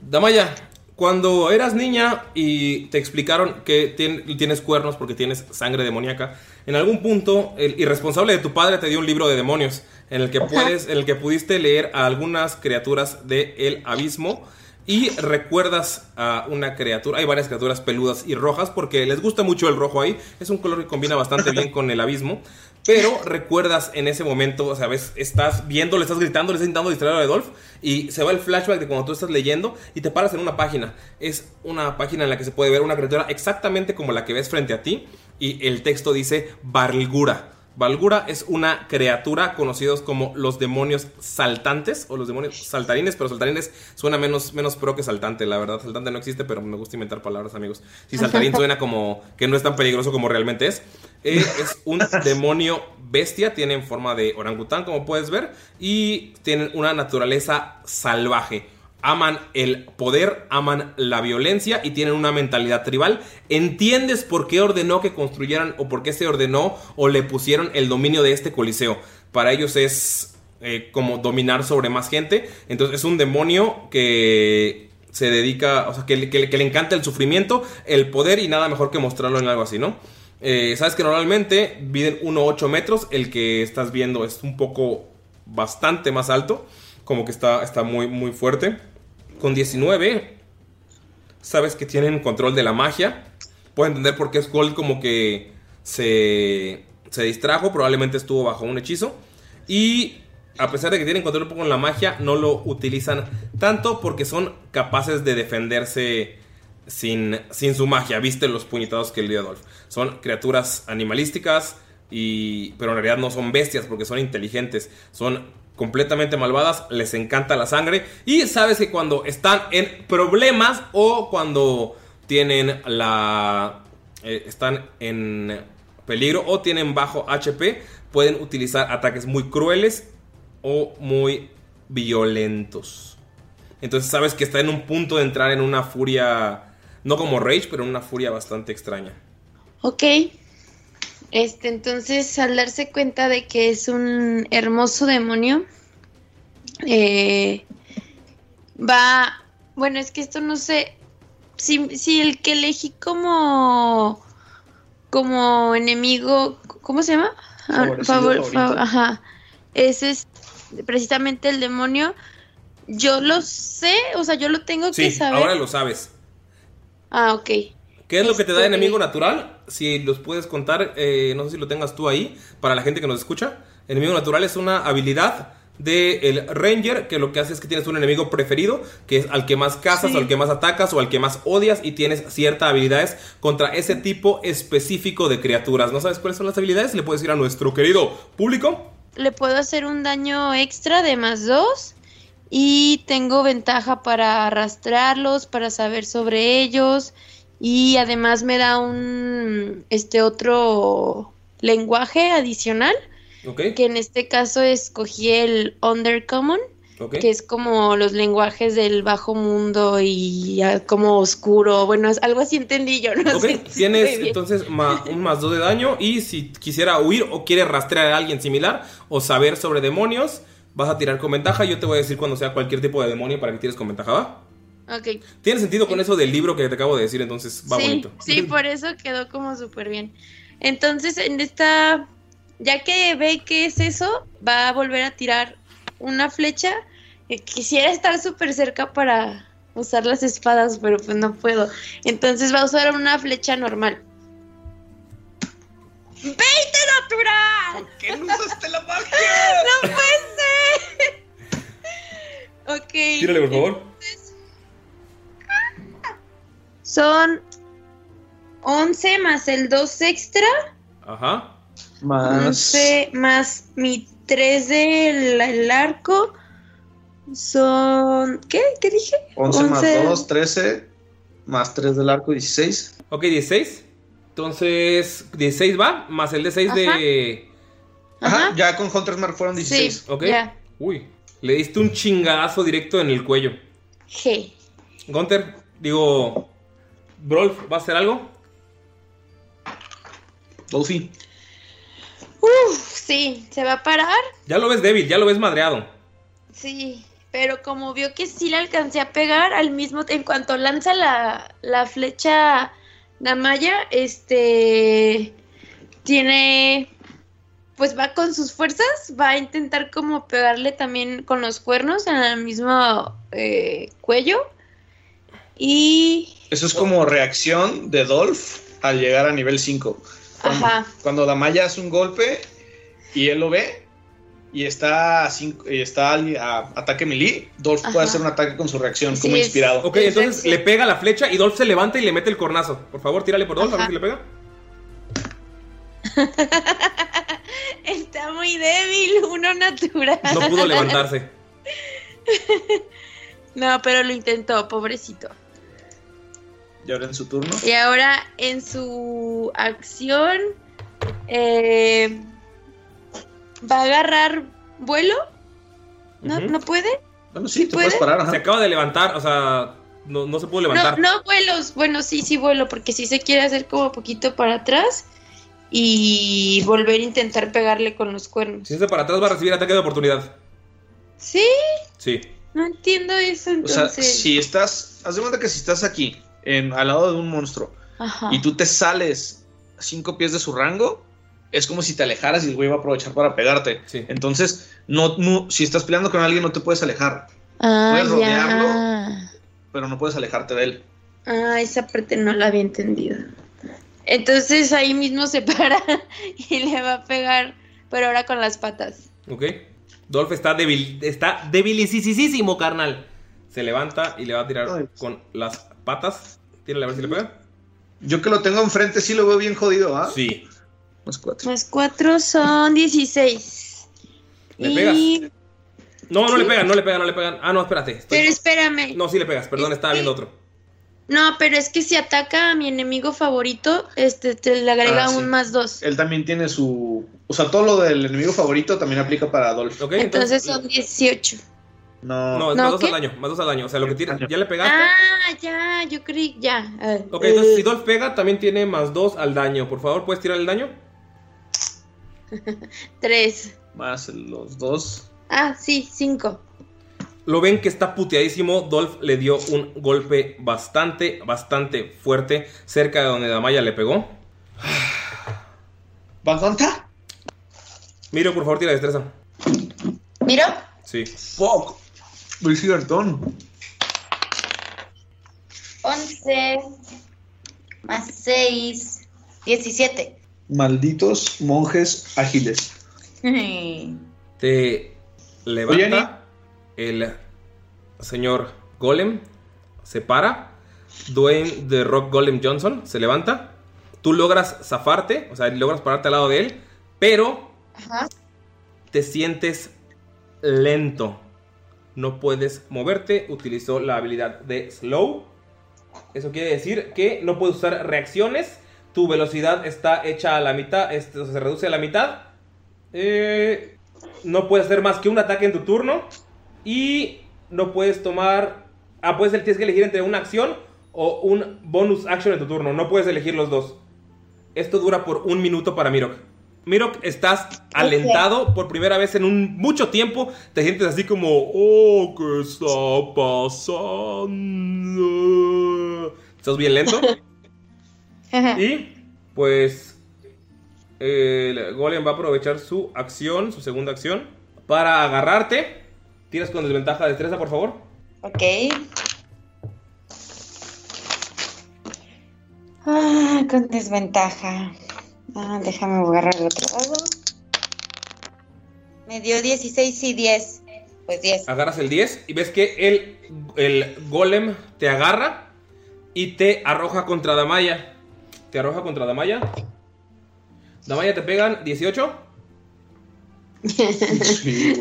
Damaya, cuando eras niña y te explicaron que tien- tienes cuernos porque tienes sangre demoníaca, en algún punto el irresponsable de tu padre te dio un libro de demonios en el que puedes, en el que pudiste leer a algunas criaturas del el abismo y recuerdas a una criatura, hay varias criaturas peludas y rojas porque les gusta mucho el rojo ahí, es un color que combina bastante bien con el abismo, pero recuerdas en ese momento, o sea, ves, estás viendo, le estás gritando, le estás intentando distraer a Adolf y se va el flashback de cuando tú estás leyendo y te paras en una página. Es una página en la que se puede ver una criatura exactamente como la que ves frente a ti y el texto dice Barlgura. Valgura es una criatura conocidos como los demonios saltantes o los demonios saltarines, pero saltarines suena menos, menos pro que saltante, la verdad. Saltante no existe, pero me gusta inventar palabras, amigos. Si saltarín suena como que no es tan peligroso como realmente es. Eh, es un demonio bestia, tienen forma de orangután, como puedes ver, y tienen una naturaleza salvaje aman el poder, aman la violencia y tienen una mentalidad tribal. ¿Entiendes por qué ordenó que construyeran o por qué se ordenó o le pusieron el dominio de este coliseo? Para ellos es eh, como dominar sobre más gente. Entonces es un demonio que se dedica, o sea, que, le- encanta el sufrimiento, el poder y nada mejor que mostrarlo en algo así, ¿no? Eh, Sabes que normalmente miden 1,8 metros, el que estás viendo es un poco bastante más alto, como que está, está muy, muy fuerte. Con 19, sabes que tienen control de la magia. Puedo entender por qué Skull como que se, se distrajo, probablemente estuvo bajo un hechizo. Y a pesar de que tienen control un poco en la magia, no lo utilizan tanto porque son capaces de defenderse sin, sin su magia. Viste los puñetados que le dio Adolf. Son criaturas animalísticas, y, pero en realidad no son bestias porque son inteligentes. Son completamente malvadas, les encanta la sangre. Y sabes que cuando están en problemas o cuando tienen la... eh, están en peligro o tienen bajo HP, pueden utilizar ataques muy crueles o muy violentos. Entonces sabes que está en un punto de entrar en una furia, no como Rage, pero en una furia bastante extraña. Ok. Este, entonces, al darse cuenta de que es un hermoso demonio, eh, va. Bueno, es que esto no sé. Si, si el que elegí como. como enemigo. ¿Cómo se llama? Ah, Favorecido, favor- ajá. Ese es precisamente el demonio. Yo lo sé, o sea, yo lo tengo que saber. ahora lo sabes. Ah, ok. ¿Qué es lo que te da Este- enemigo natural? Si los puedes contar, eh, no sé si lo tengas tú ahí, para la gente que nos escucha. Enemigo natural es una habilidad del Ranger que lo que hace es que tienes un enemigo preferido, que es al que más cazas, Sí. o al que más atacas, o al que más odias, y tienes ciertas habilidades contra ese tipo específico de criaturas. ¿No sabes cuáles son las habilidades? Le puedes decir a nuestro querido público. le puedo hacer un daño extra de más dos y tengo ventaja para arrastrarlos, para saber sobre ellos y además me da un este otro lenguaje adicional ¿Ok? que en este caso escogí el Undercommon ¿Ok? que es como los lenguajes del bajo mundo y ah, como oscuro, bueno, es algo así entendí yo, no sé. tienes entonces ma- un más 2 de daño y si quisiera huir o quiere rastrear a alguien similar o saber sobre demonios, vas a tirar con ventaja. Yo te voy a decir cuando sea cualquier tipo de demonio para que tires con ventaja, ¿va? Ok. Tiene sentido con eso del libro que te acabo de decir, entonces va sí, bonito. Sí, por eso quedó como súper bien. Entonces, en esta, ya que ve que es eso, va a volver a tirar una flecha. Eh, Quisiera estar súper cerca para, usar las espadas, pero pues no puedo. Entonces va a usar una flecha normal. ¡20 natural! ¿Qué no usaste la magia? ¡No puede ser! ok. Tírale, por favor. Son 11 más el 2 extra. Ajá. Más. 11 más mi 3 del el arco. Son. ¿Qué? ¿Qué dije? 11 más 2, 13. Más 3 del arco, 16. Ok, 16. Entonces, 16 va, más el de 6 de. Ajá, ya con Hunter's Mark fueron 16. Ok. ya. Uy, le diste un chingadazo directo en el cuello. G. Gunter, digo. Brolf, ¿va a hacer algo? Dolphy. Uf, sí, se va a parar. Ya lo ves débil, ya lo ves madreado. Sí, pero como vio que sí le alcancé a pegar, al mismo en cuanto lanza la, la flecha Damaya, este tiene pues va con sus fuerzas, va a intentar como pegarle también con los cuernos en el mismo eh, cuello. Y Eso es como reacción de Dolph al llegar a nivel 5. Cuando, Ajá. cuando Damaya hace un golpe y él lo ve y está a, cinco- y está a ataque melee, Dolph puede hacer un ataque con su reacción Sí, como es- inspirado. Ok, entonces le pega la flecha y Dolph se levanta y le mete el cornazo. Por favor, tírale por Dolph, a ver si le pega. está muy débil, uno natural. No pudo levantarse. No, pero lo intentó, pobrecito. Y ahora en su turno. Y ahora en su acción eh, va a agarrar vuelo. ¿No. ¿no puede? Bueno, sí, te ¿Puede? puedes parar. ajá. Se acaba de levantar, o sea, no, no se pudo levantar. no vuelos. Bueno, sí, sí vuelo, porque sí se quiere hacer como poquito para atrás y volver a intentar pegarle con los cuernos. Si se hace para atrás va a recibir ataque de oportunidad. ¿Sí? Sí. No entiendo eso O sea, entonces. si estás, haz de cuenta que si estás aquí, en, al lado de un monstruo, Ajá. y tú te sales cinco pies de su rango, es como si te alejaras y el güey va a aprovechar para pegarte. Sí. Entonces, no, no, si estás peleando con alguien, no te puedes alejar, Ah, puedes rodearlo. ya. pero no puedes alejarte de él. Ah, esa parte no la había entendido. Entonces ahí mismo se para y le va a pegar, pero ahora con las patas. Ok. Dolph está débil, está debilicísimo, carnal. Se levanta y le va a tirar Ay. con las patas. Tírale a ver si le pega. Yo que lo tengo enfrente, sí lo veo bien jodido, ¿ah? Sí. Más cuatro. Más cuatro son 16. ¿Le Y- pegas? No, no le pegan, no le pegan, no le pegan. Ah, no, espérate. estoy- Pero espérame. No, sí le pegas, perdón, estaba viendo otro. No, pero es que si ataca a mi enemigo favorito, este te le agrega Ah, sí. un más dos. Él también tiene su. O sea, todo lo del enemigo favorito también aplica para Adolf. Ok, Entonces son 18. No. No, es ¿No, más dos al daño, más dos al daño. O sea, lo que tira, ya le pegaste. Ah, ya, yo creí, ya. Ah, Ok, entonces eh, si Dolph pega, también tiene más dos al daño. Por favor, ¿puedes tirar el daño? tres. Más los dos. Ah, sí, cinco. Lo ven que está puteadísimo. Dolph le dio un golpe bastante, bastante fuerte cerca de donde Damaya le pegó. ¿Baganta? Miro, por favor, tira destreza. ¿Miro? Sí. Fuck. Muy cigartón. 11 más 6, 17. Malditos monjes ágiles. Te levanta el señor Golem, se para. Dwayne de Rock Golem Johnson se levanta. Tú logras zafarte, o sea, logras pararte al lado de él, pero Ajá. te sientes lento. No puedes moverte. Utilizó la habilidad de Slow. Eso quiere decir que no puedes usar reacciones. Tu velocidad está hecha a la mitad. o sea, se reduce a la mitad. Eh, no puedes hacer más que un ataque en tu turno. Y no puedes tomar. Ah, puedes tienes que elegir entre una acción o un bonus action en tu turno. No puedes elegir los dos. Esto dura por un minuto para Mirok. Miro, estás alentado por primera vez en un mucho tiempo. Te sientes así como, oh, ¿qué está pasando? Estás bien lento. y pues eh, Golem va a aprovechar su acción, su segunda acción, para agarrarte. Tiras con desventaja de destreza, por favor. Ok. Ah, con desventaja. Ah, déjame agarrar el otro lado. Me dio 16 y 10. Pues 10. Agarras el 10 y ves que el, el golem te agarra y te arroja contra Damaya. Te arroja contra Damaya. Damaya te pegan 18.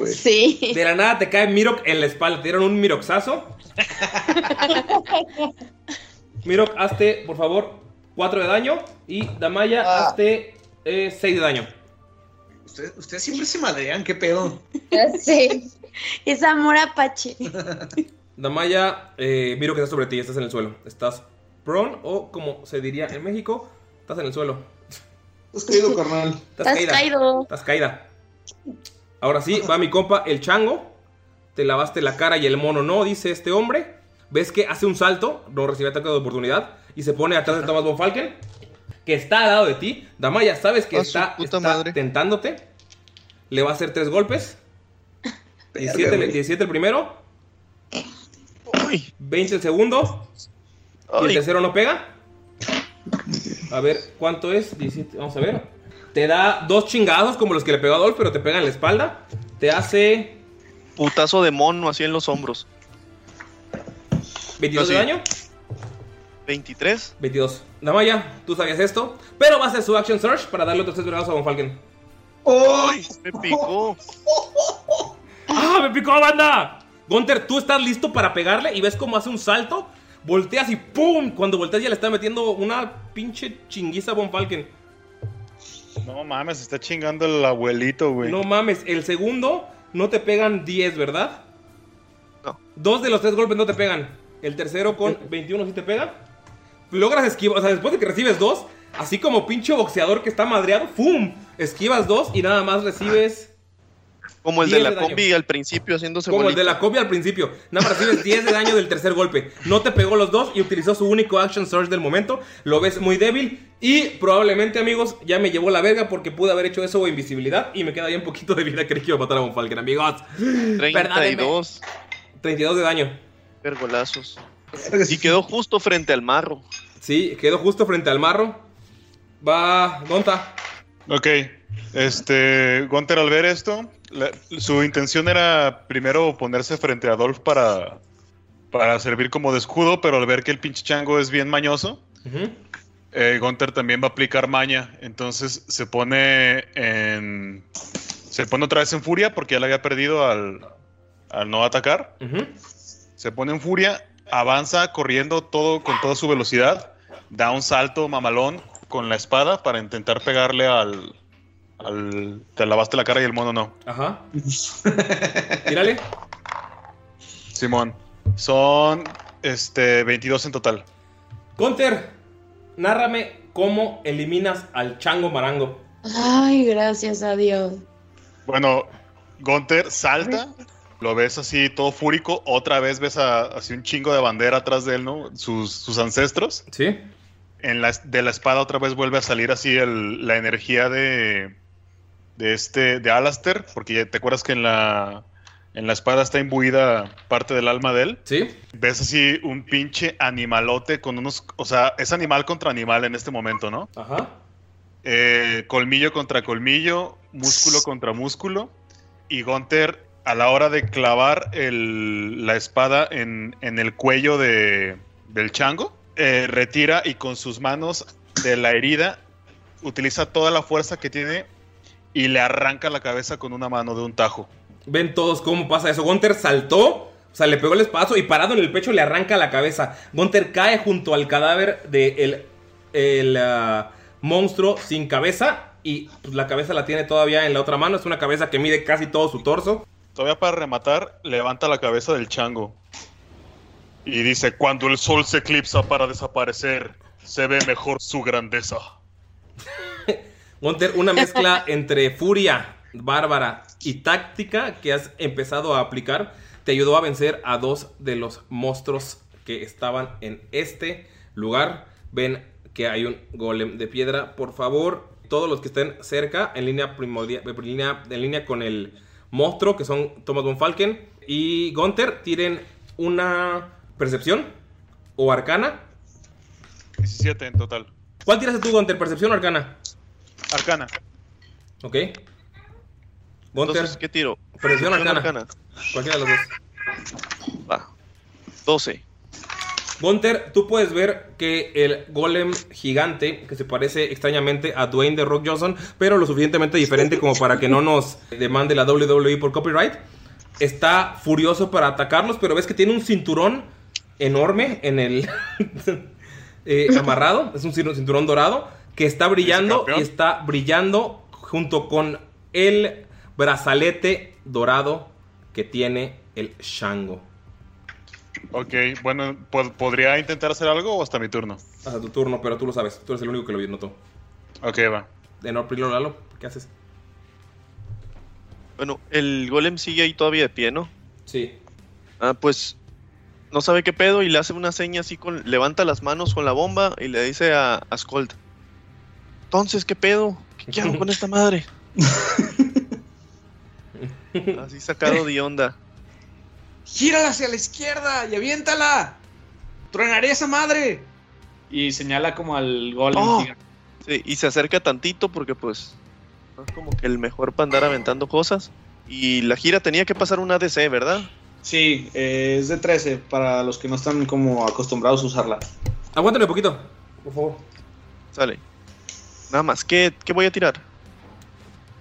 Sí. De la nada te cae Mirok en la espalda. Te dieron un Miroxazo. Mirok, hazte, por favor, 4 de daño. Y Damaya, hazte 6 de daño. Ustedes, ustedes siempre se madrean, qué pedo. Sí. Es amor apache. Damaya, eh, Mirok está sobre ti, estás en el suelo. Estás prone o como se diría en México, estás en el suelo. Estás caído, carnal. Estás, Estás caída. caído. Estás caída. Ahora sí, va mi compa, el chango. Te lavaste la cara y el mono no, dice este hombre. Ves que hace un salto, no recibe ataque de oportunidad y se pone atrás de Thomas Von Falken, que está al lado de ti. Damaya, sabes que está, está madre. tentándote. Le va a hacer tres golpes. 17, el- 17 el primero. 20 el segundo. Y el tercero no pega. A ver, ¿cuánto es? 17, vamos a ver. Te da dos chingados como los que le pegó a Adolf, pero te pega en la espalda. Te hace Putazo de mono así en los hombros. 22 de daño. 23. 22. Damaya, tú sabías esto. Pero va a hacer su action search para darle otros tres vergados a Von Falken. ¡Ay! Me picó. ¡Ah, me picó banda! Gunter, tú estás listo para pegarle y ves cómo hace un salto. Volteas y ¡pum! Cuando volteas ya le está metiendo una pinche chinguiza a Von Falken. No mames, está chingando el abuelito, güey. No mames, el segundo no te pegan 10, ¿verdad? No. Dos de los tres golpes no te pegan. El tercero con 21 sí te pega. Logras esquivar, o sea, después de que recibes dos, así como pinche boxeador que está madreado, ¡fum! Esquivas dos y nada más recibes Como el de 10 la de combi al principio haciéndose como el de la copia al principio. Nada más recibes 10 de daño del tercer golpe. No te pegó los dos y utilizó su único action surge del momento. Lo ves muy débil y probablemente, amigos, ya me llevó la verga porque pude haber hecho eso o invisibilidad y me queda bien poquito de vida. Creí que iba a matar a Von Falken, amigos. Perdónenme. 32 32 de daño. pergolazos. Y quedó justo frente al marro. Sí, quedó justo frente al marro. Va Gonta. Ok, este, Gunter al ver esto, la- su intención era primero ponerse frente a Adolf para, para servir como de escudo, pero al ver que el pinche chango es bien mañoso, eh, Gunter también va a aplicar maña, entonces se pone en... Se pone otra vez en furia porque ya la había perdido al, al no atacar. Se pone en furia, avanza corriendo todo con toda su velocidad, da un salto mamalón con la espada para intentar pegarle al, al te lavaste la cara y el mono no. Ajá. Tírale. Simón. Son este 22 en total. Gunter, nárrame cómo eliminas al chango marango. Ay, gracias a Dios. Bueno, Gunter salta, lo ves así todo fúrico, otra vez ves a- así un chingo de bandera atrás de él, ¿no? Sus, sus ancestros. Sí. En la, de la espada otra vez vuelve a salir así el- la energía de, de este, de Alastair, porque te acuerdas que en la, en la espada está imbuida parte del alma de él. Sí. Ves así un pinche animalote con unos, o sea, es animal contra animal en este momento, ¿no? Ajá. Eh, colmillo contra colmillo, músculo contra músculo. Y Gunther, a la hora de clavar el- la espada en, el cuello de, del chango, eh, retira y con sus manos de la herida utiliza toda la fuerza que tiene y le arranca la cabeza con una mano de un tajo. Ven todos cómo pasa eso. Gunter saltó, o sea, le pegó el espazo y parado en el pecho le arranca la cabeza. Gunter cae junto al cadáver del el, el, ah, monstruo sin cabeza y pues, la cabeza la tiene todavía en la otra mano. Es una cabeza que mide casi todo su torso. Todavía para rematar, levanta la cabeza del chango. Y dice, cuando el sol se eclipsa para desaparecer, se ve mejor su grandeza. Gunter, una mezcla entre furia bárbara y táctica que has empezado a aplicar, te ayudó a vencer a dos de los monstruos que estaban en este lugar. Ven que hay un golem de piedra. Por favor, todos los que estén cerca, en línea primordial, en línea, en línea con el monstruo, que son Thomas von Falken y Gunter, tiren una percepción o arcana. 17 en total. ¿Cuál tiraste tú, Gunter? ¿Percepción o arcana? Arcana. Ok. Entonces, ¿qué tiro? percepción o arcana. Cualquiera de los dos. Va. 12. Gunter, tú puedes ver que el golem gigante, que se parece extrañamente a Dwayne de Rock Johnson, pero lo suficientemente diferente como para que no nos demande la WWE por copyright, está furioso para atacarlos, pero ves que tiene un cinturón enorme en el eh, amarrado, es un cin- cinturón dorado que está brillando y está brillando junto con el brazalete dorado que tiene el Shango. Ok, bueno, ¿pod- ¿podría intentar hacer algo o hasta mi turno? Hasta tu turno, pero tú lo sabes. Tú eres el único que lo notó. Ok, va. De no, Lalo, ¿qué haces? Bueno, el golem sigue ahí todavía de pie, ¿no? Sí. Ah, pues no sabe qué pedo y le hace una seña así con. Levanta las manos con la bomba y le dice a, a Skold: Entonces, ¿qué pedo? ¿Qué, qué hago con esta madre? así sacado de onda. Gírala hacia la izquierda y aviéntala. Tronaré esa madre. Y señala como al golem. Oh. gigante. Sí, y se acerca tantito porque, pues, no es como que el mejor para andar aventando cosas. Y la gira tenía que pasar una ADC, ¿verdad? Sí, eh, es de 13 para los que no están como acostumbrados a usarla. Aguántame un poquito, por favor. Sale. Nada más, ¿qué, qué voy a tirar?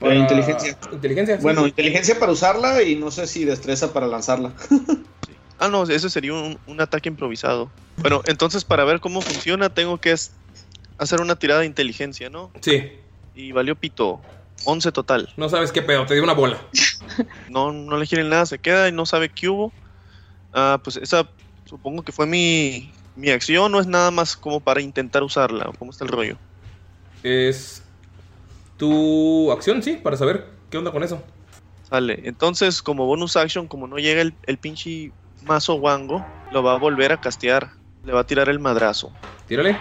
Para inteligencia. Inteligencia. sí, Bueno, sí. inteligencia para usarla y no sé si destreza para lanzarla. Ah, no, ese sería un, un ataque improvisado. Bueno, entonces para ver cómo funciona tengo que hacer una tirada de inteligencia, ¿no? Sí. Y valió pito. 11 total. No sabes qué pedo, te dio una bola. No, no le giren nada, se queda y no sabe qué hubo. Ah, pues esa supongo que fue mi, mi acción, no es nada más como para intentar usarla. ¿o ¿Cómo está el rollo? Es tu acción, sí, para saber qué onda con eso. Sale. Entonces, como bonus action, como no llega el, el pinche mazo wango, lo va a volver a castear. Le va a tirar el madrazo. Tírale.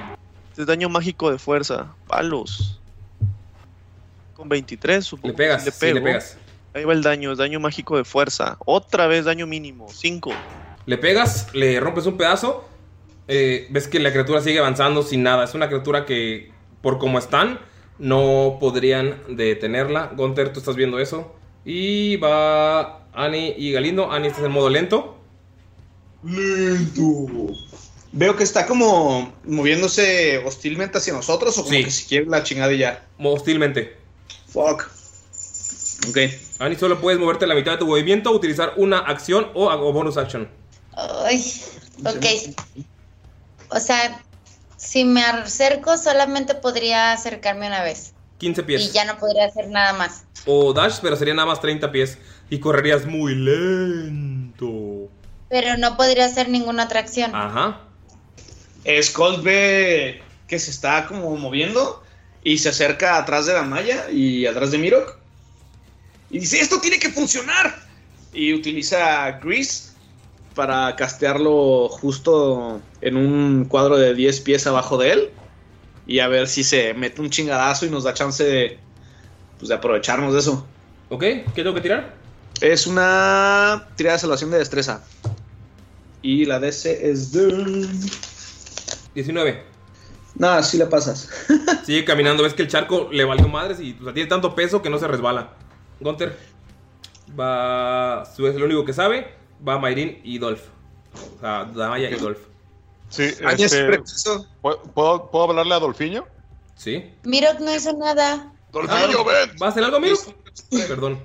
Este es daño mágico de fuerza. Palos. Con 23, supongo. Le pegas, sí, le pego. pegas. Ahí va el daño, es daño mágico de fuerza. Otra vez daño mínimo, 5. Le pegas, le rompes un pedazo. eh, ves que la criatura sigue avanzando sin nada. Es una criatura que, por como están, no podrían detenerla. Gunter, tú estás viendo eso. Y va Ani y Galindo. Ani, estás en modo lento. Lento. Veo que está como moviéndose hostilmente hacia nosotros o como Sí. que si quiere la chingada y ya. Hostilmente. Fuck. Ok. Ani, solo puedes moverte la mitad de tu movimiento, utilizar una acción o, o bonus action. Ay, ok. O sea, si me acerco, solamente podría acercarme una vez. 15 Y pies. ya no podría hacer nada más. O dash, pero sería nada más 30 pies. Y correrías muy lento. Pero no podría hacer ninguna otra acción. Ajá. Skull ve que se está como moviendo y se acerca atrás de la malla y atrás de Mirok. Y dice, esto tiene que funcionar. Y utiliza Grease para castearlo justo en un cuadro de 10 pies abajo de él. Y a ver si se mete un chingadazo y nos da chance de, pues, de aprovecharnos de eso. Ok, ¿qué tengo que tirar? Es una tirada de salvación de destreza. Y la DC es de... 19. Nada, sí la pasas. Sigue caminando, ves que el charco le valió madres y o sea, tiene tanto peso que no se resbala. Gunter va. Su es el único que sabe. Va Mayrin y Dolph. O sea, Damaya y Dolph. Sí, es este, preciso. ¿puedo, puedo, hablarle a Dolfiño? Sí. Mirok no hizo nada. Dolfillo, ven. ¿Va a hacer algo, amigo? Perdón.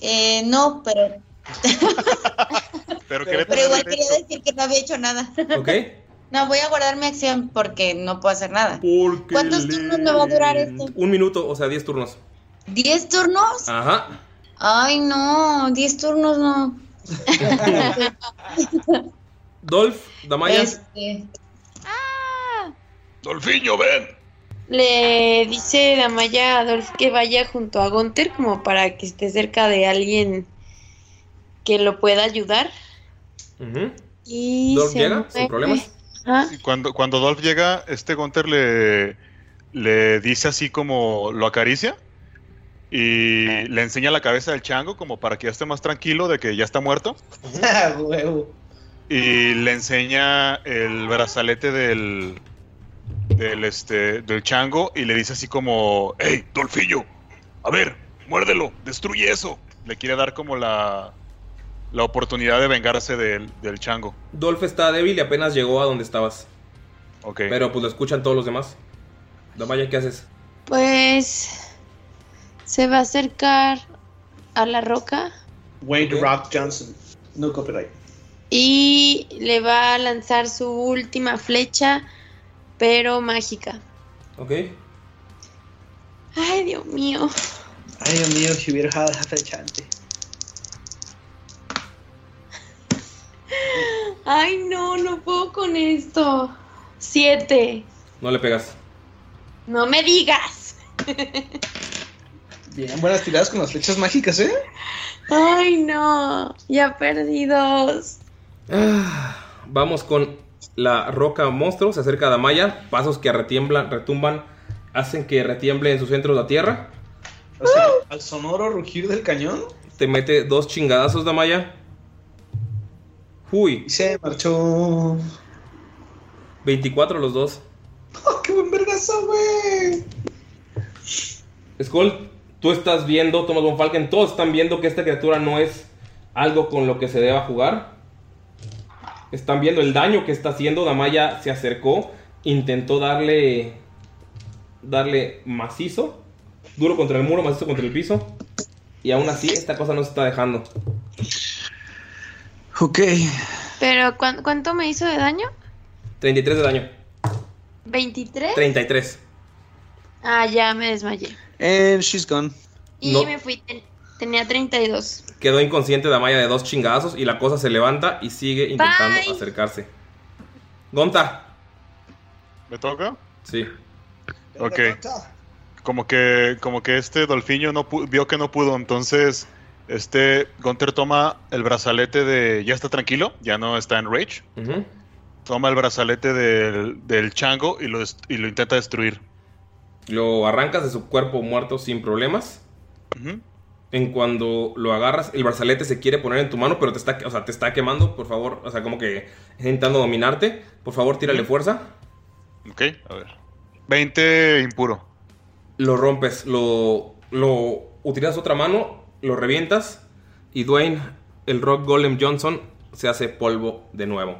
Eh, no, pero, Pero, ¿qué pero igual quería decir que no había hecho nada. Ok. No, voy a guardar mi acción porque no puedo hacer nada. Porque ¿Cuántos turnos me va a durar esto? Un minuto, o sea, 10 turnos. ¿Diez turnos? Ajá. Ay, no, diez turnos no. Dolph, Damaya. Este, Dolfiño, ven. Le dice Damaya a Adolf que vaya junto a Gunther como para que esté cerca de alguien que lo pueda ayudar. Y Dolph llega, mueve. sin problemas. Ah, Y cuando, cuando Dolph llega, este Gunter le, le dice así como lo acaricia y le enseña la cabeza del chango como para que ya esté más tranquilo de que ya está muerto. Huevo. Y le enseña el brazalete del, del, este, del chango y le dice así como, ¡Ey, Dolfillo! A ver, muérdelo, destruye eso. le quiere dar como la, la oportunidad de vengarse del, del chango. Dolph está débil y apenas llegó a donde estabas. Ok. Pero pues lo escuchan todos los demás. Damaya, ¿qué haces? Pues se va a acercar a la roca Wayne Rock Johnson. No copyright. y le va a lanzar su última flecha, pero mágica. Ok. Ay, Dios mío. Ay, Dios mío, si hubiera dejado esa flecha antes. Ay, no, no puedo con esto. Siete. No le pegas. No me digas. Bien, buenas tiradas con las flechas mágicas, ¿eh? Ay, no. Ya perdí dos. Ah, Vamos con la roca monstruo. Se acerca a Damaya. Pasos que retiemblan, retumban, hacen que retiemble en su centro la tierra. O sea, al sonoro rugir del cañón. Te mete dos chingadazos, Damaya. Uy. Y se marchó. 24 los dos. ¡Oh, qué buen vergazo, güey! Skull, tú estás viendo, Thomas von Falken, todos están viendo que esta criatura no es algo con lo que se deba jugar. Están viendo el daño que está haciendo. Damaya se acercó, intentó darle. darle macizo. Duro contra el muro, macizo contra el piso. Y aún así, esta cosa no se está dejando. Ok. Pero ¿cuán- ¿cuánto me hizo de daño? 33 de daño. ¿23? 33. Ah, ya me desmayé. And she's gone. Y No. me fui. ten- tenía 32. Quedó inconsciente Damaya de dos chingazos y la cosa se levanta y sigue intentando Bye. acercarse. Gonta. ¿Me toca? Sí. Ok. Como que, como que este Dolfiño no vio que no pudo, entonces este Gunter toma el brazalete de ya está tranquilo, ya no está en rage. Toma el brazalete del, del chango y lo, dest- y lo intenta destruir. Lo arrancas de su cuerpo muerto sin problemas. En cuando lo agarras, el brazalete se quiere poner en tu mano, pero te está, o sea, te está quemando, por favor. O sea, como que intentando dominarte. Por favor, tírale fuerza. Ok, a ver. 20 impuro. Lo rompes, lo, lo utilizas otra mano, lo revientas. Y Dwayne, el Rock Golem Johnson, se hace polvo de nuevo.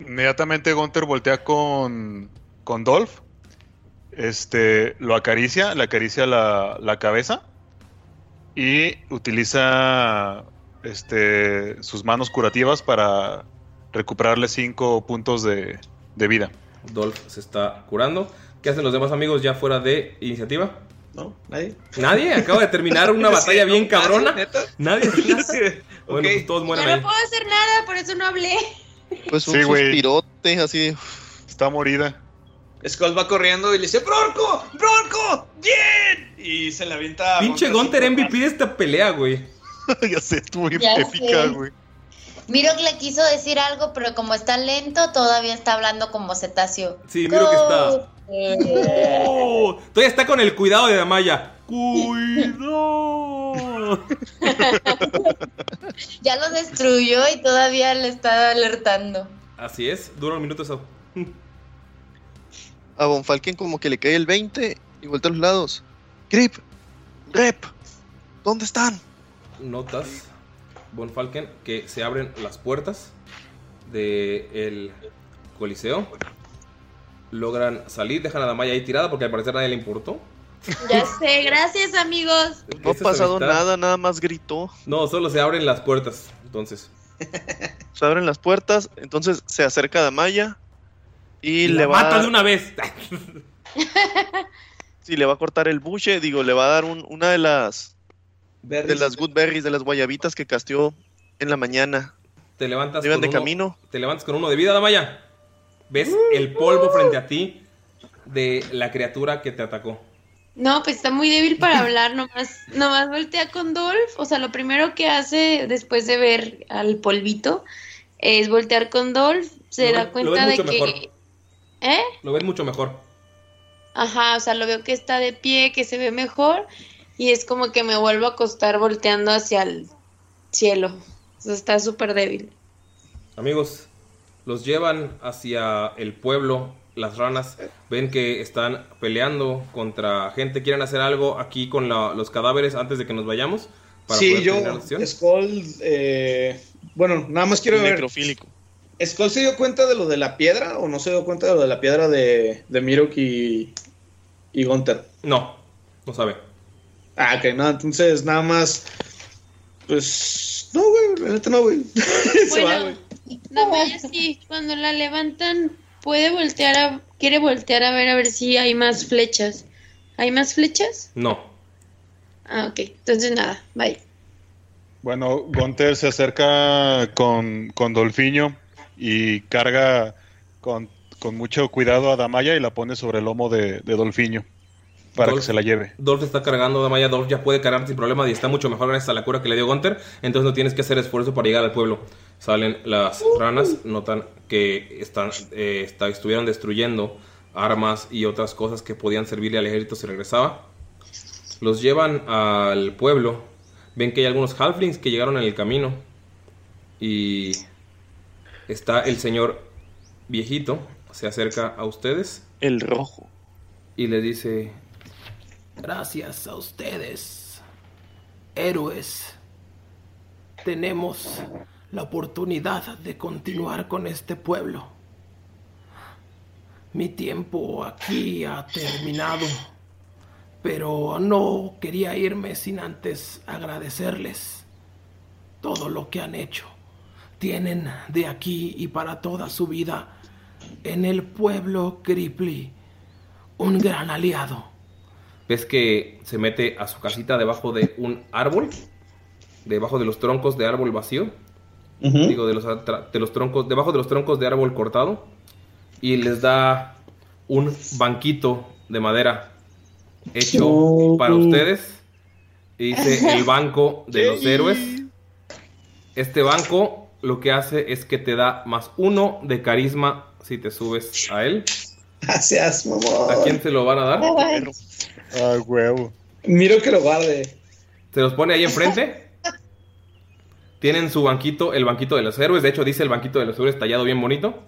Inmediatamente Gunter voltea con, con Dolph. Este, lo acaricia, le acaricia la, la cabeza. Y utiliza este, sus manos curativas para recuperarle 5 puntos de, de vida. Dolph se está curando. ¿Qué hacen los demás amigos ya fuera de iniciativa? ¿No? ¿Nadie? Nadie, acaba de terminar una Sí, batalla ¿no? bien cabrona. ¿Nadie? Nadie. nadie. Bueno, Ok. pues todos mueren Yo ahí. no puedo hacer nada, por eso no hablé. Pues un Sí, suspirote así. Está morida. Skull va corriendo y le dice: ¡Bronco! ¡Bronco! ¡Bien! Y se le avienta. a Pinche Gunter MVP de esta pelea, güey. ya sé, estuvo bien épica, güey. Miro que le quiso decir algo, pero como está lento, todavía está hablando como cetáceo. Sí, miro que está. Oh, todavía está con el cuidado de Damaya. Cuidado. Ya lo destruyó y todavía le está alertando. Así es, dura un minuto eso. A Von Falken como que le cae el 20 y vuelta a los lados. Grip, Rep, ¿dónde están? Notas, Von Falken, que se abren las puertas del coliseo. Logran salir, dejan a Damaya ahí tirada porque al parecer a nadie le importó. Ya sé, gracias amigos. No ha pasado nada, nada más gritó. No, solo se abren las puertas. Entonces, Se abren las puertas, entonces se acerca a Damaya y, y le la va mata a, de una vez. sí, le va a cortar el buche, digo, le va a dar un- una de las de Berries. las good berries, de las guayabitas que casteó en la mañana. Te levantas Iban con de uno- camino. Te levantas con uno de vida, Damaya. Ves el polvo frente a ti de la criatura que te atacó. No, pues está muy débil para hablar, nomás, nomás voltea con Dolph. O sea, lo primero que hace después de ver al polvito es voltear con Dolph. Se Lo da cuenta de que. mejor. ¿Eh? Lo ves mucho mejor. Ajá, o sea, lo veo que está de pie, que se ve mejor. Y es como que me vuelvo a acostar volteando hacia el cielo. O sea, está súper débil. Amigos, los llevan hacia el pueblo las ranas ven que están peleando contra gente. ¿Quieren hacer algo aquí con la- los cadáveres antes de que nos vayamos? Sí, poder yo? Skull, eh, bueno, nada más quiero ver. Necrofílico. ¿Skull se dio cuenta de lo de la piedra o no se dio cuenta de lo de la piedra de, de Mirok y, y Gunther? No, no sabe. Ah, ok, no, entonces nada más. Pues. No, güey, la neta no, güey. Se va, Bueno, güey. Damaya sí, cuando la levantan puede voltear a, quiere voltear a ver a ver si hay más flechas. ¿Hay más flechas? No. Ah, ok. Entonces nada, bye. Bueno, Gunther se acerca con, con Dolfiño y carga con, con mucho cuidado a Damaya y la pone sobre el lomo de, de Dolfiño para Dolph- que se la lleve. Dolph está cargando, Damaya Dolph ya puede cargar sin problema y está mucho mejor gracias a la cura que le dio Gunter. Entonces no tienes que hacer esfuerzo para llegar al pueblo. Salen las ranas, notan que están, eh, está- estuvieron destruyendo armas y otras cosas que podían servirle al ejército si regresaba. Los llevan al pueblo. Ven que hay algunos halflings que llegaron en el camino. Y está el señor viejito. Se acerca a ustedes. El rojo. Y le dice, Gracias a ustedes, héroes, tenemos la oportunidad de continuar con este pueblo. Mi tiempo aquí ha terminado, pero no quería irme sin antes agradecerles todo lo que han hecho. Tienen de aquí y para toda su vida en el pueblo Cripply un gran aliado. ves que se mete a su casita debajo de un árbol, debajo de los troncos de árbol vacío, digo, de los, de los troncos, debajo de los troncos de árbol cortado, y les da un banquito de madera hecho para ustedes. Y dice el banco de los héroes. Este banco lo que hace es que te da más uno de carisma si te subes a él. Gracias, mamá. ¿A quién se lo van a dar? Ah, huevo. Miro que lo guarde. Se los pone ahí enfrente. Tienen su banquito, el banquito de los héroes. De hecho, dice el banquito de los héroes tallado bien bonito.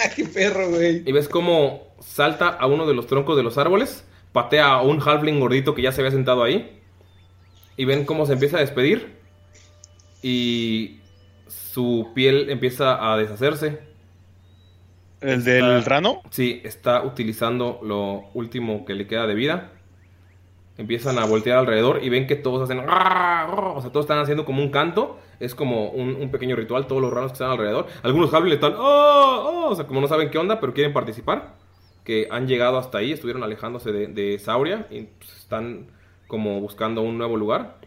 Ah, qué perro, güey. Y ves cómo salta a uno de los troncos de los árboles. Patea a un halfling gordito que ya se había sentado ahí. Y ven cómo se empieza a despedir. Y su piel empieza a deshacerse. ¿El del rano? Sí, está utilizando lo último que le queda de vida. Empiezan a voltear alrededor y ven que todos hacen. O sea, todos están haciendo como un canto. Es como un, un pequeño ritual. Todos los ranos que están alrededor. Algunos Javelin están. "Oh, oh", O sea, como no saben qué onda, pero quieren participar. Que han llegado hasta ahí. Estuvieron alejándose de, de Sauria. Y pues, están como buscando un nuevo lugar.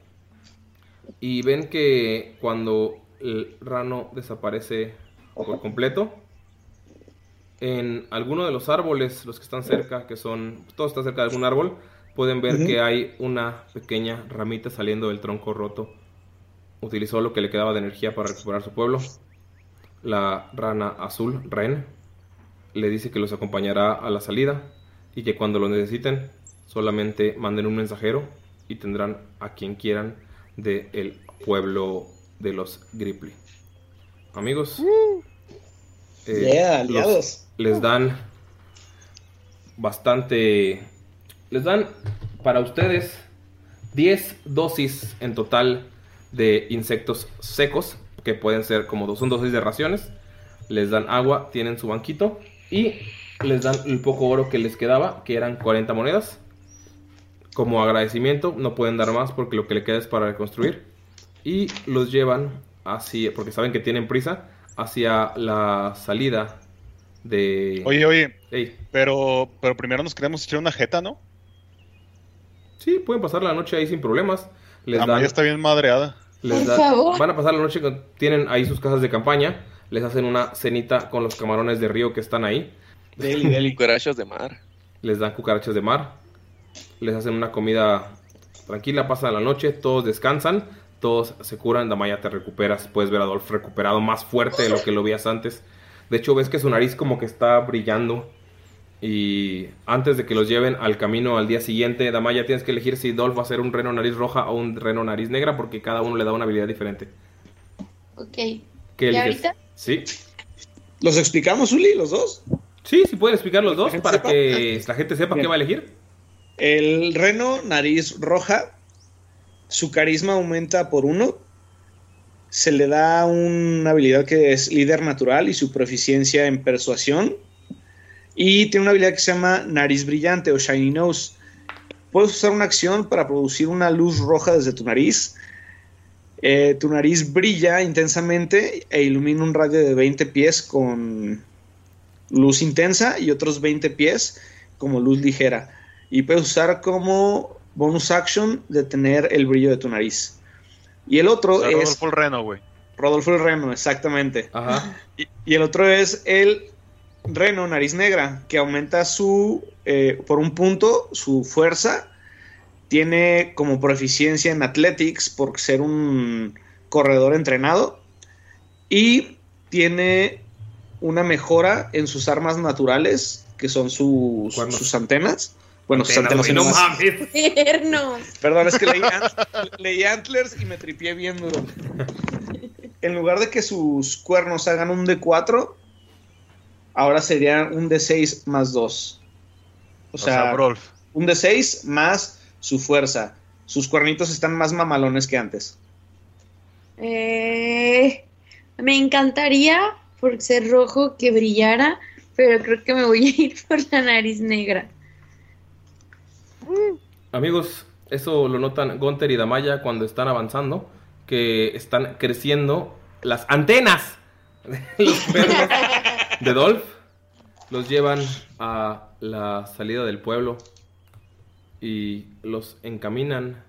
Y ven que cuando el rano desaparece por completo, en alguno de los árboles, los que están cerca, que son, todos están cerca de algún árbol, pueden ver que hay una pequeña ramita saliendo del tronco roto. Utilizó lo que le quedaba de energía para recuperar su pueblo. La rana azul, Ren, le dice que los acompañará a la salida y que cuando lo necesiten solamente manden un mensajero y tendrán a quien quieran del pueblo de los Gripply. Amigos, eh, Yeah, los- aliados. les dan bastante. Les dan para ustedes 10 dosis en total de insectos secos, que pueden ser como dos, son dosis de raciones. Les dan agua, tienen su banquito y les dan el poco oro que les quedaba, que eran 40 monedas. Como agradecimiento, no pueden dar más porque lo que le queda es para reconstruir. Y los llevan hacia, porque saben que tienen prisa, hacia la salida de... Oye, oye. Ey. Pero, pero primero nos queremos echar una jeta, ¿no? Sí, pueden pasar la noche ahí sin problemas. Les La dan, está bien madreada. les favor. Van a pasar la noche, con- tienen ahí sus casas de campaña. Les hacen una cenita con los camarones de río que están ahí. Deli, deli. Cucarachas de mar. Les dan cucarachas de mar. Les hacen una comida tranquila, pasan la noche, todos descansan, todos se curan. Damaya, te recuperas. Puedes ver a Adolf recuperado más fuerte de lo que lo veías antes. De hecho, ves que su nariz como que está brillando. Y antes de que los lleven al camino al día siguiente, Damaya, tienes que elegir si Dolph va a ser un reno nariz roja o un reno nariz negra, porque cada uno le da una habilidad diferente. Ok. ¿Qué ¿Y eliges? ahorita? Sí, ¿Los explicamos, Uli, los dos? sí, Sí, pueden explicar los dos para que la gente sepa Bien. qué va a elegir. El reno, nariz roja, su carisma aumenta por uno. Se le da una habilidad que es líder natural y su proficiencia en persuasión. Y tiene una habilidad que se llama nariz brillante o shiny nose. Puedes usar una acción para producir una luz roja desde tu nariz. Eh, tu nariz brilla intensamente e ilumina un radio de 20 pies con luz intensa y otros 20 pies como luz ligera. Y puedes usar como bonus action detener el brillo de tu nariz. Y el otro O sea, es Rodolfo el Reno, güey. Rodolfo el Reno, exactamente. Ajá. Y, y el otro es el Reno Nariz Negra, que aumenta su, eh, por un punto, su fuerza. Tiene como proficiencia en Athletics por ser un corredor entrenado. Y tiene una mejora en sus armas naturales, que son sus, sus antenas. Bueno, güey, no mames. Perdón, es que leí, ant- leí Antlers y me tripié bien duro. En lugar de que sus cuernos hagan un D4, ahora sería un D6 más 2. O sea, un D6 más su fuerza. Sus cuernitos están más mamalones que antes. Eh, me encantaría por ser rojo que brillara, pero creo que me voy a ir por la nariz negra. Amigos, eso lo notan Gunter y Damaya cuando están avanzando, que están creciendo las antenas de los perros de Dolph. Los llevan a la salida del pueblo y los encaminan.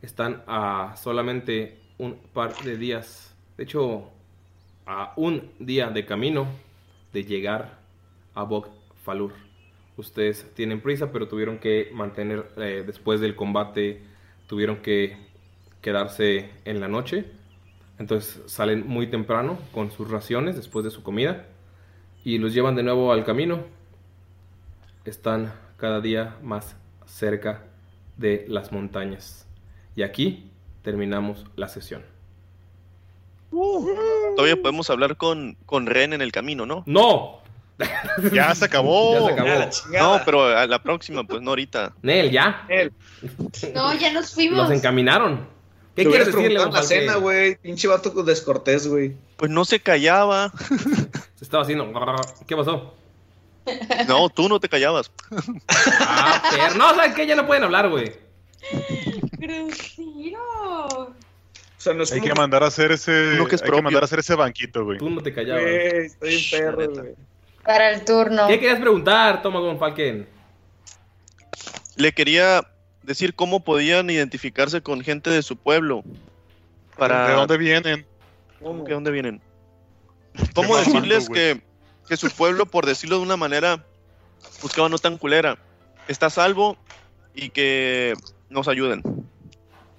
Están a solamente un par de días, de hecho, a un día de camino de llegar a Bog Falur. Ustedes tienen prisa, pero tuvieron que mantener, eh, después del combate, tuvieron que quedarse en la noche. Entonces salen muy temprano con sus raciones después de su comida y los llevan de nuevo al camino. Están cada día más cerca de las montañas. Y aquí terminamos la sesión. Todavía podemos hablar con, con Ren en el camino, ¿no? ¡No! Ya se acabó. Ya se acabó. No, pero a la próxima, pues no ahorita. Nel, ya. No, ya nos fuimos. Los encaminaron. ¿Qué Te quieres decirle, la cena, güey. Pinche vato con descortés, güey. Pues no se callaba. Se estaba haciendo. ¿Qué pasó? No, tú no te callabas. Ah, pero no, ¿sabes qué? Ya no pueden hablar, güey. Grosero. O sea, no es Hay como que mandar a hacer ese. Que es hay que mandar a hacer ese banquito, güey. Tú no te callabas. Güey, estoy en perro, güey. Para el turno. ¿Qué querías preguntar, Toma Gon Falken? Le quería decir cómo podían identificarse con gente de su pueblo. Para... ¿De dónde vienen? ¿Cómo que de dónde vienen? ¿Cómo decirles que, que su pueblo, por decirlo de una manera, buscaba no tan culera, está a salvo y que nos ayuden?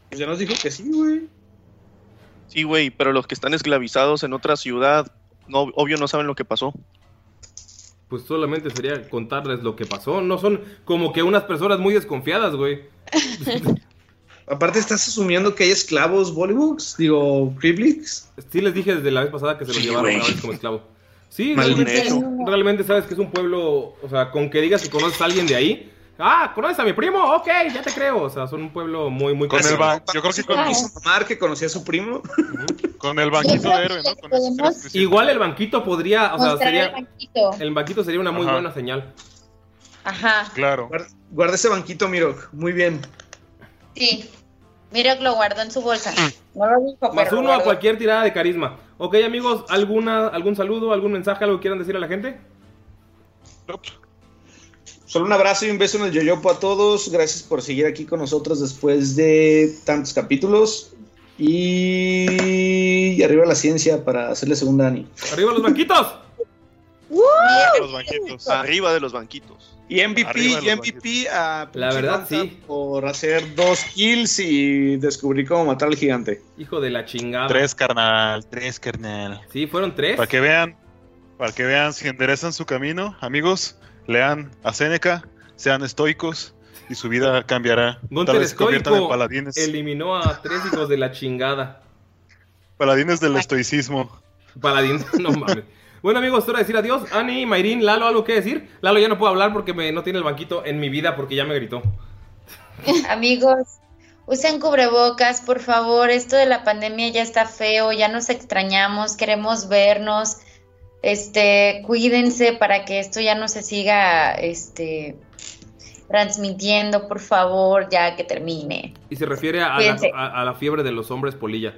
Pues ya nos dijo que sí, güey. Sí, güey, pero los que están esclavizados en otra ciudad, no, obvio no saben lo que pasó. Pues solamente sería contarles lo que pasó. No son como que unas personas muy desconfiadas, güey. Aparte estás asumiendo que hay esclavos Bollywoods, digo, Kriblix. Sí les dije desde la vez pasada que se los Sí, llevaron una vez como esclavo. Sí, realmente, realmente sabes que es un pueblo, o sea, con que digas que conoces a alguien de ahí. Ah, ¿conoces a mi primo? Ok, ya te creo. O sea, son un pueblo muy, muy Con el ban- yo creo que con, mamar que conocía a su primo. con el banquito de héroe, ¿no? Con Podemos- Igual el banquito podría, o sea, el sería, banquito. el banquito sería una muy Ajá. buena señal. Ajá, Claro. Guarda, guarda ese banquito, Mirok. Muy bien. sí. Que lo guardó en su bolsa. No lo dijo, Más uno a cualquier tirada de carisma. Ok, amigos, ¿alguna, ¿algún saludo, algún mensaje, algo que quieran decir a la gente? Solo un abrazo y un beso en el yoyopo a todos. Gracias por seguir aquí con nosotros después de tantos capítulos. Y arriba la ciencia para hacerle segunda a Ani. ¡Arriba los banquitos! Los banquitos. Arriba de los banquitos. Y MVP, Arriba de y MVP a La verdad, sí. por hacer dos kills y descubrir cómo matar al gigante. Hijo de la chingada. Tres, carnal. Tres, carnal. Sí, fueron tres. Para que vean, para que vean si enderezan su camino, amigos, lean a Seneca, sean estoicos y su vida cambiará. Tal Gunter vez en paladines, eliminó a tres hijos de la chingada. paladines del estoicismo. Paladín, no mames. Bueno, amigos, hora de decir adiós. Ani, Mayrin, Lalo, ¿algo que decir? Lalo ya no puedo hablar porque me, no tiene el banquito en mi vida porque ya me gritó. Amigos, usen cubrebocas, por favor. Esto de la pandemia ya está feo, ya nos extrañamos, queremos vernos. Este, cuídense para que esto ya no se siga este transmitiendo, por favor, ya que termine. Y se refiere a, la, a- a la fiebre de los hombres polilla.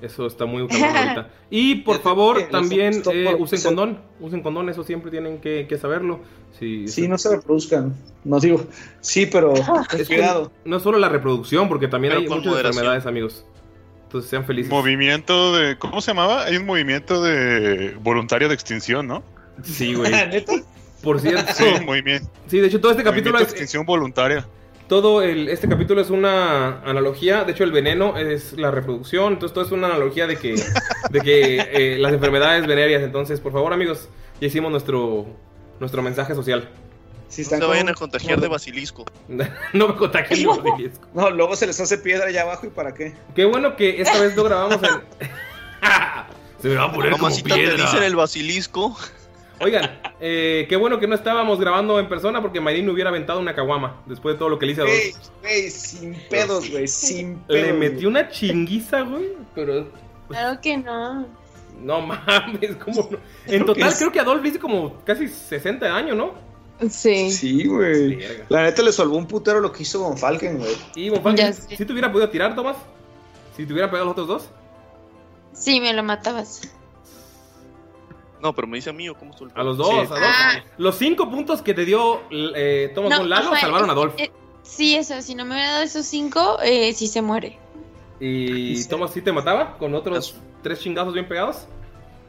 Eso está muy ahorita. Y por favor, también eh, usen se- condón. Usen condón, eso siempre tienen que, que saberlo. Sí, Sí, no se reproduzcan. No digo, sí, pero Es que cuidado. no solo la reproducción, porque también Pero hay muchas moderación. enfermedades, amigos. Entonces sean felices. Movimiento de. ¿Cómo se llamaba? Hay un movimiento de voluntario de extinción, ¿no? Sí, güey. Por cierto. Sí, movimiento. Sí, de hecho todo este capítulo movimiento de es, extinción voluntaria. todo el, este capítulo es una analogía. De hecho el veneno es la reproducción. Entonces todo es una analogía de que, de que eh, las enfermedades venéreas. Entonces, por favor, amigos, ya hicimos nuestro nuestro mensaje social. Si No están se vayan con- a contagiar de basilisco. no me contagien de basilisco. No, luego se les hace piedra allá abajo y para qué. Qué bueno que esta vez no grabamos en. Se me va a poner como te piedra. dicen el basilisco. Oigan, eh, qué bueno que no estábamos grabando en persona porque Mayrin hubiera aventado una caguama después de todo lo que le hice a dos. güey, sin pedos, güey, sin pedos. Le metí una chinguiza, güey, pero Claro que no. no mames, ¿cómo no? En Creo total que es- creo que Adolf le hice como casi 60 años, ¿no? Sí. Sí, güey. La neta le salvó un putero lo que hizo Von Falken, güey. Y Von Falken, sé. ¿sí te hubiera podido tirar, Tomás? Si te hubiera pegado los otros dos. Sí, me lo matabas. No, pero me dice a mí o cómo estuvo el A los dos, Sí. a dos. Ah. Los cinco puntos que te dio eh, Tomás No, con Lalo fue- salvaron a Adolf. eh, sí, eso, si no me hubiera dado esos cinco, eh, sí se muere. Y Sí. Tomás sí te mataba con otros tres chingazos bien pegados.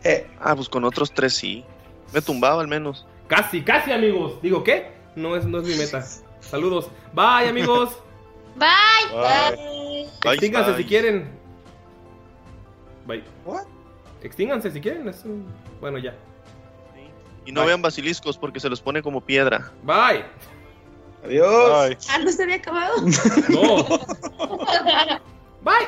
Eh, Ah, pues con otros tres sí. Me tumbaba al menos. Casi, casi, amigos. Digo, ¿qué? No es, no es mi meta. Saludos. Bye, amigos. Bye. Bye. Bye, Extínganse bye. si quieren. Bye. What? Extínganse si quieren. es un- Bueno, ya. Y no Bye. vean basiliscos porque se los pone como piedra. Bye. adiós. Ay. Ah, no se había acabado. No. Bye.